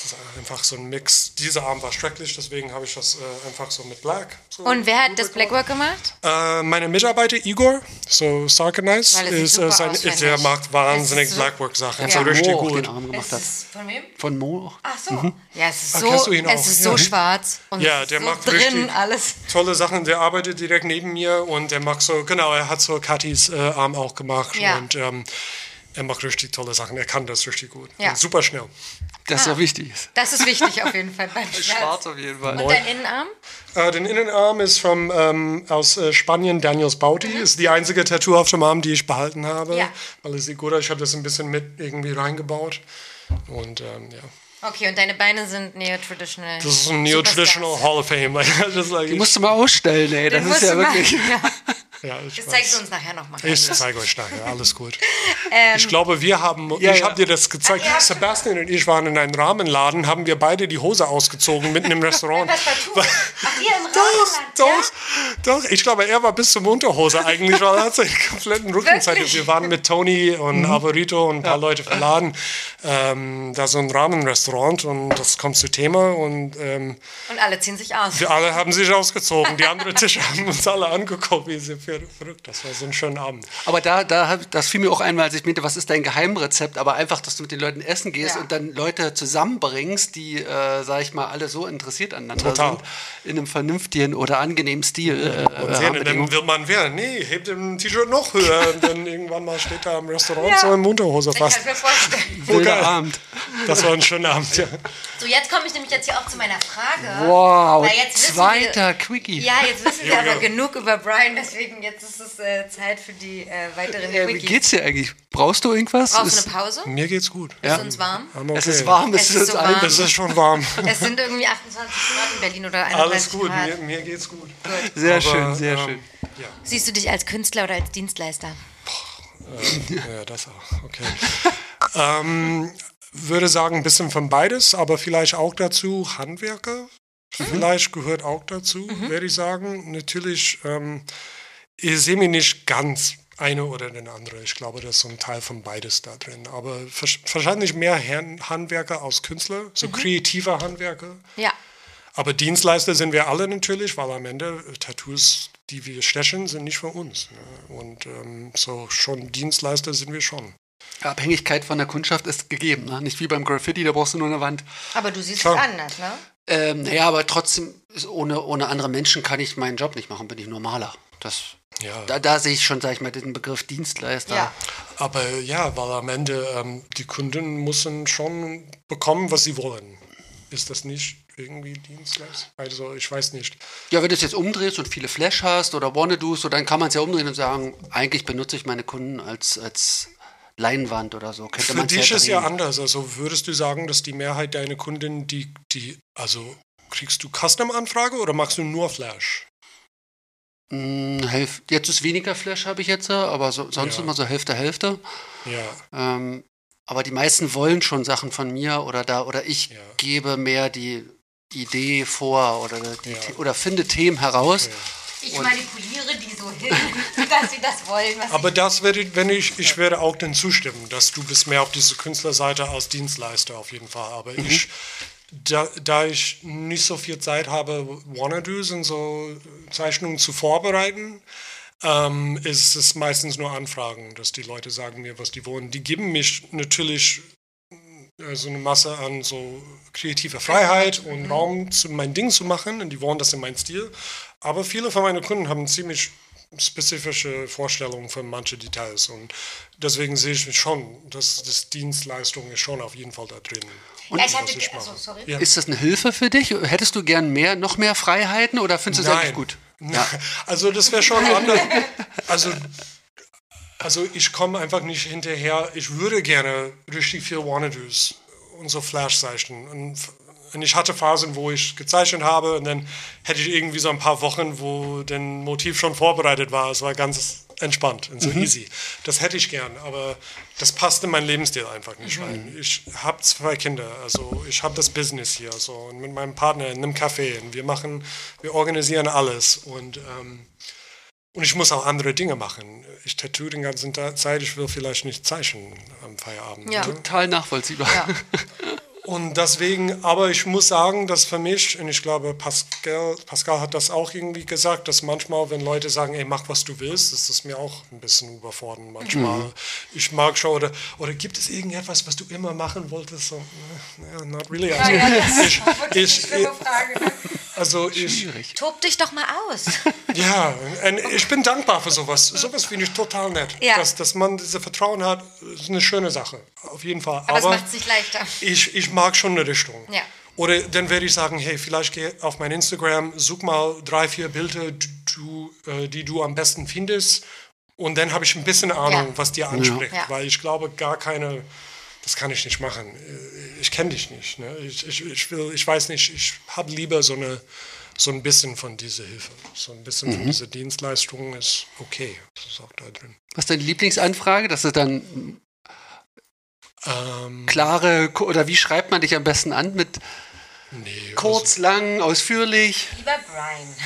Das ist einfach so ein Mix. Dieser Arm war schrecklich, deswegen habe ich das äh, einfach so mit Black. So Und wer hat das Blackwork gemacht? Äh, meine Mitarbeiter Igor, so es sieht ist, äh, sein, der macht wahnsinnig Es so- Blackwork-Sachen. Ja. So richtig Mo auch gut. den Arm gemacht hat. von wem? Von Mo. Ach so. Ja, es ist Ach, so, ihn es ist Ja. so schwarz und Ja, es der so macht drin richtig- alles. Tolle Sachen, der arbeitet direkt neben mir und der macht so, genau, er hat so Katis äh, Arm auch gemacht Ja. und ähm, er macht richtig tolle Sachen. Er kann das richtig gut. Ja. Und super schnell. Das Ah. so wichtig ist. Das ist wichtig auf jeden Fall beim Schmerz. auf jeden Fall. Und dein Innenarm? Äh, den Innenarm ist vom, ähm, aus äh, Spanien Daniels Bauti. Ist die einzige Tattoo auf dem Arm, die ich behalten habe. Ja. Weil es sieht gut aus. Ich habe das ein bisschen mit irgendwie reingebaut. Und ähm, ja. Okay, und deine Beine sind neo-traditional. Das ist ein Neo-Traditional Hall of Fame. Like, das ist like, Die musst du mal ausstellen, ey. Das Den ist ja wirklich. Mal, ja. Ja, ich Das weiß. zeigst du uns nachher nochmal. Ich zeige euch nachher, alles gut. Ähm, ich glaube, wir haben, Ja, ich ja. habe dir das gezeigt, Ach, ja. Sebastian und ich waren in einem Rahmenladen, haben wir beide die Hose ausgezogen mitten im Restaurant. Was war du? Ach, ihr im Doch, doch, doch. Ich glaube, er war bis zum Unterhose eigentlich, weil er hat seinen kompletten Rückenzeit. Wir waren mit Tony und Mhm. Alvarito und ein paar Leute verladen. Ähm, da so ein Rahmenrestaurant und das kommt zu Thema und ähm, Und alle ziehen sich aus. wir alle haben sich ausgezogen. Die anderen Tische haben uns alle angeguckt, wie sie ver- verrückt. Das war so ein schöner Abend. Aber da, da das fiel mir auch ein, als ich meinte, was ist dein Geheimrezept? Aber einfach, dass du mit den Leuten essen gehst Ja. und dann Leute zusammenbringst, die, äh, sag ich mal, alle so interessiert aneinander Total. sind, in einem vernünftigen oder angenehmen Stil. Äh, Und sehen, dann will man wer? Nee, hebt im T-Shirt noch höher. Und dann irgendwann mal steht da im Restaurant Ja. so in Unterhose Ich kann fast. es mir vorstellen. Wilder geil. Abend. Das war ein schöner Abend, ja. So, jetzt komme ich nämlich jetzt hier auch zu meiner Frage. Wow, zweiter Quickie. Wir, ja, jetzt wissen wir aber genug über Brian, deswegen jetzt ist es äh, Zeit für die äh, weiteren Äh, wie Quickies. geht's dir eigentlich? Brauchst du irgendwas? Brauchst du eine Pause? Mir geht's gut. Ist uns warm? Okay. Es ist warm, es, Es ist so warm. Es ist schon warm. Es sind irgendwie 28 Grad in Berlin oder 31 Alles gut, Grad. mir, mir geht's gut. Sehr Aber, schön, sehr ähm, schön. Siehst du dich als Künstler oder als Dienstleister? Ja, das auch. Okay. ähm, würde sagen, ein bisschen von beides, aber vielleicht auch dazu Handwerker. Vielleicht gehört auch dazu, würde ich sagen. Natürlich, ähm, ich sehe mich nicht ganz eine oder den andere. Ich glaube, das ist so ein Teil von beides da drin. Aber wahrsch- wahrscheinlich mehr Handwerker als Künstler, so kreativer Handwerker. Ja. Aber Dienstleister sind wir alle natürlich, weil am Ende äh, Tattoos, die wir stechen, sind nicht von uns. Ne? Und ähm, so schon Dienstleister sind wir schon. Abhängigkeit von der Kundschaft ist gegeben. Ne? Nicht wie beim Graffiti, da brauchst du nur eine Wand. Aber du siehst Klar. es anders, ne? Ähm, naja, aber trotzdem, ohne, ohne andere Menschen kann ich meinen Job nicht machen, bin ich nur Maler. Das, Ja. da, da sehe ich schon, sag ich mal, den Begriff Dienstleister. Ja. Aber ja, weil am Ende ähm, die Kunden müssen schon bekommen, was sie wollen. Ist das nicht irgendwie Dienstleister? Also ich weiß nicht. Ja, wenn du es jetzt umdrehst und viele Flash hast oder Wannadoos, so, dann kann man es ja umdrehen und sagen, eigentlich benutze ich meine Kunden als, als Leinwand oder so. Könnte Für man dich ja ist ja anders. Also würdest du sagen, dass die Mehrheit deiner Kunden, die, die, also kriegst du Custom-Anfrage oder machst du nur Flash? Hm, Hälf- Jetzt ist weniger Flash, habe ich jetzt, aber so, sonst Ja. immer so Hälfte, Hälfte. Ja. Ähm, aber die meisten wollen schon Sachen von mir oder da oder ich Ja. gebe mehr die Idee vor oder die, Ja. Oder finde Themen heraus. Okay. Ich manipuliere die so hin, dass sie das wollen, was Aber das werde, wenn ich, ich werde auch dann zustimmen, dass du bist mehr auf diese Künstlerseite als Dienstleister auf jeden Fall. Aber ich, da, da ich nicht so viel Zeit habe, Wannadoos und so Zeichnungen zu vorbereiten, ähm, ist es meistens nur Anfragen, dass die Leute sagen mir, was die wollen. Die geben mich natürlich äh, so eine Masse an so kreativer Freiheit und Raum, zu, mein Ding zu machen und die wollen das in meinen Stil. Aber viele von meinen Kunden haben ziemlich spezifische Vorstellungen für manche Details und deswegen sehe ich mich schon, dass das Dienstleistung ist schon auf jeden Fall da drin. Ja, ich was hatte, ich also, sorry. Ja. Ist das eine Hilfe für dich? Hättest du gern mehr, noch mehr Freiheiten oder findest du es eigentlich gut? Ja. Also das wäre schon anders. Also, also ich komme einfach nicht hinterher. Ich würde gerne richtig viel Wannadoos und so Flash zeichnen. Und, und ich hatte Phasen, wo ich gezeichnet habe und dann hätte ich irgendwie so ein paar Wochen, wo den Motiv schon vorbereitet war. Es war ganz entspannt und so easy. Das hätte ich gern, aber das passt in meinen Lebensstil einfach nicht rein. Ich habe zwei Kinder, also ich habe das Business hier so und mit meinem Partner in einem Café und wir machen, wir organisieren alles und ähm, und ich muss auch andere Dinge machen. Ich tattoo den ganzen Ta- Zeit, ich will vielleicht nicht zeichnen am Feierabend. Ja. ne? Total nachvollziehbar. Ja. Und deswegen, aber ich muss sagen, dass für mich, und ich glaube, Pascal, Pascal hat das auch irgendwie gesagt, dass manchmal, wenn Leute sagen, ey, mach was du willst, ist das mir auch ein bisschen überfordern manchmal. Mhm. Ich mag schon, oder, oder gibt es irgendetwas, was du immer machen wolltest? So, naja, not really. Also, ja, ja, ich, ich, ich, also ich, Schwierig. Tob dich doch mal aus. Ja, ich bin dankbar für sowas. Sowas finde ich total nett. Ja. Dass, dass man diese Vertrauen hat, ist eine schöne Sache. Auf jeden Fall. Aber, Aber es macht es nicht leichter. Ich, ich mag schon eine Richtung. Ja. Oder dann werde ich sagen, hey, vielleicht geh auf mein Instagram, such mal drei, vier Bilder, du, äh, die du am besten findest. Und dann habe ich ein bisschen Ahnung, ja. was dir anspricht. Ja. Weil ich glaube, gar keine, das kann ich nicht machen. Äh, ich kenne dich nicht. Ne? Ich, ich, ich, will, ich weiß nicht, ich habe lieber so, eine, so ein bisschen von dieser Hilfe. So ein bisschen mhm. von dieser Dienstleistung ist okay. Das ist auch da drin. Was ist deine Lieblingsanfrage? Dass du dann ähm, klare, oder wie schreibt man dich am besten an? Mit nee, kurz, also, lang, ausführlich? Lieber Brian.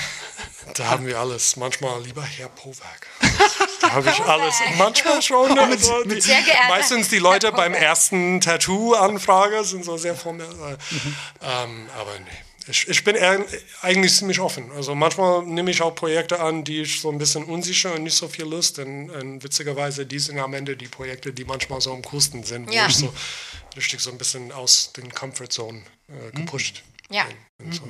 Da haben wir alles. Manchmal lieber Herr Powak. Da habe ich alles. Manchmal schon. Also die, meistens die Leute beim ersten Tattoo-Anfrage sind so sehr formell. Mhm. Ähm, aber nee. Ich, ich bin eher, eigentlich ziemlich offen. Also manchmal nehme ich auch Projekte an, die ich so ein bisschen unsicher und nicht so viel Lust. Und, und witzigerweise, die sind am Ende die Projekte, die manchmal so am coolsten sind, wo ja. ich so richtig so ein bisschen aus den Comfort Zone äh, gepusht ja. bin. So.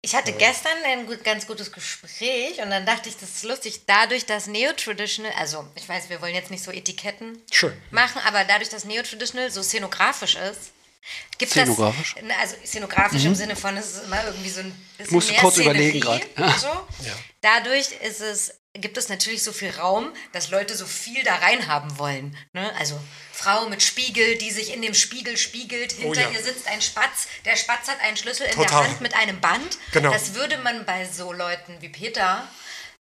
Ich hatte gestern ein gut, ganz gutes Gespräch und dann dachte ich, das ist lustig, dadurch, dass Neo-Traditional, also ich weiß, wir wollen jetzt nicht so Etiketten Schön. machen, aber dadurch, dass Neo-Traditional so szenografisch ist, Gibt szenografisch? Das, also szenografisch mhm. im Sinne von, es ist immer irgendwie so ein bisschen Musst mehr kurz Szenerie überlegen gerade. So. Ja. Dadurch ist es, gibt es natürlich so viel Raum, dass Leute so viel da rein haben wollen. Ne? Also Frau mit Spiegel, die sich in dem Spiegel spiegelt. Oh Hinter oh ja. ihr sitzt ein Spatz. Der Spatz hat einen Schlüssel in Total. der Hand mit einem Band. Genau. Das würde man bei so Leuten wie Peter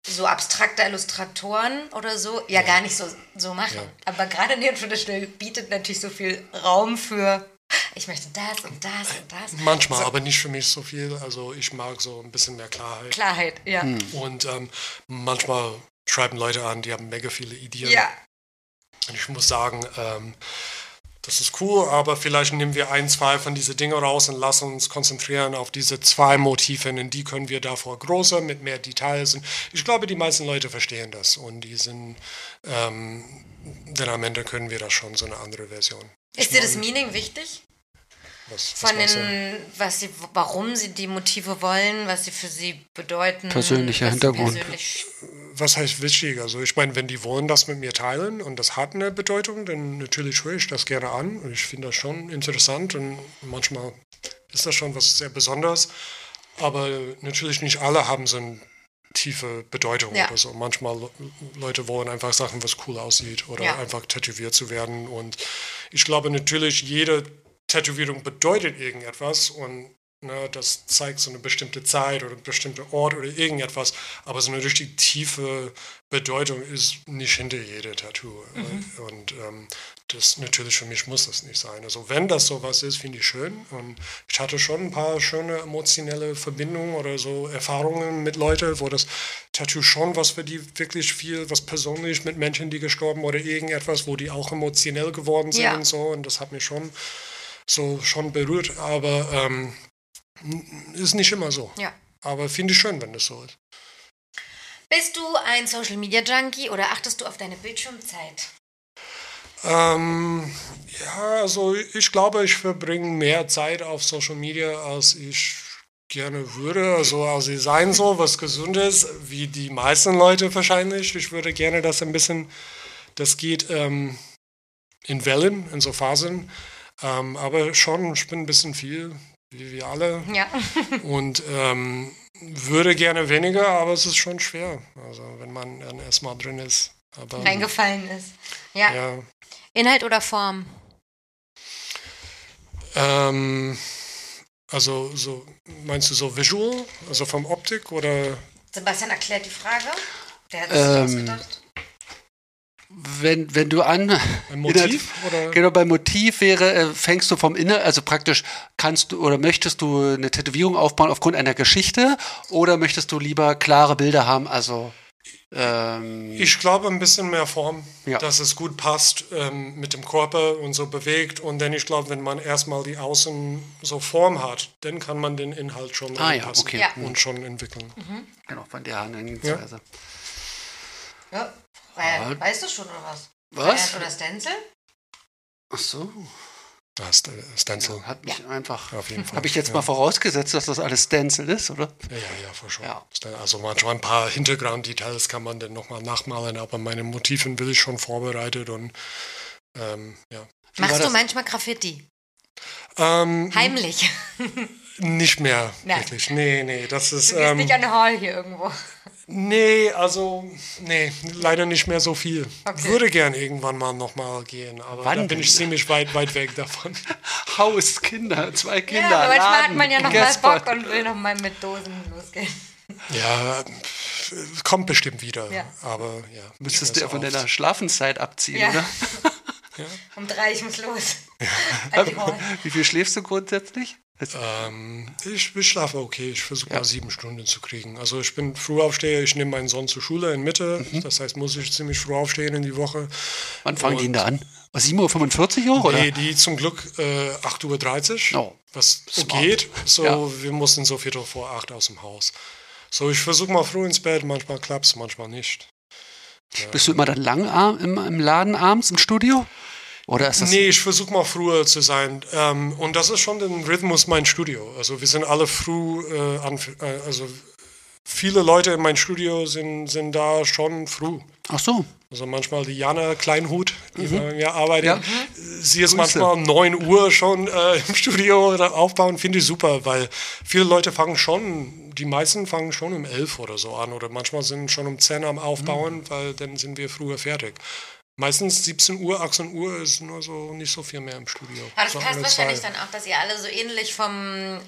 so abstrakte Illustratoren oder so ja, ja. gar nicht so, so machen. Ja. Aber gerade Neo Traditional bietet natürlich so viel Raum für ich möchte das und das und das. Manchmal, so. aber nicht für mich so viel. Also ich mag so ein bisschen mehr Klarheit. Klarheit, ja. Hm. Und ähm, manchmal schreiben Leute an, die haben mega viele Ideen. Ja. Und ich muss sagen, ähm, das ist cool, aber vielleicht nehmen wir ein, zwei von diesen Dingen raus und lassen uns konzentrieren auf diese zwei Motive, in die können wir davor größer, mit mehr Details. Und ich glaube, die meisten Leute verstehen das und die sind, ähm, denn am Ende können wir da schon so eine andere Version. Ist dir das Meaning wichtig? Was, was Von den, was sie, warum sie die Motive wollen, was sie für sie bedeuten. Persönlicher Hintergrund. Persönlich was heißt wichtig? Also ich meine, wenn die wollen das mit mir teilen und das hat eine Bedeutung, dann natürlich höre ich das gerne an und ich finde das schon interessant und manchmal ist das schon was sehr Besonderes. Aber natürlich nicht alle haben so eine tiefe Bedeutung ja. oder so. Manchmal Leute wollen einfach Sachen, was cool aussieht oder ja. einfach tätowiert zu werden. Und ich glaube natürlich, jede Tätowierung bedeutet irgendetwas und Ne, das zeigt so eine bestimmte Zeit oder einen bestimmten Ort oder irgendetwas, aber so eine richtig tiefe Bedeutung ist nicht hinter jeder Tattoo. Mhm. Und ähm, das natürlich für mich muss das nicht sein. Also wenn das sowas ist, finde ich schön. Und ich hatte schon ein paar schöne emotionelle Verbindungen oder so Erfahrungen mit Leuten, wo das Tattoo schon was für die wirklich viel, was persönlich mit Menschen, die gestorben oder irgendetwas, wo die auch emotionell geworden sind ja. und so. Und das hat mich schon so schon berührt. Aber ähm, ist nicht immer so. Ja. Aber finde ich schön, wenn das so ist. Bist du ein Social Media Junkie oder achtest du auf deine Bildschirmzeit? Ähm, ja, also ich glaube, ich verbringe mehr Zeit auf Social Media, als ich gerne würde. Also als ich sein soll, was gesund ist, wie die meisten Leute wahrscheinlich. Ich würde gerne das ein bisschen, das geht ähm, in Wellen, in so Phasen. Ähm, aber schon, ich bin ein bisschen viel wie wir alle. Ja. Und ähm, würde gerne weniger, aber es ist schon schwer. Also wenn man dann erstmal drin ist. Aber, Reingefallen ist. Ja. ja. Inhalt oder Form? Ähm, also so, meinst du so visual, also vom Optik oder? Sebastian erklärt die Frage. Der hat es ähm, ausgedacht wenn, wenn du an. Ein Motiv? Oder? Genau, beim Motiv wäre, äh, fängst du vom Inner, also praktisch kannst du oder möchtest du eine Tätowierung aufbauen aufgrund einer Geschichte oder möchtest du lieber klare Bilder haben, also Ähm, Ich glaube ein bisschen mehr Form, Ja. dass es gut passt ähm, mit dem Körper und so bewegt. Und dann ich glaube, wenn man erstmal die Außen so Form hat, dann kann man den Inhalt schon Ah ja, anpassen okay. Ja. und schon entwickeln. genau, von der Herangehensweise. Ja. Weil, weißt du schon, oder was? Was? Oder Stencil? Ach so. Das ist der Stencil. Hat mich einfach. Auf jeden Fall. Habe ich jetzt ja. mal vorausgesetzt, dass das alles Stencil ist, oder? Ja, ja, ja, for sure. Ja. Also manchmal ein paar Hintergrunddetails kann man dann nochmal nachmalen, aber meine Motiven will ich schon vorbereitet und ähm, ja. Wie Machst du das? manchmal Graffiti? Ähm, Heimlich. nicht mehr, Nein. wirklich. Nee, nee, das ist. Du gehst Ähm, nicht an den Hall hier irgendwo. Nee, also, nee, leider nicht mehr so viel. Okay. Würde gern irgendwann mal nochmal gehen, aber Wann da bin ich ziemlich weit, weit weg davon. Haus, Kinder, zwei Kinder. Ja, aber manchmal hat Laden, man ja noch mal Guestspot. Bock und will noch mal mit Dosen losgehen. ja, kommt bestimmt wieder, Ja. aber ja. Müsstest du ja von deiner Schlafenszeit abziehen, Ja. oder? Um drei, ich muss los. Wie viel schläfst du grundsätzlich? Ähm, ich, ich schlafe okay. Ich versuche mal sieben Stunden zu kriegen. Also ich bin Frühaufsteher, ich nehme meinen Sohn zur Schule in Mitte. Mhm. Das heißt, muss ich ziemlich früh aufstehen in die Woche. Wann fangen die denn da an? 7.45 Uhr auch, oder? Nee, die zum Glück äh, 8.30 Uhr, Oh, was smart. geht. So, Ja. wir mussten so Viertel vor acht aus dem Haus. So, ich versuche mal früh ins Bett, manchmal klappt es, manchmal nicht. Bist du immer dann lang im, im Laden abends im Studio? Oder ist das. Nee, ich versuche mal früher zu sein. Ähm, und das ist schon der Rhythmus mein Studio. Also wir sind alle früh, äh, an, äh, also viele Leute in meinem Studio sind, sind da schon früh. Ach so. Also manchmal die Jana Kleinhut, die bei mir arbeitet. Ja. Sie ist Grüße. manchmal um 9 Uhr schon äh, im Studio oder aufbauen, finde ich super, weil viele Leute fangen schon, die meisten fangen schon um 11 oder so an oder manchmal sind schon um 10 am Aufbauen, Mhm. weil dann sind wir früher fertig. Meistens 17 Uhr, 18 Uhr ist nur so nicht so viel mehr im Studio. Aber das so passt alle wahrscheinlich zwei. dann auch, dass ihr alle so ähnlich vom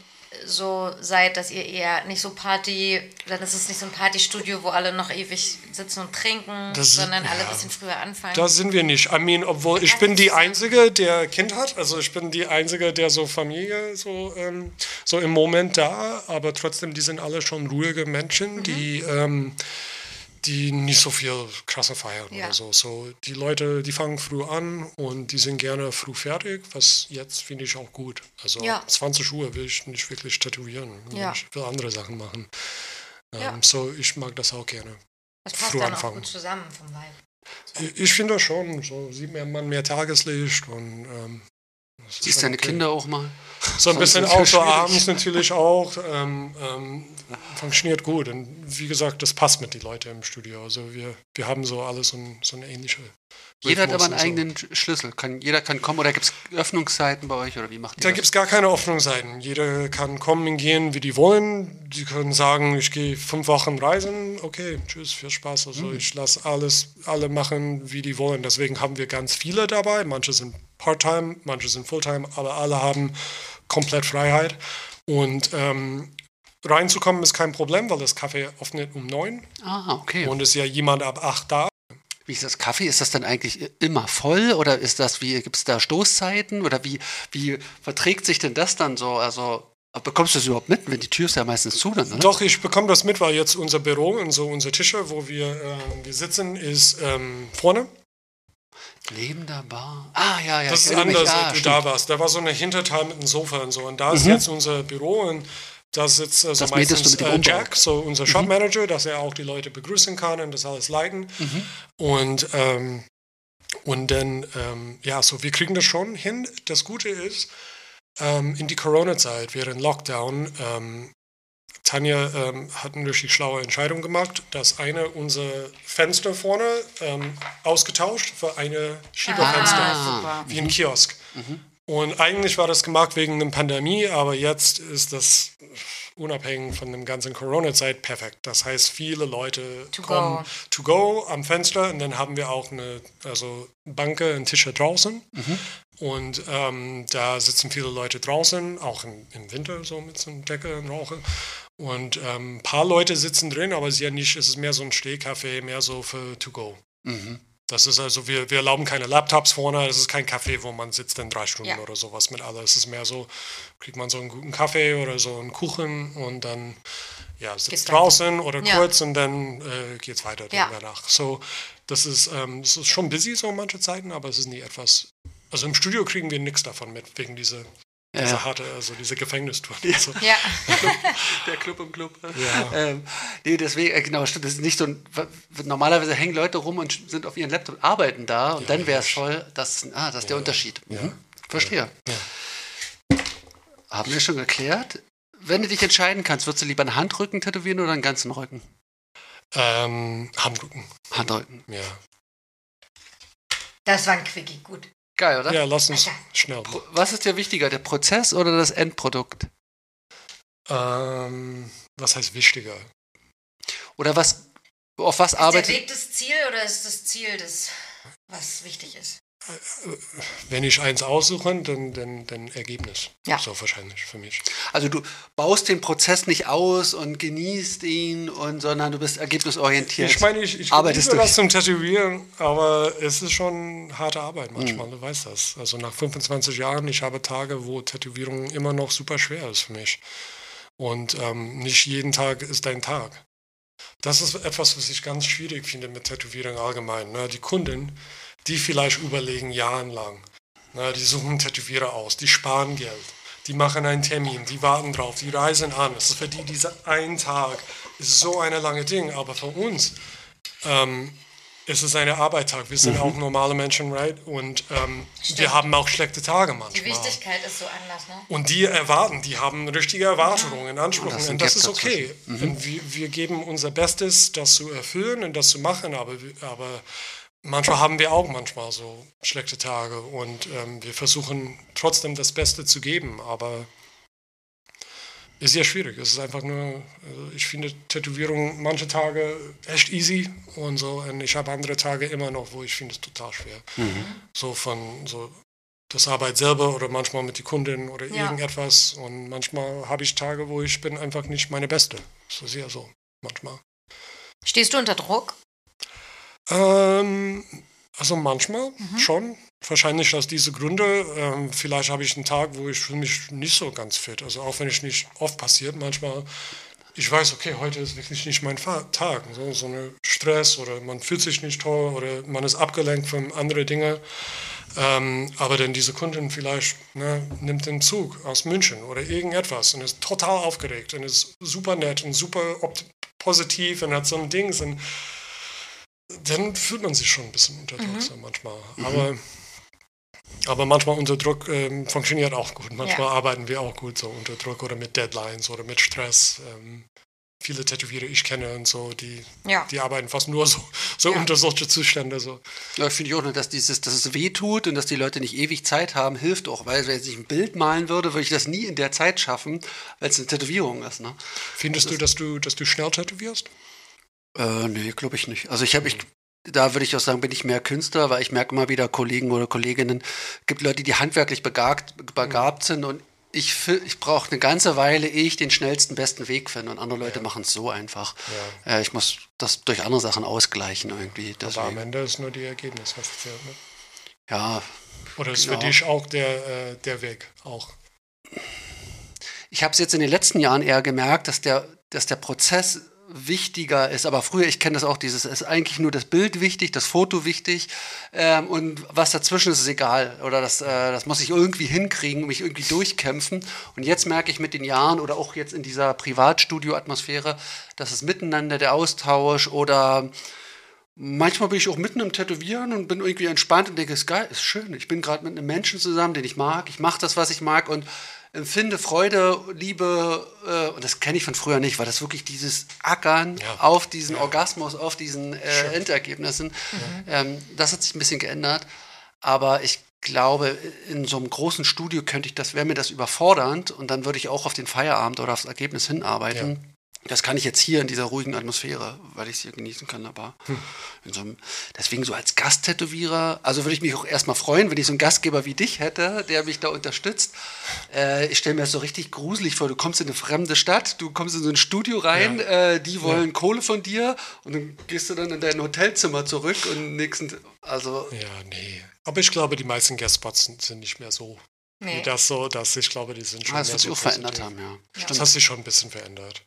so seid, dass ihr eher nicht so Party, dann ist es nicht so ein Partystudio, wo alle noch ewig sitzen und trinken, Das- sondern alle ja. ein bisschen früher anfangen. Da sind wir nicht. I mean, obwohl ich bin die Einzige, der Kind hat. Also ich bin die Einzige, der so Familie so, ähm, so im Moment da. Aber trotzdem, die sind alle schon ruhige Menschen, die, ähm, die nicht so viel krasser feiern Ja. oder so. So die Leute, die fangen früh an und die sind gerne früh fertig, was jetzt finde ich auch gut. Also Ja. ab 20 Uhr will ich nicht wirklich tätowieren. Ja. Ich will andere Sachen machen. Ähm. So ich mag das auch gerne. das passt früh dann auch anfangen. gut zusammen vom Vibe. Ich- Ich finde das schon. So sieht man mehr Tageslicht und ähm, Siehst deine okay. Kinder auch mal? So ein bisschen schwierig. abends natürlich auch. Ähm, ähm, funktioniert gut. Und wie gesagt, das passt mit den Leuten im Studio. Also wir, wir haben so alles so, ein, so eine ähnliche. Jeder hat aber einen so. eigenen Sch- Schlüssel. Kann, jeder kann kommen oder gibt es Öffnungszeiten bei euch oder wie macht ihr Da das? gibt es gar keine Öffnungsseiten. Jeder kann kommen und gehen, wie die wollen. Die können sagen, ich gehe fünf Wochen reisen. Okay, tschüss, viel Spaß. Also Mhm. ich lasse alles, alle machen, wie die wollen. Deswegen haben wir ganz viele dabei. Manche sind Part-Time, manche sind Fulltime, aber alle haben komplett Freiheit. Und ähm, reinzukommen ist kein Problem, weil das Café öffnet um neun Ah, okay. und ist ja jemand ab acht da. Wie ist das Kaffee? Ist das dann eigentlich immer voll oder ist das wie, gibt es da Stoßzeiten oder wie, wie verträgt sich denn das dann so? Also bekommst du das überhaupt mit, wenn die Tür ist ja meistens zu dann, oder? Doch, ich bekomme das mit, weil jetzt unser Büro und so unsere Tische, wo wir, äh, wir sitzen, ist ähm, vorne. Lebender Bar. Ah, ja, ja. Das ist anders, Ah, als du stimmt. da warst. Da war so eine Hinterteil mit einem Sofa und so. Und da ist jetzt unser Büro und da sitzt also Das meistens du mit dem äh. Jack, so unser Shopmanager, dass er auch die Leute begrüßen kann und das alles leiten. Und, ähm, und dann, ähm, ja, so wir kriegen das schon hin. Das Gute ist, ähm, in die Corona-Zeit, während Lockdown, ähm, Tanja ähm, hat eine richtig schlaue Entscheidung gemacht, dass eine unserer Fenster vorne ähm, ausgetauscht für eine Schiebefenster Ah, wie ein Kiosk. Und eigentlich war das gemacht wegen einer Pandemie, aber jetzt ist das unabhängig von dem ganzen Corona-Zeit perfekt. Das heißt, viele Leute To kommen go. to go am Fenster und dann haben wir auch eine also Banke, einen Tisch draußen. Und ähm, da sitzen viele Leute draußen, auch im, im Winter so mit so einer Decke und Rauchen. Und ähm, ein paar Leute sitzen drin, aber es ist ja nicht, es ist mehr so ein Stehkaffee, mehr so für to go. Mhm. Das ist also, wir, wir erlauben keine Laptops vorne, es ist kein Café, wo man sitzt in drei Stunden Ja. oder sowas mit alle. Es ist mehr so, kriegt man so einen guten Kaffee oder so einen Kuchen und dann, ja, sitzt Geht's draußen oder Ja. kurz und dann äh, geht es weiter Ja. danach. So, das ist, ähm, das ist schon busy so manche Zeiten, aber es ist nie etwas. Also im Studio kriegen wir nichts davon mit, wegen dieser, Ja, dieser ja. harte, also diese Gefängnistour. So. Ja. Der Club im Club. Ja. Ähm, nee, deswegen, äh, genau, stimmt, das ist nicht so ein, normalerweise hängen Leute rum und sind auf ihren Laptop, arbeiten da und Ja, dann wäre es ja. voll, das, ah, das ist der Unterschied. Mhm. Verstehe. Ja. Haben wir schon geklärt? Wenn du dich entscheiden kannst, würdest du lieber einen Handrücken tätowieren oder einen ganzen Rücken? Ähm, Handrücken, Handrücken. ja. Das war ein Quickie, gut. Geil, oder? Ja, lass uns schnell. Pro- Was ist dir wichtiger, der Prozess oder das Endprodukt? Ähm, was heißt wichtiger? Oder was, auf was Ist der arbeitet Weg das Ziel oder ist das Ziel das, was wichtig ist? Wenn ich eins aussuche, dann, dann, dann Ergebnis. Ja. So wahrscheinlich für mich. Also du baust den Prozess nicht aus und genießt ihn, und, sondern du bist ergebnisorientiert. Ich meine, ich, ich durch. das zum Tätowieren, aber es ist schon harte Arbeit manchmal, Mhm. du weißt das. Also nach 25 Jahren, ich habe Tage, wo Tätowierung immer noch super schwer ist für mich. Und ähm, nicht jeden Tag ist dein Tag. Das ist etwas, was ich ganz schwierig finde mit Tätowierung allgemein. Ne? Die Kunden, die vielleicht überlegen jahrelang, ne? die suchen einen Tätowierer aus, die sparen Geld, die machen einen Termin, die warten drauf, die reisen an. Es ist für die dieser ein Tag ist so eine lange Ding, aber für uns ähm, ist es ein Arbeitstag. Wir sind Mhm. auch normale Menschen, right? Und ähm, wir haben auch schlechte Tage Die manchmal. Wichtigkeit ist so anders, ne? Und die erwarten, die haben richtige Erwartungen, Ansprüche. das ist ein Und das ist okay. Und wir, wir geben unser Bestes, das zu erfüllen und das zu machen, aber, aber manchmal haben wir auch manchmal so schlechte Tage und ähm, wir versuchen trotzdem das Beste zu geben, aber ist sehr schwierig. Es ist einfach nur, also ich finde Tätowierung manche Tage echt easy und so. Und ich habe andere Tage immer noch, wo ich finde es total schwer. So von so das Arbeit selber oder manchmal mit den Kunden oder Ja. irgendetwas. Und manchmal habe ich Tage, wo ich bin einfach nicht meine Beste. So sehr so, manchmal. Stehst du unter Druck? Ähm, also manchmal schon. Wahrscheinlich aus diesen Gründen. Ähm, vielleicht habe ich einen Tag, wo ich fühle mich nicht so ganz fit. Also auch wenn es nicht oft passiert, manchmal. Ich weiß, okay, heute ist wirklich nicht mein Tag. So, so ein Stress oder man fühlt sich nicht toll oder man ist abgelenkt von anderen Dingen. Ähm, aber dann diese Kundin vielleicht ne, nimmt den Zug aus München oder irgendetwas und ist total aufgeregt und ist super nett und super positiv und hat so ein Ding. Und dann fühlt man sich schon ein bisschen unter Druck so manchmal. Aber, aber manchmal unter Druck ähm, funktioniert auch gut. Manchmal Ja. arbeiten wir auch gut so unter Druck oder mit Deadlines oder mit Stress. Ähm, viele Tätowierer ich kenne und so, die, Ja. die arbeiten fast nur so, so Ja. unter solche Zustände. So. Ja, finde ich auch nur, dass dieses, dass es weh tut und dass die Leute nicht ewig Zeit haben, hilft auch, weil wenn ich ein Bild malen würde, würde ich das nie in der Zeit schaffen, weil es eine Tätowierung ist, ne? Findest du, dass du, dass du schnell tätowierst? Äh, nee, glaube ich nicht. Also ich habe, ich, da würde ich auch sagen, bin ich mehr Künstler, weil ich merke immer wieder Kollegen oder Kolleginnen, gibt Leute, die handwerklich begabt, begabt sind und ich, ich brauche eine ganze Weile, ehe ich den schnellsten, besten Weg finde und andere Leute machen es so einfach. Äh, ich muss das durch andere Sachen ausgleichen irgendwie. Aber am Deswegen. Ende ist nur die Ergebnis, was zählt. Ne? Ja, Oder ist für Genau. dich auch der, äh, der Weg auch? Ich habe es jetzt in den letzten Jahren eher gemerkt, dass der, dass der Prozess wichtiger ist. Aber früher, ich kenne das auch, dieses ist eigentlich nur das Bild wichtig, das Foto wichtig ähm, und was dazwischen ist, ist egal. Oder das, äh, das muss ich irgendwie hinkriegen, mich irgendwie durchkämpfen. Und jetzt merke ich mit den Jahren oder auch jetzt in dieser Privatstudio-Atmosphäre, dass es miteinander der Austausch oder Manchmal bin ich auch mitten im Tätowieren und bin irgendwie entspannt und denke, ist geil, ist schön. Ich bin gerade mit einem Menschen zusammen, den ich mag. Ich mache das, was ich mag und empfinde Freude, Liebe. Äh, und das kenne ich von früher nicht, weil das wirklich dieses Ackern Ja. auf diesen Orgasmus, auf diesen äh, Endergebnissen, ähm, das hat sich ein bisschen geändert. Aber ich glaube, in so einem großen Studio könnte ich das, wäre mir das überfordernd und dann würde ich auch auf den Feierabend oder aufs Ergebnis hinarbeiten. Das kann ich jetzt hier in dieser ruhigen Atmosphäre, weil ich es hier genießen kann, aber in so einem, deswegen so als Gasttätowierer, also würde ich mich auch erstmal freuen, wenn ich so einen Gastgeber wie dich hätte, der mich da unterstützt. Äh, ich stelle mir das so richtig gruselig vor, du kommst in eine fremde Stadt, du kommst in so ein Studio rein, äh, die wollen Kohle von dir und dann gehst du dann in dein Hotelzimmer zurück und nächsten, also Ja, nee. Aber ich glaube, die meisten Guestspots sind, sind nicht mehr so. Nee. Wie das so, dass ich glaube, die sind schon ah, das wird sich so auch verändert haben, ja. Das hat sich schon ein bisschen verändert.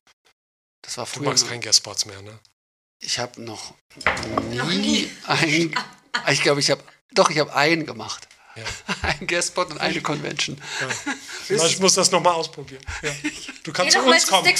Das war Du früher. magst noch- kein Guest-Spots mehr, ne? Ich habe noch nie ein. Ich glaube, ich habe. Doch, ich habe einen gemacht. Ja. Ein Guestspot und eine Convention. Vielleicht muss das nochmal ausprobieren. Ja. Du Geh kannst zu doch mal uns zu kommen.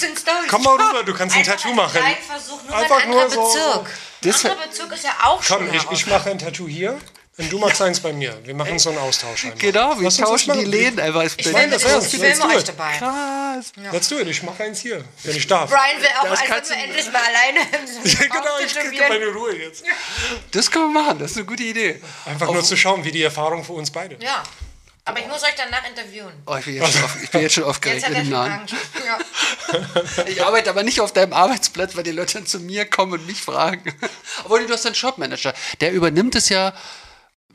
Komm mal rüber, du kannst ein Einfach Tattoo mal machen. einen Versuch, nur Einfach ein nur so- Bezirk. Das- ein anderer Bezirk ist ja auch schon Komm, ich, heraus. ich mache ein Tattoo hier und du machst eins bei mir. Wir machen so einen Austausch einmal. Genau, wir Lass tauschen die. Läden einfach. Ich meine das ernst. filme do euch dabei. Krass. Let's do it, ich mache eins hier, wenn ich darf. Brian will auch, Das wenn wir du- endlich mal alleine im Ja, genau, ich kriege meine Ruhe jetzt. Das können wir machen, das ist eine gute Idee. Einfach nur zu schauen, wie die Erfahrung für uns beide. Ja, aber ich muss euch danach interviewen. Oh, ich, bin jetzt schon auf, ich bin jetzt schon Jetzt aufgeregt hat in er dem schon Nahen. Ja. Ich arbeite aber nicht auf deinem Arbeitsplatz, weil die Leute dann zu mir kommen und mich fragen. Obwohl, du hast einen Shopmanager. Der übernimmt es ja.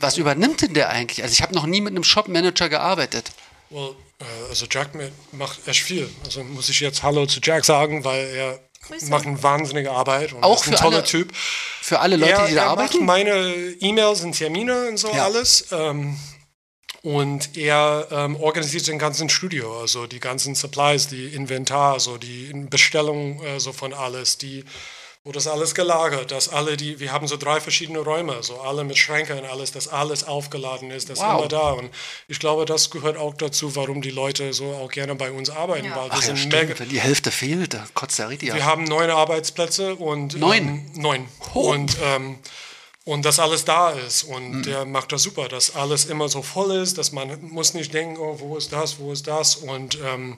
Was übernimmt denn der eigentlich? Also ich habe noch nie mit einem Shopmanager gearbeitet. Well, äh, also Jack macht echt viel. Also muss ich jetzt Hallo zu Jack sagen, weil er Grüße. macht eine wahnsinnige Arbeit und Auch ist ein für toller alle Typ. Für alle Leute, er, die da er macht arbeiten? meine E-Mails und Termine und so Ja. alles. Ähm, und er ähm, organisiert den ganzen Studio, also die ganzen Supplies, die Inventar, also die Bestellung äh, so von alles, die wo das alles gelagert, dass alle die, wir haben so drei verschiedene Räume, so alle mit Schränken und alles, dass alles aufgeladen ist, das ist Wow. immer da. Und ich glaube, das gehört auch dazu, warum die Leute so auch gerne bei uns arbeiten, Ja. weil wir Ach ja, stimmt. mega, Wenn die Hälfte fehlt, da kotzt der richtig wir ab. haben neun Arbeitsplätze und Neun? Ähm, neun. Oh. Und, ähm, und dass alles da ist. Und der macht das super, dass alles immer so voll ist, dass man muss nicht denken, oh, wo ist das, wo ist das. Und ähm,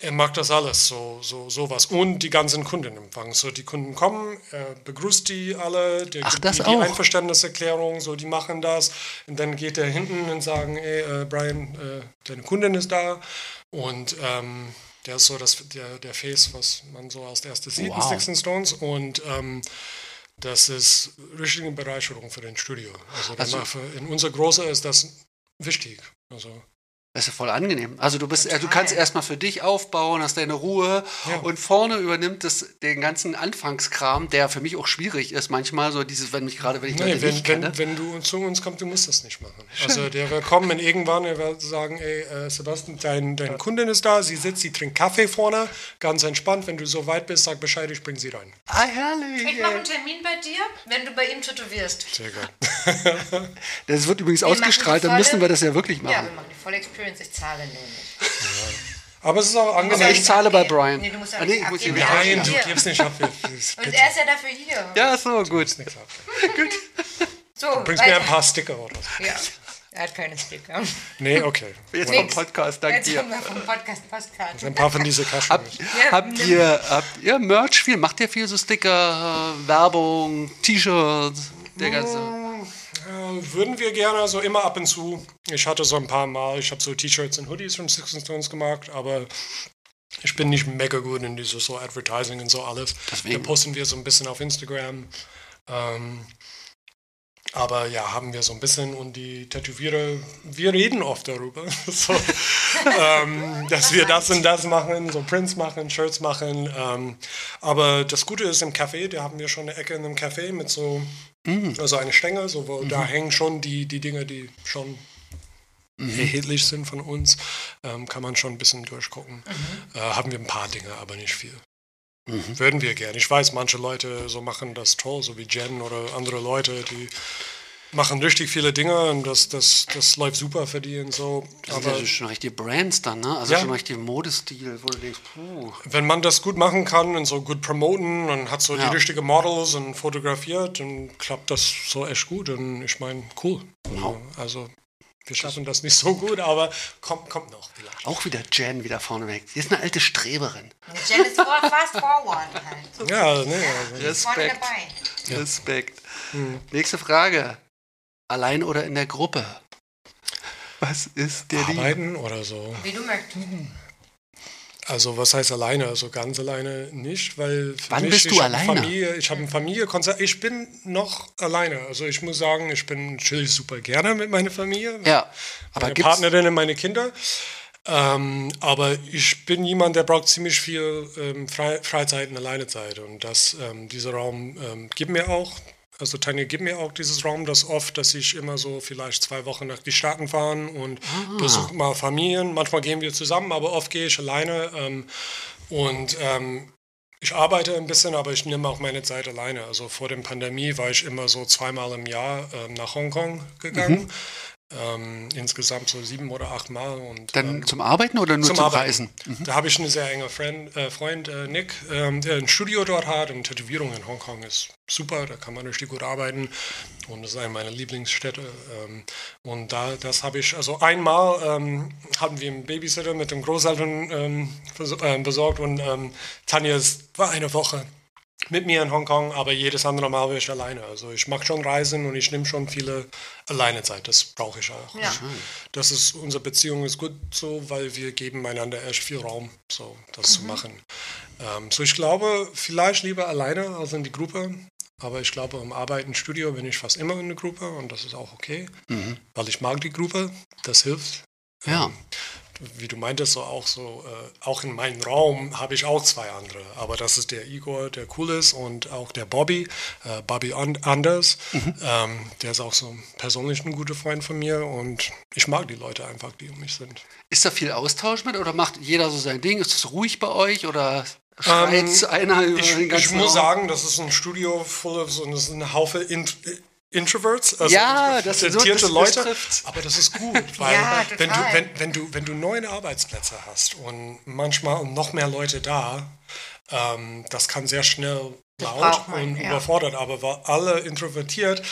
er macht das alles, so, so sowas. Und die ganzen Kunden empfangen. So, die Kunden kommen, er begrüßt die alle, der Ach, gibt das die, die? Einverständniserklärung, so, die machen das. Und dann geht er hinten und sagen, ey, äh, Brian, äh, deine Kundin ist da. Und ähm, der ist so das, der, der Face, was man so als erstes sieht in Wow. Sticks and Stones. Und ähm, das ist richtige Bereicherung für den Studio. Also, Also- in unserer Größe ist das wichtig. Also, Das ist ja voll angenehm. Also du bist, äh, du kannst erstmal für dich aufbauen, hast deine Ruhe Ja. und vorne übernimmt es den ganzen Anfangskram, der für mich auch schwierig ist. Manchmal so dieses, wenn mich gerade, wenn ich Nee, wenn, nicht kenne. wenn, wenn du zu uns kommst, du musst das nicht machen. Also der wird kommen und irgendwann, er wird sagen, ey, äh, Sebastian, dein, dein Kundin ist da, sie sitzt, sie trinkt Kaffee vorne, ganz entspannt. Wenn du so weit bist, sag Bescheid, ich bring sie rein. ah, herrlich. Ich mache einen Termin bei dir, wenn du bei ihm tätowierst. Sehr gut. Das wird übrigens machen ausgestrahlt, dann müssen wir das ja wirklich Ja, machen. wir machen die volle Experience. Ich zahle nur nicht. Aber es ist auch Also angenehm. ich zahle bei. Brian. Nee, du musst ja Ah, nicht nee, ich muss abgeben. Ja, Nein, du gibst nicht ab. Und er ist ja dafür hier. Ja, so, gut. Ab. So, Bringst weil- mir ein paar Sticker oder so. Ja, er hat keine Sticker. Nee, okay. Jetzt vom. Podcast, danke Jetzt dir. wir vom Podcast Postkarte. Ein paar von diesen Kaschen. Habt, habt, ihr, habt ihr Merch viel? Macht ihr viel so Sticker, Werbung, T-Shirts, der ganze... Äh, würden wir gerne, so immer ab und zu. Ich hatte so ein paar Mal, ich habe so T-Shirts und Hoodies von Six and Stones gemacht, aber ich bin nicht mega gut in dieses so Advertising und so alles. Deswegen. Dann posten wir so ein bisschen auf Instagram. Ähm, aber ja, haben wir so ein bisschen und die Tätowierer, wir reden oft darüber, so, ähm, dass wir das und das machen, so Prints machen, Shirts machen. Ähm, aber das Gute ist im Café, da haben wir schon eine Ecke in einem Café mit so, also eine Stange, so, wo, da hängen schon die, die Dinge, die schon erhältlich sind von uns, ähm, kann man schon ein bisschen durchgucken. Äh, haben wir ein paar Dinge, aber nicht viel. Würden wir gerne. Ich weiß, manche Leute so machen das toll, so wie Jen oder andere Leute, die machen richtig viele Dinge und das, das, das läuft super für die und so. Das sind Aber ja schon richtige Brands dann, ne? Also Ja. schon richtig Modestil, wo du denkst, puh. wenn man das gut machen kann und so gut promoten und hat so Ja. die richtigen Models und fotografiert, dann klappt das so echt gut. Und ich meine, cool. Also wir schaffen das nicht so gut, aber kommt, kommt noch vielleicht. Auch wieder Jen wieder vorneweg. Sie ist eine alte Streberin. Jen ist fast forward halt. Ja, ne, also. Respekt. dabei. Respekt. Hm. Nächste Frage. Allein oder in der Gruppe? Was ist der Liebe? Arbeiten oder so. Wie du möchtest. Also was heißt alleine? Also ganz alleine nicht, weil für Wann mich, bist du ich alleine? Familie, ich habe eine Familie, Konzer- ich bin noch alleine. Also ich muss sagen, ich bin chill super gerne mit meiner Familie, Ja, aber meine Partnerin und meine Kinder. Ähm, aber ich bin jemand, der braucht ziemlich viel ähm, Fre Freizeit und Alleinezeit. Und das, ähm, dieser Raum ähm, gibt mir auch, also Tanja gibt mir auch dieses Raum, das oft, dass ich immer so vielleicht zwei Wochen nach die Staaten fahren und Ah. besuche mal Familien. Manchmal gehen wir zusammen, aber oft gehe ich alleine. Ähm, und ähm, ich arbeite ein bisschen, aber ich nehme auch meine Zeit alleine. Also vor der Pandemie war ich immer so zweimal im Jahr ähm, nach Hongkong gegangen. Mhm. Ähm, insgesamt so sieben oder acht Mal. Und, Dann ähm, zum Arbeiten oder nur zum, zum. Reisen? Mhm. Da habe ich einen sehr engen Freund, äh, Freund äh, Nick, ähm, der ein Studio dort hat. Und Tätowierung in Hongkong ist super, da kann man richtig gut arbeiten. Und das ist eine meiner Lieblingsstädte. Ähm, und da, das habe ich, also einmal ähm, hatten wir einen Babysitter mit den Großeltern ähm, äh, besorgt und Tanja ist- war eine Woche mit mir in Hongkong, aber jedes andere Mal war ich alleine. Also ich mache schon Reisen und ich nehme schon viele alleine Zeit. Das brauche ich auch. Ja. Das ist, unsere Beziehung ist gut so, weil wir geben einander echt viel Raum, so das zu machen. Ähm, so ich glaube, vielleicht lieber alleine als in die Gruppe. Aber ich glaube, im Arbeiten, Studio bin ich fast immer in der Gruppe und das ist auch okay, weil ich mag die Gruppe, das hilft. Ja. Wie du meintest, so auch so, äh, auch in meinem Raum habe ich auch zwei andere. Aber das ist der Igor, der cool ist und auch der Bobby, äh, Bobby And Anders. Ähm, der ist auch so persönlich ein guter Freund von mir und ich mag die Leute einfach, die um mich sind. Ist da viel Austausch mit oder macht jeder so sein Ding? Ist es ruhig bei euch oder schreit Ähm, einer über Ich, ich muss sagen, das ist ein Studio voll of so das ist ein Haufe Int Introverts, also Ja, das- so- introvertierte das Leute. trifft's. aber das ist gut, weil Ja, wenn, du, wenn, wenn, du, wenn du neue Arbeitsplätze hast und manchmal noch mehr Leute da, ähm, das kann sehr schnell laut man, und ja. überfordert, aber weil alle introvertiert,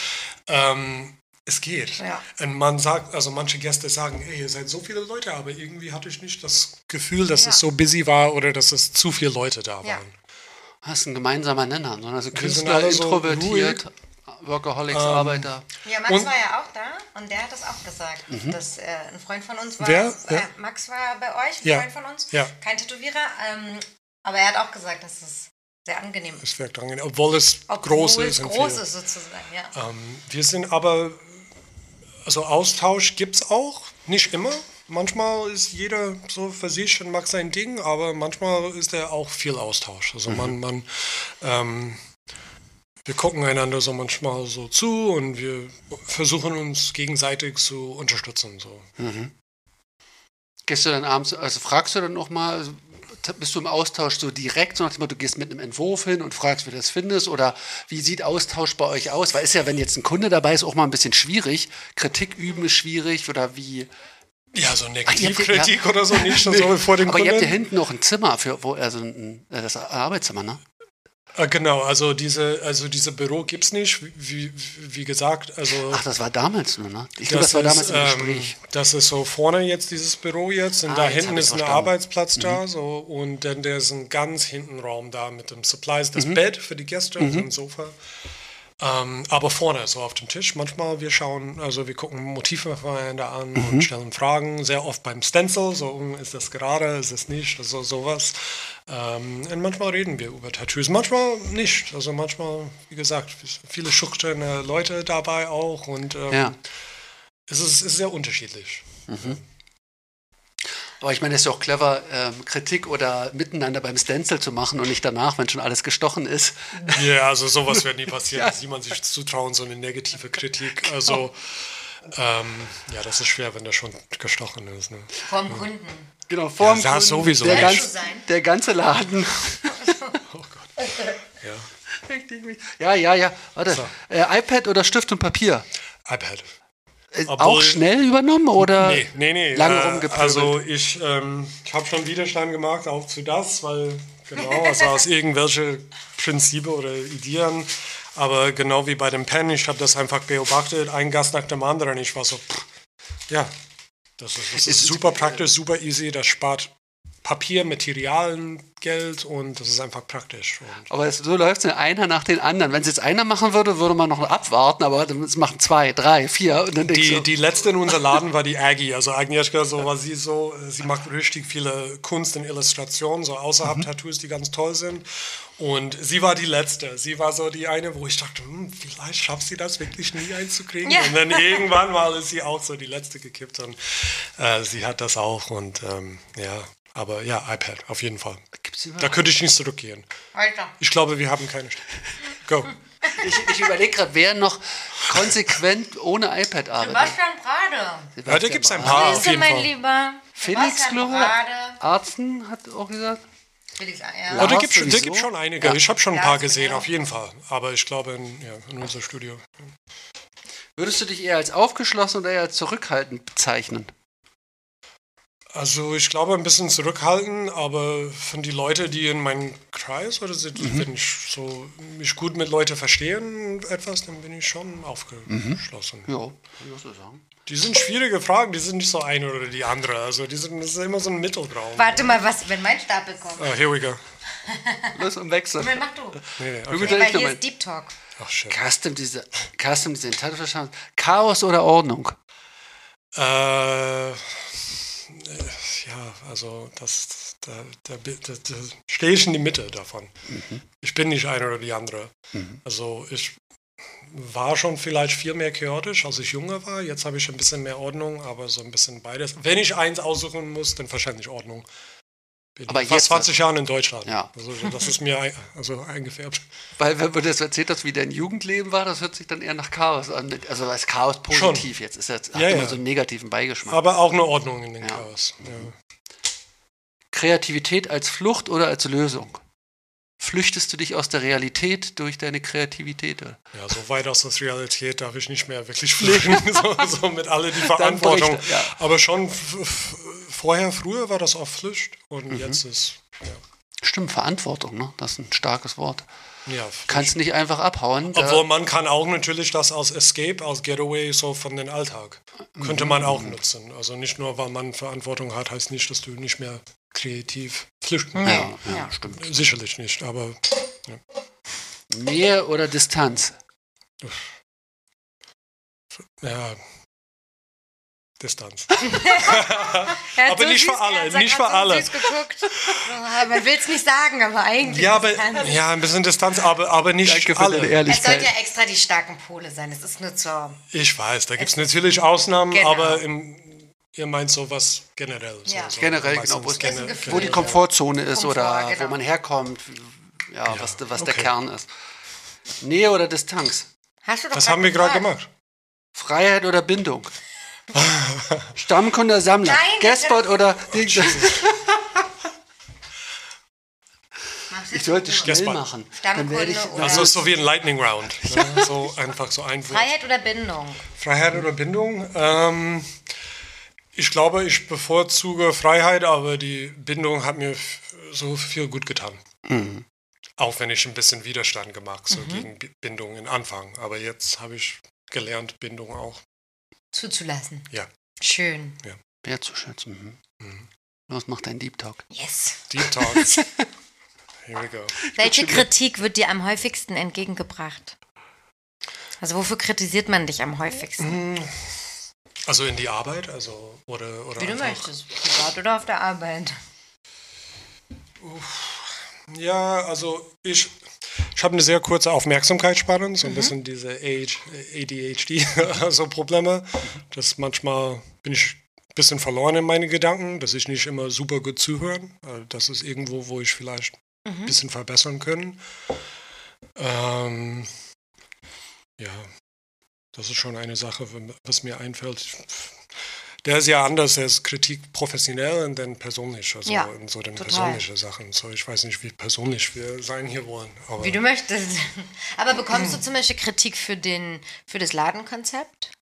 ähm, es geht. Ja. Und man sagt, also manche Gäste sagen, ey, ihr seid so viele Leute, aber irgendwie hatte ich nicht das Gefühl, dass Ja. es so busy war oder dass es zu viele Leute da waren. Ja. Das ist ein gemeinsamer Nenner. ne? Also sind Künstler, alle so introvertiert, Workaholics, Ähm, Arbeiter. Ja, Max Und- war ja auch da und der hat das auch gesagt, dass äh, ein Freund von uns war. Wer? Äh, Ja. Max war bei euch, ein Ja. Freund von uns. Ja. Kein Tätowierer, ähm, aber er hat auch gesagt, dass es sehr angenehm ist. Es wirkt angenehm, obwohl es Obwohl groß es ist. und groß ist sozusagen, ja. Ähm, wir sind aber, also Austausch gibt es auch, nicht immer. Manchmal ist jeder so für sich und macht sein Ding, aber manchmal ist er auch viel Austausch. Also man, man, ähm, wir gucken einander so manchmal so zu und wir versuchen uns gegenseitig zu unterstützen. So. Gehst du dann abends, also fragst du dann nochmal, also, bist du im Austausch so direkt, so nach dem Motto, du gehst mit einem Entwurf hin und fragst, wie du das findest? Oder wie sieht Austausch bei euch aus? Weil ist ja, wenn jetzt ein Kunde dabei ist, auch mal ein bisschen schwierig. Kritik üben ist schwierig oder wie. Ja, so Negativkritik ja. oder so nicht so vor dem Aber ihr habt ja Kunden. hinten noch ein Zimmer für, wo, also ein, das Arbeitszimmer, ne? Äh, Genau, also diese, also diese Büro gibt es nicht, wie, wie, gesagt. Also Ach, das war damals nur, ne? Ich glaube, das war damals ist, im ähm, Gespräch. das ist so vorne jetzt dieses Büro jetzt und Ah, da jetzt hinten ist ein verstanden. Mhm. Arbeitsplatz da so und dann der ist ein ganz hinten Raum da mit dem Supplies, Mhm. das Bett für die Gäste, so ein Sofa. Ähm, aber vorne, so auf dem Tisch. Manchmal wir schauen, also wir gucken Motive voneinander an Mhm. und stellen Fragen. Sehr oft beim Stencil, so hm, ist das gerade, ist es nicht, also sowas. Ähm, und manchmal reden wir über Tattoos, manchmal nicht. Also manchmal, wie gesagt, viele schüchterne Leute dabei auch und ähm, Ja. es ist, es ist sehr unterschiedlich. Aber ich meine, es ist ja auch clever, ähm, Kritik oder miteinander beim Stencil zu machen und nicht danach, wenn schon alles gestochen ist. Ja, also sowas wird nie passieren, dass jemand sich zutrauen, so eine negative Kritik. Also, ähm, ja, das ist schwer, wenn das schon gestochen ist. Ne? Vom Kunden. Genau, vor Ja, das sowieso. Der, ganz, der ganze Laden. Oh Gott. Ja, Richtig. Ja, ja, ja. Warte. So. Äh, iPad oder Stift und Papier? iPad. Äh, Obwohl- auch schnell übernommen oder Nee, nee, nee. lange äh, rumgepöbelt? Also ich, ähm, ich habe schon Widerstand gemacht, auch zu das, weil genau, also aus irgendwelche Prinzipien oder Ideen. Aber genau wie bei dem Pen, ich habe das einfach beobachtet, ein Gast nach dem anderen. Ich war so, pff, ja, das ist, das ist Ist- super praktisch, super easy, das spart Papier, Materialien, Geld und das ist einfach praktisch. Und aber es, so läuft es einer nach den anderen. Wenn es jetzt einer machen würde, würde man noch abwarten, aber es machen zwei, drei, vier und dann Die, du, die letzte in unser Laden war die Aggie. Also Agnieszka, so war sie so, sie macht richtig viele Kunst und Illustrationen, so außerhalb Tattoos, die ganz toll sind. Und sie war die letzte. Sie war so die eine, wo ich dachte, hm, vielleicht schafft sie das wirklich nie einzukriegen. Ja. Und dann irgendwann mal ist sie auch so die letzte gekippt und äh, sie hat das auch. Und ähm, ja, aber ja, iPad, auf jeden Fall. Da könnte ich nicht zurückgehen. Alter. Ich glaube, wir haben keine. Go. ich, ich überlege gerade, wer noch konsequent ohne iPad arbeitet. Sebastian Brade. Ja, da gibt es ein paar auf Grüße, jeden mein Fall. Lieber. Felix, glaube Brade. Arzen hat auch gesagt. Felix, ja. Lars da gibt es gibt schon einige. Ja. Ich habe schon ein paar gesehen, genau. auf jeden Fall. Aber ich glaube, in, ja, in unser Studio. Würdest du dich eher als aufgeschlossen oder eher als zurückhaltend bezeichnen? Also ich glaube ein bisschen zurückhalten, aber von die Leute, die in meinem Kreis oder sind, Mhm. wenn ich so mich gut mit Leuten verstehen etwas, dann bin ich schon aufgeschlossen. Ja, kann ich sagen. Die sind schwierige Fragen, die sind nicht so eine oder die andere. Also die sind, das ist immer so ein Mittelraum. Warte mal, was, wenn mein Stapel kommt. Ah, here we go. Los und wechseln. Himmel, mach du. Nee, nee, okay. dann Weil hier nochmal. ist Deep Talk. Ach shit. Custom Design, Custom Design, Chaos oder Ordnung? Äh, ja, also das, da, da, da, da stehe ich in die Mitte davon. Ich bin nicht eine oder die andere. Also ich war schon vielleicht viel mehr chaotisch, als ich jünger war. Jetzt habe ich ein bisschen mehr Ordnung, aber so ein bisschen beides. Wenn ich eins aussuchen muss, dann wahrscheinlich Ordnung. Bin Aber fast jetzt- 20 Jahren in Deutschland. Ja. Also das ist mir ein, also eingefärbt. Weil, wenn du das erzählt hast, wie dein Jugendleben war, das hört sich dann eher nach Chaos an. Also als Chaos positiv jetzt. Ist jetzt hat Ja, immer ja. so einen negativen Beigeschmack. Aber auch eine Ordnung in den Ja. Chaos. Kreativität als Flucht oder als Lösung? Flüchtest du dich aus der Realität durch deine Kreativität? oder? Ja, so weit aus der Realität darf ich nicht mehr wirklich fliegen, so, so mit alle die Verantwortung. berichte, ja. Aber schon vorher, früher war das auch Pflicht und Mhm. jetzt ist, Stimmt, Verantwortung, ne? Das ist ein starkes Wort. ja, ja. Kannst nicht einfach abhauen. Obwohl man kann auch natürlich das als Escape, als Getaway so von den Alltag. Könnte man auch Mhm. nutzen. Also nicht nur, weil man Verantwortung hat, heißt nicht, dass du nicht mehr kreativ flüchten ja, ja, Ja. stimmt. Sicherlich nicht, aber Nähe oder Distanz? ja. Distanz. Er Aber nicht für alle, nicht für so alle. Man will es nicht sagen, aber eigentlich. Ja, aber es- ja, ein bisschen Distanz, aber, aber nicht Danke für alle. deine Es Ehrlichkeit. sollte ja extra die starken Pole sein. Es ist nur zur. Ich weiß, da gibt es natürlich Ausnahmen, Genau. aber im, ihr meint sowas generell. So, Ja. so Generell, genau, wo es- gene- Gefühl. wo die generell. Komfortzone ist Komfort, oder genau. wo man herkommt, ja, was, was der okay. Kern ist. Nähe oder Distanz? Hast du doch Was haben wir gerade gemacht? Freiheit oder Bindung? Stammkunde oder Sammler? Nein, Guestbot oder... Mach's Ich sollte schnell Guestbot. machen. Dann Stammkunde werde ich... Also so wie ein Lightning Round. Ne? So einfach so ein Wort. Freiheit oder Bindung? Freiheit oder Bindung? Ähm, ich glaube, ich bevorzuge Freiheit, aber die Bindung hat mir so viel gut getan. Mhm. Auch wenn ich ein bisschen Widerstand gemacht so gegen B- Bindung in Anfang. Aber jetzt habe ich gelernt, Bindung auch. Zuzulassen. Ja. Schön. Wertzuschätzen. Mhm. Mhm. Los, mach deinen Deep Talk. Yes. Deep Talks. Here we go. Welche Kritik wird dir am häufigsten entgegengebracht? Also wofür kritisiert man dich am häufigsten? Also in die Arbeit, also oder oder Wie du möchtest. Privat oder auf der Arbeit. Ja, also ich, ich habe eine sehr kurze Aufmerksamkeitsspanne, so ein bisschen diese Age, ADHD, also Probleme. Das manchmal bin ich ein bisschen verloren in meine Gedanken, dass ich nicht immer super gut zuhören. Also Das ist irgendwo, wo ich vielleicht ein bisschen verbessern können. Ähm, ja, das ist schon eine Sache, was mir einfällt. Der ist ja anders, der ist Kritik professionell und dann persönlich, also Ja, in so den persönlichen Sachen. So, ich weiß nicht, wie persönlich wir sein hier wollen. Wie du möchtest. Aber bekommst du zum Beispiel Kritik für, den, für das Ladenkonzept?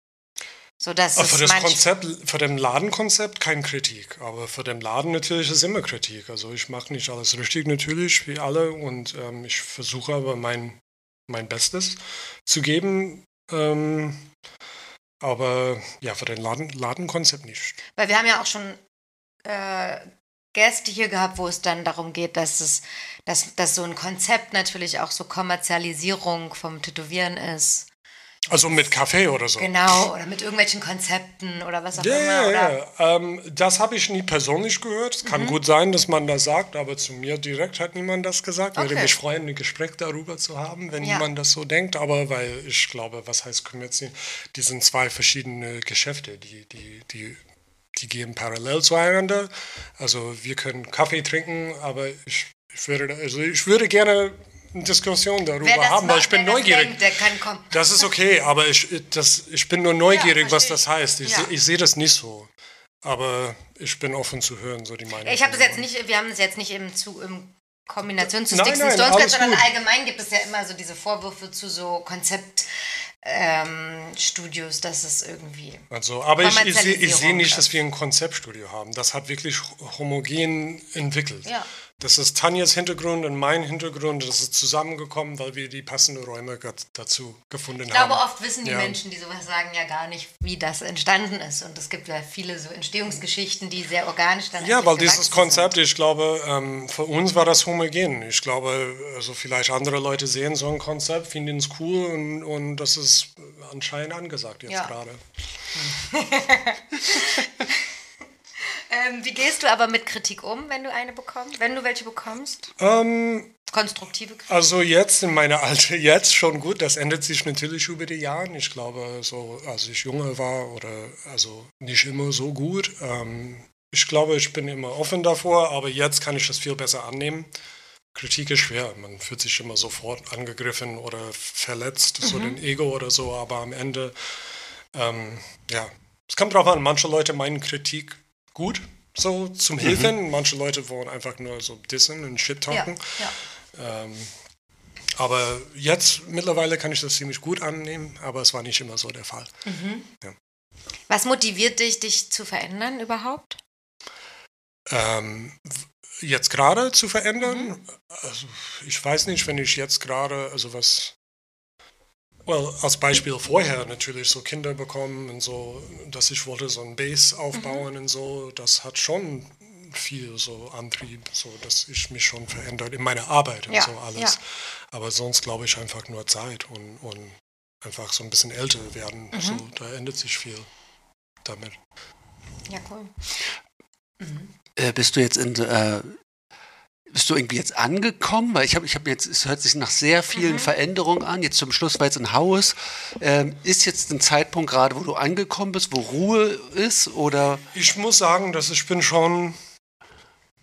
So Aber es für das Konzept, für den Ladenkonzept keine Kritik, aber für den Laden natürlich ist immer Kritik. Also ich mache nicht alles richtig natürlich wie alle und ähm, ich versuche aber mein, mein Bestes zu geben. Ähm, aber ja, für den Laden, Ladenkonzept nicht. Weil wir haben ja auch schon äh, Gäste hier gehabt, wo es dann darum geht, dass es, dass, dass so ein Konzept natürlich auch so Kommerzialisierung vom Tätowieren ist. Also mit Kaffee oder so. Genau, oder mit irgendwelchen Konzepten oder was auch Ja, immer. Oder, ja. Ähm, das habe ich nie persönlich gehört. Es kann Mhm. gut sein, dass man das sagt, aber zu mir direkt hat niemand das gesagt. Würde Okay. mich freuen, ein Gespräch darüber zu haben, wenn Ja. jemand das so denkt. Aber weil ich glaube, was heißt Kommerziell? Die sind zwei verschiedene Geschäfte, die, die, die, die gehen parallel zueinander. Also wir können Kaffee trinken, aber ich, ich, würde, also ich würde gerne Diskussion darüber haben, weil macht, ich bin neugierig. Denkt. Das ist okay, aber ich, das, ich bin nur neugierig, Ja, was das heißt. Ich, Ja. seh- ich sehe das nicht so. Aber ich bin offen zu hören, so die Meinung. Ich habe das jetzt nicht, wir haben das jetzt nicht im, zu, im Kombination zu Nein, Sticks nein, and Stones sondern gut. allgemein gibt es ja immer so diese Vorwürfe zu so Konzeptstudios, ähm, Studios, dass es irgendwie. Also, aber ich, ich, sehe- Kommerzialisierung nicht, dass wir ein Konzeptstudio haben. Das hat wirklich homogen entwickelt. Ja. Das ist Tanjas Hintergrund und mein Hintergrund. Das ist zusammengekommen, weil wir die passenden Räume dazu gefunden Ich glaube, haben. oft wissen die Ja. Menschen, die sowas sagen, ja gar nicht, wie das entstanden ist. Und es gibt ja viele so Entstehungsgeschichten, die sehr organisch dann Ja, weil dieses Konzept, ich glaube, ähm, für uns war das homogen. Ich glaube, also vielleicht andere Leute sehen so ein Konzept, finden es cool und, und das ist anscheinend angesagt jetzt Ja. gerade. Ähm, wie gehst du aber mit Kritik um, wenn du eine bekommst? Wenn du welche bekommst? Ähm, Konstruktive Kritik? Also jetzt in meiner Alter, jetzt schon gut, das ändert sich natürlich über die Jahre. Ich glaube, so als ich junge war oder also nicht immer so gut. Ähm, ich glaube, ich bin immer offen davor, aber jetzt kann ich das viel besser annehmen. Kritik ist schwer, man fühlt sich immer sofort angegriffen oder verletzt, so den Ego oder so, aber am Ende, ähm, ja, es kommt drauf an, manche Leute meinen Kritik gut, so zum Hilfen, manche Leute wollen einfach nur so dissen und shit Ja, talken. ja. Ähm, aber jetzt mittlerweile kann ich das ziemlich gut annehmen, aber es war nicht immer so der Fall. Was motiviert dich, dich zu verändern überhaupt? Ähm, jetzt gerade zu verändern, also ich weiß nicht, wenn ich jetzt gerade, also was, well, als Beispiel vorher natürlich so Kinder bekommen und so, dass ich wollte so ein Base aufbauen und so, das hat schon viel so Antrieb, so dass ich mich schon verändert in meiner Arbeit und Ja, so alles. ja. Aber sonst glaube ich einfach nur Zeit und, und einfach so ein bisschen älter werden. So, da ändert sich viel damit. Ja, cool. Äh, bist du jetzt in, äh, bist du irgendwie jetzt angekommen? Weil ich habe ich hab jetzt, es hört sich nach sehr vielen Mhm. Veränderungen an. Jetzt zum Schluss war jetzt ein Haus. Ähm, ist jetzt ein Zeitpunkt gerade, wo du angekommen bist, wo Ruhe ist? Oder Ich muss sagen, dass ich bin schon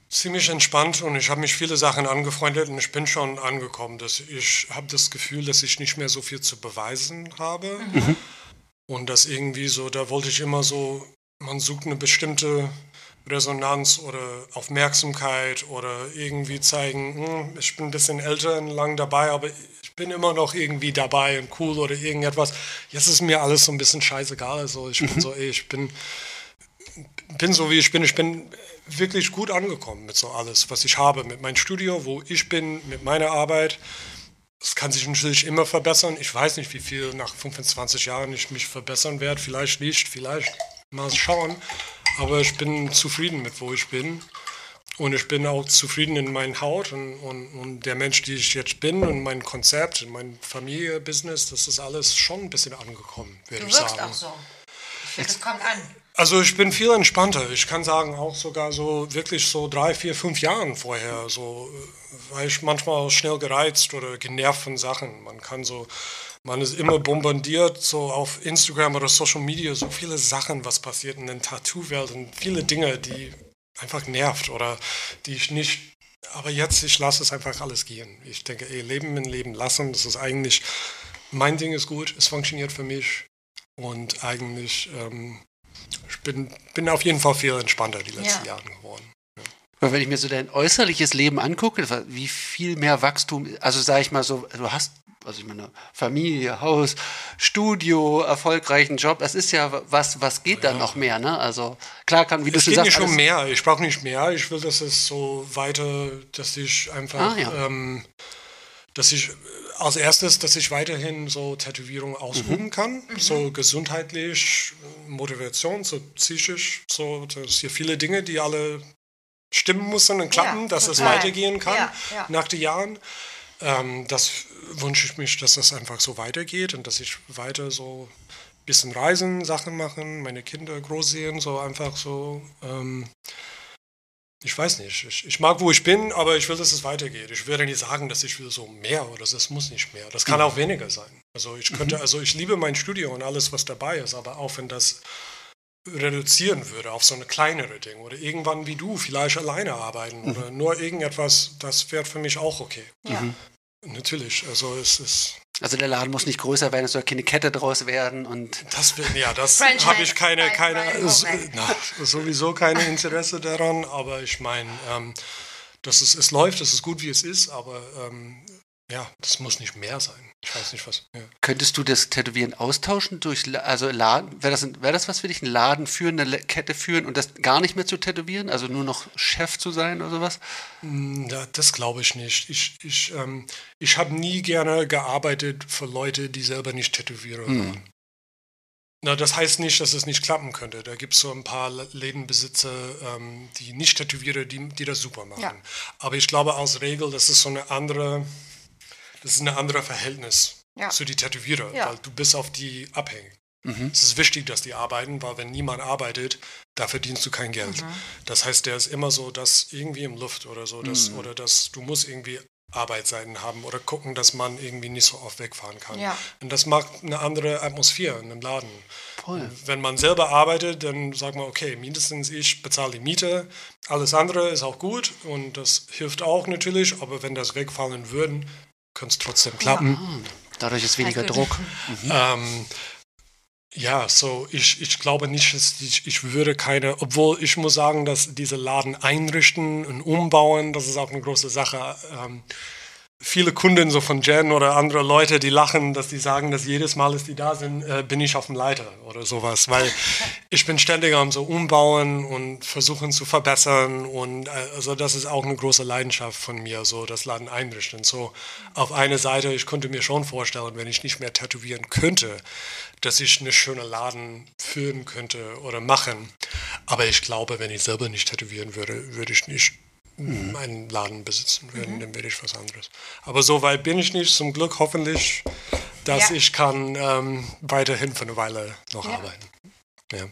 ziemlich entspannt und ich habe mich viele Sachen angefreundet und ich bin schon angekommen. Dass ich habe das Gefühl, dass ich nicht mehr so viel zu beweisen habe und dass irgendwie so, da wollte ich immer so, man sucht eine bestimmte Resonanz oder Aufmerksamkeit oder irgendwie zeigen, hm, ich bin ein bisschen älter und lang dabei, aber ich bin immer noch irgendwie dabei und cool oder irgendetwas. Jetzt ist mir alles so ein bisschen scheißegal. Also ich bin so, ey, ich bin bin so wie ich bin. Ich bin wirklich gut angekommen mit so alles, was ich habe, mit meinem Studio, wo ich bin, mit meiner Arbeit. Es kann sich natürlich immer verbessern. Ich weiß nicht, wie viel nach 25 Jahren ich mich verbessern werde. Vielleicht nicht, vielleicht mal schauen. Aber ich bin zufrieden mit, wo ich bin. Und ich bin auch zufrieden in meiner Haut und, und, und der Mensch, die ich jetzt bin und mein Konzept, mein Familie-Business, das ist alles schon ein bisschen angekommen, würde Du ich wirkst sagen. auch so. Ich finde, das kommt an. Also ich bin viel entspannter. Ich kann sagen, auch sogar so wirklich so drei, vier, fünf Jahren vorher. So äh, war ich manchmal schnell gereizt oder genervt von Sachen. Man kann so, man ist immer bombardiert, so auf Instagram oder Social Media, so viele Sachen, was passiert in der Tattoo-Welt und viele Dinge, die einfach nervt oder die ich nicht. Aber jetzt, ich lasse es einfach alles gehen. Ich denke, ey, Leben in Leben lassen, das ist eigentlich, mein Ding ist gut, es funktioniert für mich. Und eigentlich, ähm, ich bin, bin auf jeden Fall viel entspannter die letzten Ja. Jahre geworden. Wenn ich mir so dein äußerliches Leben angucke, wie viel mehr Wachstum, also sage ich mal so, du hast, also ich meine, Familie, Haus, Studio, erfolgreichen Job, das ist ja was, was geht da noch mehr, ne? Also klar kann, wie du Es schon geht sagst, nicht um mehr. Ich brauche nicht mehr. Ich will, dass es so weiter, dass ich einfach, Ah, ja. ähm, dass ich als erstes, dass ich weiterhin so Tätowierungen ausüben kann, so gesundheitlich, Motivation, so psychisch, so das hier viele Dinge, die alle stimmen müssen und klappen, Ja, dass es total. weitergehen kann Ja, ja. nach den Jahren. Ähm, das wünsche ich mich, dass das einfach so weitergeht und dass ich weiter so ein bisschen reisen, Sachen machen, meine Kinder groß sehen, so einfach so. Ähm, ich weiß nicht. Ich, ich mag, wo ich bin, aber ich will, dass es weitergeht. Ich würde nicht sagen, dass ich will so mehr oder das muss nicht mehr. Das kann auch weniger sein. Also ich könnte, also ich liebe mein Studio und alles, was dabei ist, aber auch wenn das reduzieren würde auf so eine kleinere Ding oder irgendwann wie du vielleicht alleine arbeiten oder nur irgendetwas, das wäre für mich auch okay. Ja. Natürlich, also es ist, Also der Laden muss nicht größer werden, es soll keine Kette draus werden und das will, ja, das habe ich keine, keine, na, sowieso keine Interesse daran, aber ich meine, ähm, dass es, es läuft, es ist gut, wie es ist, aber ähm, ja, das muss nicht mehr sein. Ich weiß nicht, was. Ja. Könntest du das Tätowieren austauschen durch, also Laden, wäre das, ein- wär das was für dich, einen Laden führen, eine Kette führen und das gar nicht mehr zu tätowieren, also nur noch Chef zu sein oder sowas? Ja, das glaube ich nicht. Ich, ich, ähm, ich habe nie gerne gearbeitet für Leute, die selber nicht Tätowierer waren. Na, das heißt nicht, dass es nicht klappen könnte. Da gibt es so ein paar Lädenbesitzer, ähm, die nicht Tätowierer, die, die das super machen. Ja. Aber ich glaube aus Regel, das ist so eine andere, das ist ein anderes Verhältnis Ja. zu die Tätowierer, Ja. weil du bist auf die abhängig. Mhm. Es ist wichtig, dass die arbeiten, weil wenn niemand arbeitet, da verdienst du kein Geld. Mhm. Das heißt, der ist immer so, dass irgendwie im Luft oder so, dass, oder dass du musst irgendwie Arbeitsseiten haben oder gucken, dass man irgendwie nicht so oft wegfahren kann. Ja. Und das macht eine andere Atmosphäre in einem Laden. Wenn man selber arbeitet, dann sagt man, okay, mindestens ich bezahle die Miete, alles andere ist auch gut und das hilft auch natürlich, aber wenn das wegfallen würden, könnte es trotzdem klappen. Dadurch ist weniger. Druck. Ähm, ja, so ich, ich glaube nicht, dass ich, ich würde keine, obwohl ich muss sagen, dass diese Laden einrichten und umbauen, das ist auch eine große Sache. Ähm, viele Kunden so von Jen oder andere Leute, die lachen, dass die sagen, dass jedes Mal, dass die da sind, äh, bin ich auf dem Leiter oder sowas, weil ich bin ständig am so umbauen und versuchen zu verbessern und äh, also das ist auch eine große Leidenschaft von mir, so das Laden einrichten. So auf eine Seite, ich könnte mir schon vorstellen, wenn ich nicht mehr tätowieren könnte, dass ich eine schöne Laden führen könnte oder machen. Aber ich glaube, wenn ich selber nicht tätowieren würde, würde ich nicht einen Laden besitzen würden, dann wäre ich was anderes. Aber so weit bin ich nicht, zum Glück hoffentlich, dass Ja. ich kann ähm, weiterhin für eine Weile noch arbeiten. Ja.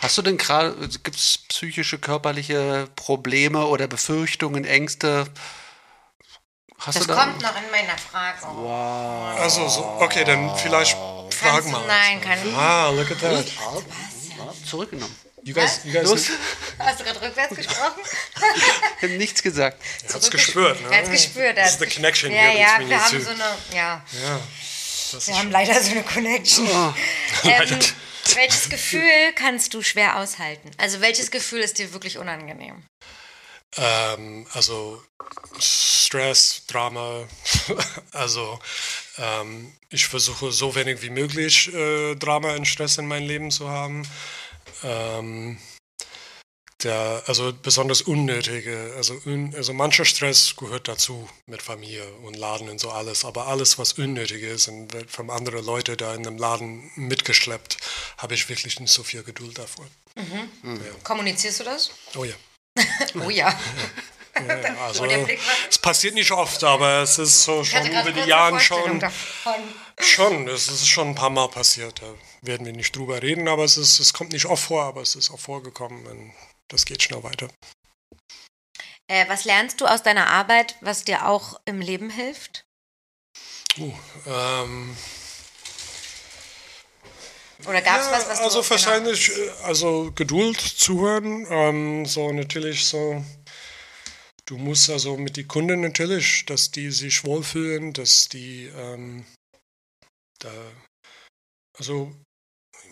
Hast du denn gerade, gibt es psychische, körperliche Probleme oder Befürchtungen, Ängste? Hast Das kommt noch in meiner Frage. Also, so, okay, dann vielleicht frag Kannst du, mal. nein, kann ich. Ah, look at that. Ja, zurückgenommen. You guys, you guys Los. Hast du gerade rückwärts gesprochen? Ich habe nichts gesagt. hat's gespürt, ne? Er hat's gespürt. er This hat's is the connection Ja, ja, wir haben two. so eine, ja, Ja, das wir ist haben leider so eine Connection. Oh. ähm, welches Gefühl kannst du schwer aushalten? Also welches Gefühl ist dir wirklich unangenehm? Ähm, also Stress, Drama, also ähm, ich versuche so wenig wie möglich äh, Drama und Stress in meinem Leben zu haben. Ähm, der, also besonders unnötige, also, un, also mancher Stress gehört dazu mit Familie und Laden und so alles, aber alles, was unnötig ist und wird von anderen Leuten da in einem Laden mitgeschleppt, habe ich wirklich nicht so viel Geduld davor. Kommunizierst du das? Oh ja. Oh ja. ja, also, es passiert nicht oft, aber es ist so schon über die Jahre schon, davon. schon, es ist schon ein paar Mal passiert. Da werden wir nicht drüber reden, aber es, ist, es kommt nicht oft vor, aber es ist auch vorgekommen das geht schnell weiter. Äh, was lernst du aus deiner Arbeit, was dir auch im Leben hilft? Uh, ähm, Oder gab es ja, was, was du also genau- wahrscheinlich, äh, also Geduld zuhören, ähm, so natürlich so, du musst also mit den Kunden natürlich, dass die sich wohlfühlen, dass die, ähm, da, also,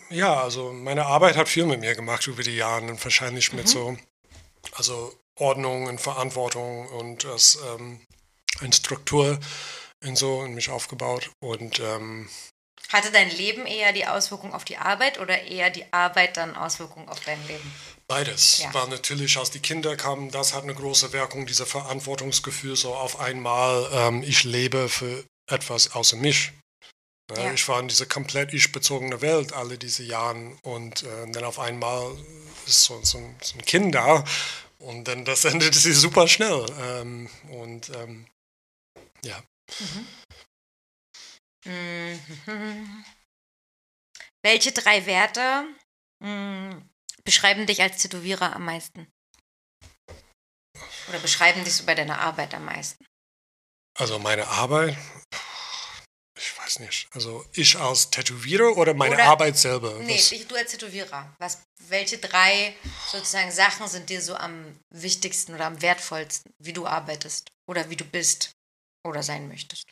ja, also meine Arbeit hat viel mit mir gemacht über die Jahre und wahrscheinlich mit so, also Ordnung und Verantwortung und das, ähm, eine Struktur und so in mich aufgebaut und, ähm, Hatte dein Leben eher die Auswirkung auf die Arbeit oder eher die Arbeit dann Auswirkung auf dein Leben? Beides. Ja. Weil natürlich, als die Kinder kamen, das hat eine große Wirkung, dieser Verantwortungsgefühl, so auf einmal, ähm, ich lebe für etwas außer mich. Ne, Ja. Ich war in dieser komplett ich-bezogene Welt alle diese Jahre und äh, dann auf einmal ist so, so, ein- so ein Kind da und dann das endet sie super schnell. Ähm, und ähm, ja, Mhm. Welche drei Werte mh, beschreiben dich als Tätowierer am meisten? Oder beschreiben dich so bei deiner Arbeit am meisten? also meine Arbeit, ich weiß nicht. Also ich als Tätowierer oder meine Oder- Arbeit selber? Nee, Was- ich, du als Tätowierer. Was, welche drei sozusagen Sachen sind dir so am wichtigsten oder am wertvollsten, wie du arbeitest oder wie du bist oder sein möchtest?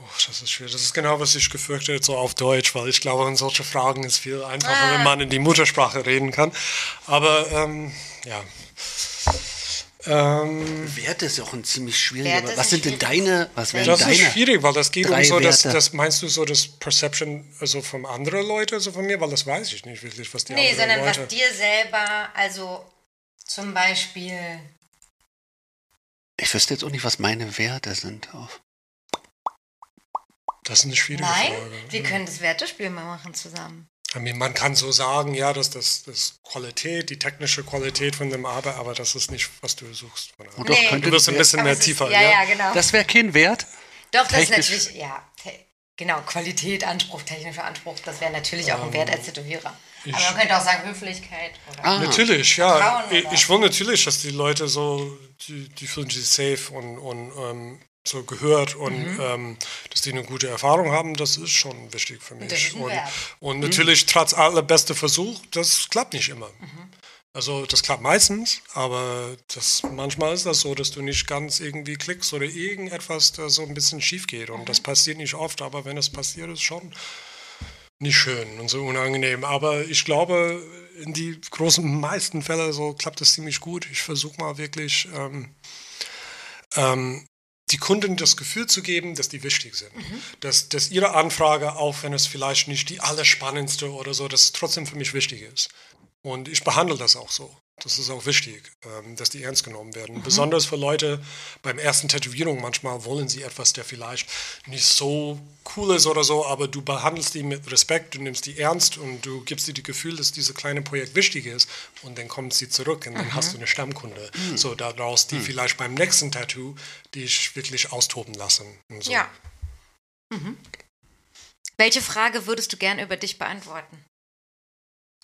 Oh, das ist schwierig. Das ist genau, was ich gefürchtet so auf Deutsch, weil ich glaube, in solche Fragen ist viel einfacher, Ah. wenn man in die Muttersprache reden kann. Aber ähm, ja. Ähm, Werte ist ja auch ein ziemlich schwieriger. Was sind denn deine, was wären das deine? ist schwierig, weil das geht um so, das, Werte. das meinst du so das Perception also von anderen Leuten, also von mir, weil das weiß ich nicht wirklich, was die Nee, anderen sondern Leute. was dir selber, also zum Beispiel. Ich wüsste jetzt auch nicht, was meine Werte sind. Oh. Das ist eine schwierige Nein, Frage. wir können das Wertespiel mal machen zusammen. I mean, man kann so sagen, ja, dass das, das Qualität, die technische Qualität von dem Arbeit, aber das ist nicht, was du suchst. Oder? Doch Nee. könnte Du wirst ein bisschen mehr ist- tiefer. Ja, ja, genau. Das wäre kein Wert. Doch, das technisch- ist natürlich, ja, genau, Qualität, Anspruch, technischer Anspruch, das wäre natürlich auch ein Wert als Tätowierer. Aber man könnte auch sagen Höflichkeit. Oder Ah. Natürlich, ja. Frauen Ich, oder- ich will natürlich, dass die Leute so, die, die fühlen sich safe und, und ähm, so gehört und Mhm. ähm, dass die eine gute Erfahrung haben, das ist schon wichtig für mich. das und, und natürlich, trotz allerbester Versuch, das klappt nicht immer. Mhm. Also das klappt meistens, aber das, manchmal ist das so, dass du nicht ganz irgendwie klickst oder irgendetwas da so ein bisschen schief geht. Und Mhm. das passiert nicht oft, aber wenn es passiert, ist schon nicht schön und so unangenehm. Aber ich glaube, in die großen meisten Fälle so klappt es ziemlich gut. Ich versuche mal wirklich ähm, ähm, die Kunden das Gefühl zu geben, dass die wichtig sind. Dass, dass ihre Anfrage, auch wenn es vielleicht nicht die allerspannendste oder so, dass es trotzdem für mich wichtig ist. Und ich behandle das auch so. Das ist auch wichtig, ähm, dass die ernst genommen werden. Besonders für Leute beim ersten Tätowierung. Manchmal wollen sie etwas, der vielleicht nicht so cool ist oder so, aber du behandelst die mit Respekt, du nimmst die ernst und du gibst dir das Gefühl, dass dieses kleine Projekt wichtig ist und dann kommt sie zurück und dann hast du eine Stammkunde. So daraus, die vielleicht beim nächsten Tattoo dich wirklich austoben lassen. So. Ja. Mhm. Welche Frage würdest du gerne über dich beantworten?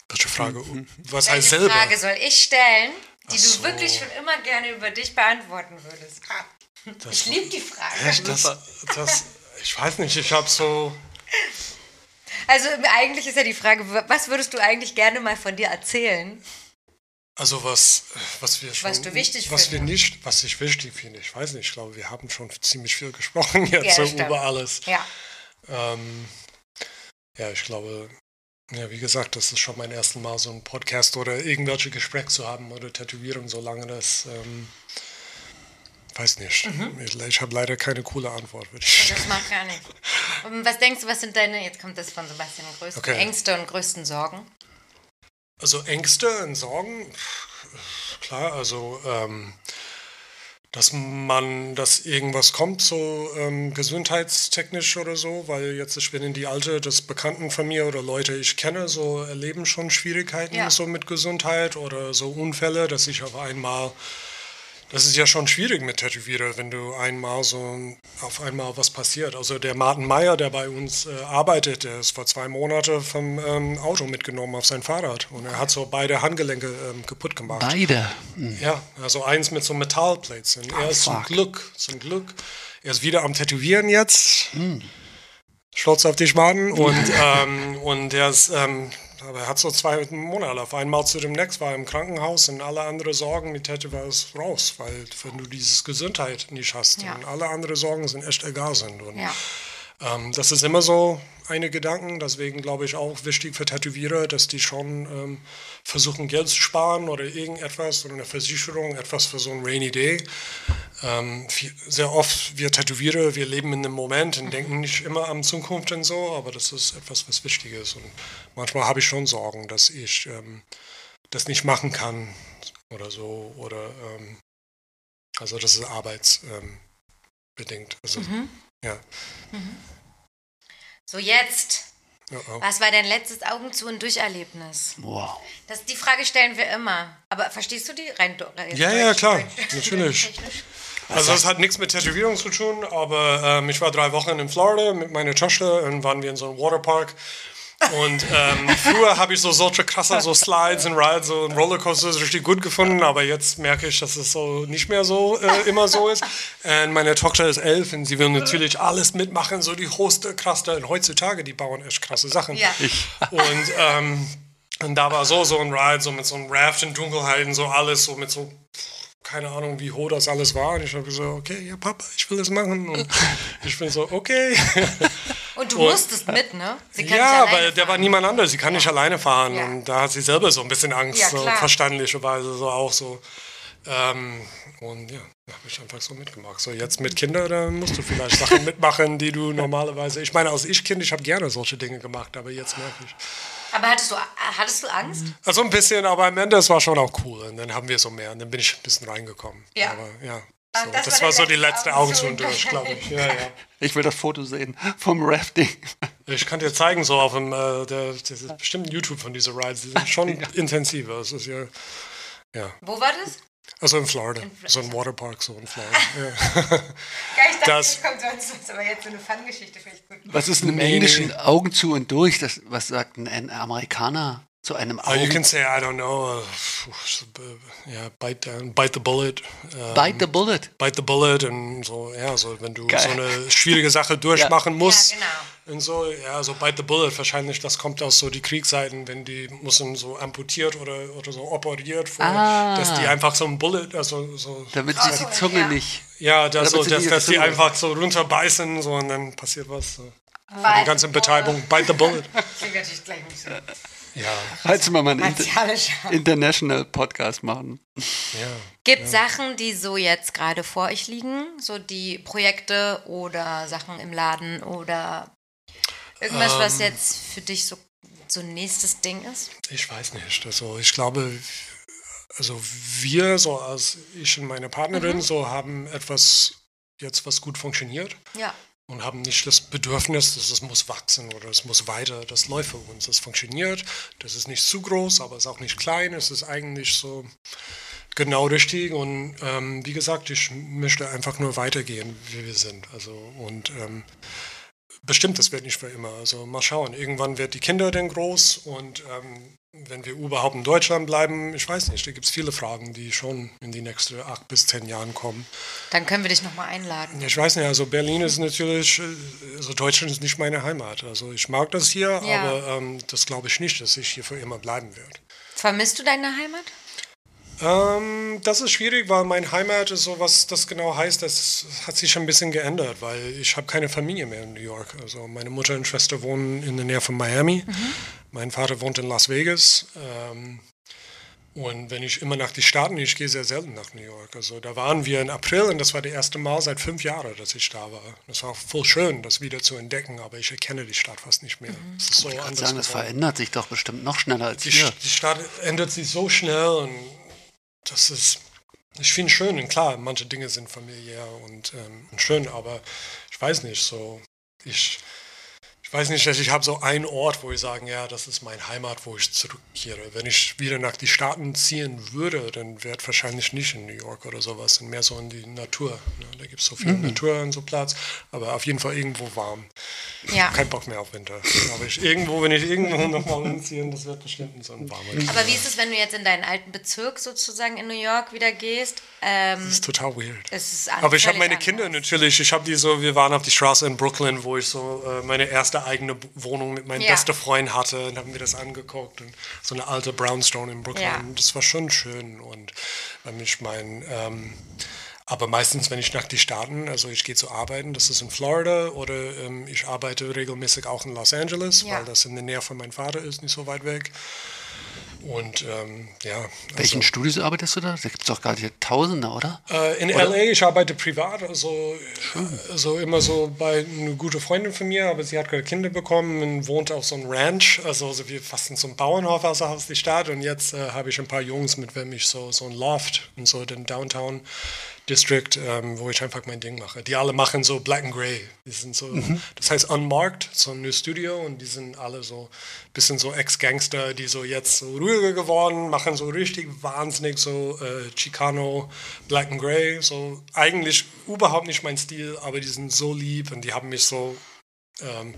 Welche Frage? Mhm. Was heißt Welche selber? Frage soll ich stellen, die so. du wirklich schon immer gerne über dich beantworten würdest? Das- Ich liebe die Frage. Echt, das, das, ich weiß nicht, ich habe so. Also eigentlich ist ja die Frage, was würdest du eigentlich gerne mal von dir erzählen? Also was, was wir schon, Was du wichtig was wir findest. nicht, was ich wichtig finde, ich weiß nicht, ich glaube, wir haben schon ziemlich viel gesprochen jetzt Ja, so über alles. Ja. Ähm, ja, ich glaube, ja, wie gesagt, das ist schon mein erstes Mal so ein Podcast oder irgendwelche Gespräche zu haben oder Tätowierung, solange das, ähm, weiß nicht. Mhm. Ich, ich habe leider keine coole Antwort. Das macht gar nichts. Und was denkst du, was sind deine, jetzt kommt das von Sebastian, größten Okay. Ängste und größten Sorgen? Also Ängste und Sorgen, klar, also ähm, dass man, dass irgendwas kommt, so ähm, gesundheitstechnisch oder so, weil jetzt ich bin in die Alte, das Bekannten von mir oder Leute ich kenne, so erleben schon Schwierigkeiten Ja. so mit Gesundheit oder so Unfälle, dass ich auf einmal, das ist ja schon schwierig mit Tätowierer, wenn du einmal so auf einmal was passiert. Also der Martin Meyer, der bei uns äh, arbeitet, der ist vor zwei Monaten vom ähm, Auto mitgenommen auf sein Fahrrad und er hat so beide Handgelenke ähm, kaputt gemacht. Beide. Hm. Ja, also eins mit so Metallplates. Und er ist zum. Glück, zum Glück, er ist wieder am Tätowieren jetzt. Stolz auf dich, Martin. Und, ähm, und er ist, ähm, aber er hat so zwei Monate auf einmal zu dem Next war er im Krankenhaus und alle andere Sorgen mit Tattoo war es raus, weil wenn du dieses Gesundheit nicht hast Ja. und alle andere Sorgen sind echt egal sind. Und, Ja. ähm, das ist immer so eine Gedanken, deswegen glaube ich auch wichtig für Tätowierer, dass die schon ähm, versuchen Geld zu sparen oder irgendetwas oder eine Versicherung, etwas für so ein Rainy Day. Ähm, viel- sehr oft wir Tätowierer, wir leben in dem Moment und denken nicht immer an Zukunft und so, aber das ist etwas, was wichtig ist. Und manchmal habe ich schon Sorgen, dass ich ähm, das nicht machen kann oder so oder ähm, also das ist arbeitsbedingt. Ähm, also ja. So jetzt, Ja, oh. was war dein letztes Augen zu und Durcherlebnis? Wow. Das, die Frage stellen wir immer. Aber verstehst du die rein? do- rein Ja, ja, klar, deutsch- natürlich. Also es hat nichts mit Tätowierung zu tun, aber ähm, ich war drei Wochen in Florida mit meiner Tochter und waren wir in so einem Waterpark. Und ähm, früher habe ich so solche krasse so Slides und Rides und Rollercoasters richtig gut gefunden, aber jetzt merke ich, dass es so nicht mehr so äh, immer so ist. Und meine Tochter ist elf und sie will natürlich alles mitmachen, so die hoste, krasse. Und heutzutage, die bauen echt krasse Sachen. Ja. Und, ähm, und da war so so ein Ride, so mit so einem Raft in Dunkelheit und so alles, so mit so, keine Ahnung, wie hoch das alles war. Und ich habe gesagt, okay, ja, Papa, ich will das machen. Und ich bin so, okay. Und du musstest mit, ne? Sie kann ja, nicht weil der war niemand anders. Sie kann nicht alleine fahren. Ja. Und da hat sie selber so ein bisschen Angst, Ja, so verständlicherweise so auch so. Ähm, und ja, habe ich einfach so mitgemacht. So jetzt mit Kindern, da musst du vielleicht Sachen mitmachen, die du normalerweise. Ich meine, als ich Kind, ich habe gerne solche Dinge gemacht, aber jetzt merke ich. Aber hattest du, hattest du Angst? Also ein bisschen, aber am Ende, es war schon auch cool. Und dann haben wir so mehr. Und dann bin ich ein bisschen reingekommen. Ja. Aber ja. Ah, So, das das, war war der so die letzte Augen zu Augen durch, glaube ich. Ja, ja. Ich will das Foto sehen vom Rafting. Ich kann dir zeigen, so auf dem, äh, der, das ist bestimmt ein YouTube von dieser Rides, die sind schon intensiver. Es ist ja, ja. Wo war das? Also in Florida, Fl- so ein Waterpark, so in Florida. ja. Ja, ich dachte, Das- kommt sonst was, aber jetzt so eine Fun-Geschichte finde ich gut. Was ist im Nee, nee. Englischen Augen zu und durch? Das, was sagt ein, ein Amerikaner zu einem Uh, you Augen? can say, I don't know, uh, yeah, bite down, bite the bullet. ähm, Bite the bullet. bite the bullet und so, ja, so wenn du Geil. so eine schwierige Sache durchmachen musst. Ja, genau. Und so, ja, so bite the bullet, wahrscheinlich, das kommt aus so die Kriegsseiten, wenn die müssen so amputiert oder, oder so operiert, vor, Ah. dass die einfach so ein Bullet, also so, Damit sie die Zunge ja. nicht. ja, das so, dass, die dass die einfach so runterbeißen, so und dann passiert was. So. Die ganze Betäubung, bite the bullet. Klingt natürlich gleich nicht so Ja, Falls wir mal einen Inter. International Podcast machen. ja. Gibt Sachen, die so jetzt gerade vor euch liegen? So die Projekte oder Sachen im Laden oder irgendwas, was Ähm. jetzt für dich so, so ein nächstes Ding ist? Ich weiß nicht. Also ich glaube, also wir, so als ich und meine Partnerin, so haben etwas jetzt, was gut funktioniert Ja. und haben nicht das Bedürfnis, dass es muss wachsen oder es muss weiter. Das läuft für uns. Das funktioniert. Das ist nicht zu groß, aber es ist auch nicht klein. Es ist eigentlich so genau richtig. Und ähm, wie gesagt, ich möchte einfach nur weitergehen, wie wir sind. Also und ähm, bestimmt, das wird nicht für immer. Also mal schauen. Irgendwann wird die Kinder dann groß und ähm, wenn wir überhaupt in Deutschland bleiben, ich weiß nicht, da gibt es viele Fragen, die schon in die nächsten acht bis zehn Jahren kommen. Dann können wir dich nochmal einladen. Ich weiß nicht, also Berlin ist natürlich, also Deutschland ist nicht meine Heimat. Also ich mag das hier, Ja. aber ähm, das glaube ich nicht, dass ich hier für immer bleiben werde. Vermisst du deine Heimat? Ähm, das ist schwierig, weil meine Heimat ist so, was das genau heißt, das hat sich ein bisschen geändert, weil ich habe keine Familie mehr in New York. Also meine Mutter und Schwester wohnen in der Nähe von Miami. Mein Vater wohnt in Las Vegas. Ähm, und wenn ich immer nach die Staaten, ich gehe sehr selten nach New York. Also da waren wir im April und das war das erste Mal seit fünf Jahren, dass ich da war. Das war voll schön, das wieder zu entdecken, aber ich erkenne die Stadt fast nicht mehr. Es ist so Ich kann anders sagen, das geworden. verändert sich doch bestimmt noch schneller als Die, hier. die Stadt ändert sich so schnell und das ist, ich finde es schön. Und klar, manche Dinge sind familiär und, ähm, schön, aber ich weiß nicht, so, ich weiß nicht, ich habe so einen Ort, wo ich sage, ja, das ist meine Heimat, wo ich zurückkehre. Wenn ich wieder nach die Staaten ziehen würde, dann wäre es wahrscheinlich nicht in New York oder sowas, und mehr so in die Natur. Ne? Da gibt es so viel Natur und so Platz, aber auf jeden Fall irgendwo warm. Ja. Kein Bock mehr auf Winter. Aber ich irgendwo, wenn ich irgendwo nochmal umziehe, das wird bestimmt so ein warmer Krieg. Aber wie ist es, wenn du jetzt in deinen alten Bezirk sozusagen in New York wieder gehst? Ähm, Das ist total weird. ist Aber ich habe meine Kinder anders. natürlich, ich habe die so, wir waren auf die Straße in Brooklyn, wo ich so äh, meine erste eigene Wohnung mit meinem Ja. besten Freund hatte und haben mir das angeguckt und so eine alte Brownstone in Brooklyn. Ja. Das war schon schön und wenn ich mein, ähm, aber meistens, wenn ich nach die Staaten, also ich gehe zu arbeiten, das ist in Florida oder ähm, ich arbeite regelmäßig auch in Los Angeles, Ja. weil das in der Nähe von meinem Vater ist, nicht so weit weg. Und ähm, ja. Welchen Studios arbeitest du da? Da gibt es doch gerade hier Tausende, oder? Äh, in LA, ich arbeite privat, also, also immer so bei einer guten Freundin von mir, aber sie hat gerade Kinder bekommen und wohnt auf so einem Ranch, also so wie fast in so einem Bauernhof außerhalb der Stadt und jetzt äh, habe ich ein paar Jungs, mit wem ich so, so ein Loft und so den Downtown District, ähm, wo ich einfach mein Ding mache. Die alle machen so Black and Grey. Die sind so, das heißt Unmarked, so ein New Studio und die sind alle so bisschen so Ex-Gangster, die so jetzt so ruhiger geworden, machen so richtig wahnsinnig so äh, Chicano, Black and Grey, so eigentlich überhaupt nicht mein Stil, aber die sind so lieb und die haben mich so ähm,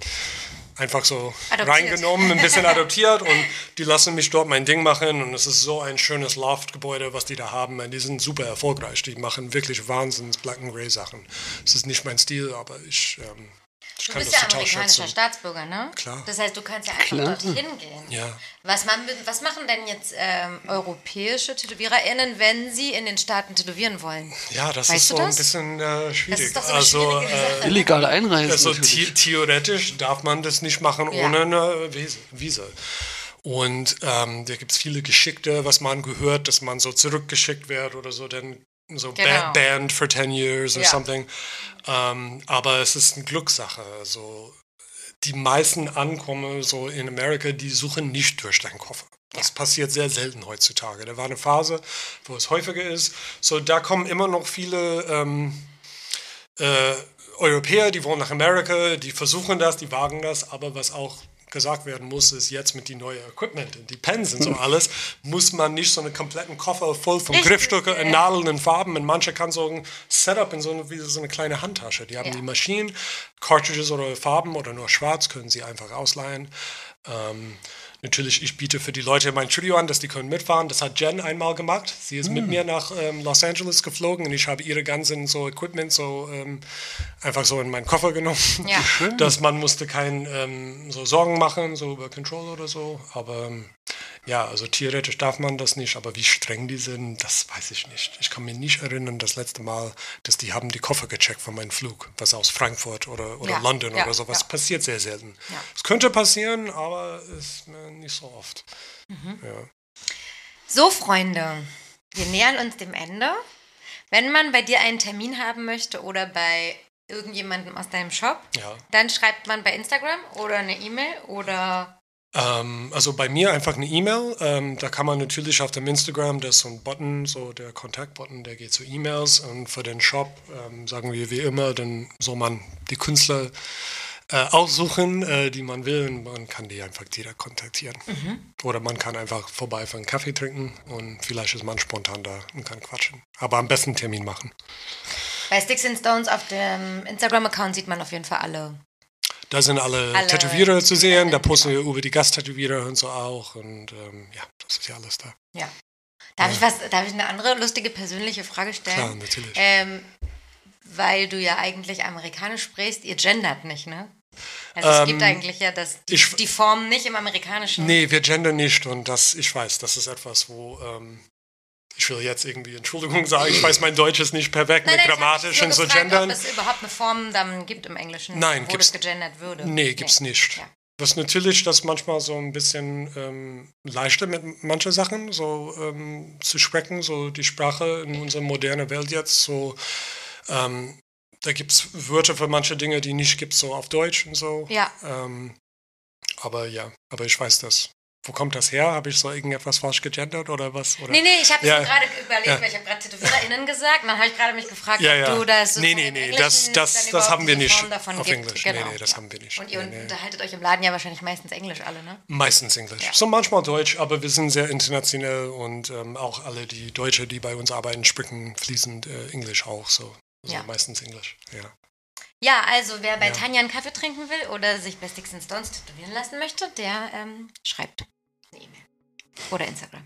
einfach so Adoptiert. reingenommen, ein bisschen adoptiert und die lassen mich dort mein Ding machen und es ist so ein schönes Loft-Gebäude, was die da haben. Und die sind super erfolgreich, die machen wirklich Wahnsinns Black and Grey Sachen. Es ist nicht mein Stil, aber ich, ähm, ich Du bist ja amerikanischer. Staatsbürger, ne? Klar. Das heißt, du kannst ja einfach Klar. dorthin gehen. Ja. Was, man, was machen denn jetzt ähm, europäische TätowiererInnen, wenn sie in den Staaten tätowieren wollen? Ja, das Weißt ist so ein das? bisschen äh, schwierig. Das ist doch so eine also, äh. Illegale Einreise also natürlich. the theoretisch darf man das nicht machen Ja. ohne eine Visa. Und ähm, da gibt es viele Geschickte, was man gehört, dass man so zurückgeschickt wird oder so, dann so Genau. ba banned for 10 years or Ja. something. Ähm, aber es ist eine Glückssache. Also die meisten Ankommen so in Amerika, die suchen nicht durch deinen Koffer. Das passiert sehr selten heutzutage. Da war eine Phase, wo es häufiger ist. So, da kommen immer noch viele ähm, äh, Europäer, die wollen nach Amerika, die versuchen das, die wagen das, aber was auch gesagt werden muss, ist jetzt mit die neue Equipment, die Pens und so alles, muss man nicht so einen kompletten Koffer voll von Griffstücke, ja. Nadeln und Farben. Und manche kann so ein Setup in so eine, wie so eine kleine Handtasche. Die haben Ja. die Maschinen, Cartridges oder Farben oder nur schwarz können sie einfach ausleihen. Ähm, natürlich, ich biete für die Leute mein Studio an, dass die können mitfahren. Das hat Jen einmal gemacht. Sie ist mit mir nach ähm, Los Angeles geflogen und ich habe ihre ganzen so Equipment so ähm, einfach so in meinen Koffer genommen. Ja. Dass man musste kein ähm, so Sorgen machen, so über Control oder so. Aber ähm, ja, also theoretisch darf man das nicht, aber wie streng die sind, das weiß ich nicht. Ich kann mir nicht erinnern, das letzte Mal, dass die haben die Koffer gecheckt von meinem Flug, was aus Frankfurt oder, oder Ja, London ja, oder sowas ja. passiert sehr selten. Es könnte passieren, aber ist nicht so oft. Ja. So, Freunde, wir nähern uns dem Ende. Wenn man bei dir einen Termin haben möchte oder bei irgendjemandem aus deinem Shop, dann schreibt man bei Instagram oder eine E-Mail oder Ähm, also bei mir einfach eine E-Mail. Ähm, da kann man natürlich auf dem Instagram, da ist so ein Button, so der Kontaktbutton, der geht zu E-Mails. Und für den Shop ähm, sagen wir wie immer, dann soll man die Künstler äh, aussuchen, äh, die man will. Und man kann die einfach direkt kontaktieren. Oder man kann einfach vorbei für einen Kaffee trinken und vielleicht ist man spontan da und kann quatschen. Aber am besten Termin machen. bei Sticks and Stones auf dem Instagram-Account sieht man auf jeden Fall alle. Da sind alle, Alle- Tätowierer zu sehen, da posten wir über die Gasttätowierer und so auch. Und ähm, ja, das ist ja alles da. Ja. Darf ich was, darf ich eine andere lustige persönliche Frage stellen? Klar, natürlich. Ähm, weil du ja eigentlich amerikanisch sprichst, ihr gendert nicht, ne? Also es Ähm, gibt eigentlich ja das, die, ich- die Form nicht im amerikanischen. Nee, wir gendern nicht und das, ich weiß, das ist etwas, wo ähm, ich will jetzt irgendwie Entschuldigung sagen, ich weiß, mein Deutsch ist nicht perfekt Nein, mit nein, grammatisch und so gendern. Ob es überhaupt eine Form dann gibt im Englischen, Nein, wo das gegendert würde. Nee, gibt's nicht. Ja. Was natürlich das manchmal so ein bisschen ähm, leichter mit manchen Sachen so ähm, zu sprechen, so die Sprache in unserer modernen Welt jetzt, so ähm, da gibt es Wörter für manche Dinge, die nicht gibt so auf Deutsch und so. Ja. Ähm, aber ja, aber ich weiß das. Wo kommt das her? Habe ich so irgendetwas falsch gegendert oder was? Oder? Nee, nee, ich habe Ja. gerade überlegt, Ja. weil ich habe gerade TätowiererInnen gesagt, und dann habe ich gerade mich gefragt, Ja, ob ja. du das Nee, nee, nee, das- das- das haben wir nicht auf gibt. Englisch. Genau. Nee, nee, das haben wir nicht. Und ihr Nee, unterhaltet euch im Laden ja wahrscheinlich meistens Englisch alle, ne? Meistens Englisch. So manchmal Deutsch, aber wir sind sehr international und ähm, auch alle die Deutsche, die bei uns arbeiten, sprechen fließend äh, Englisch auch so. Also Ja. meistens Englisch, ja. Ja, also wer bei Ja. Tanja einen Kaffee trinken will oder sich bei Sticks and Stones tätowieren lassen möchte, der ähm, schreibt. Oder Instagram.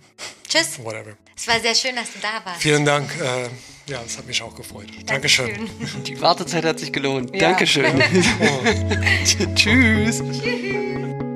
Tschüss. Whatever. Es war sehr schön, dass du da warst. Vielen Dank. Äh, ja, das hat mich auch gefreut. Dankeschön. Die Wartezeit hat sich gelohnt. Ja. Dankeschön. Oh. Tschüss. Tschüss.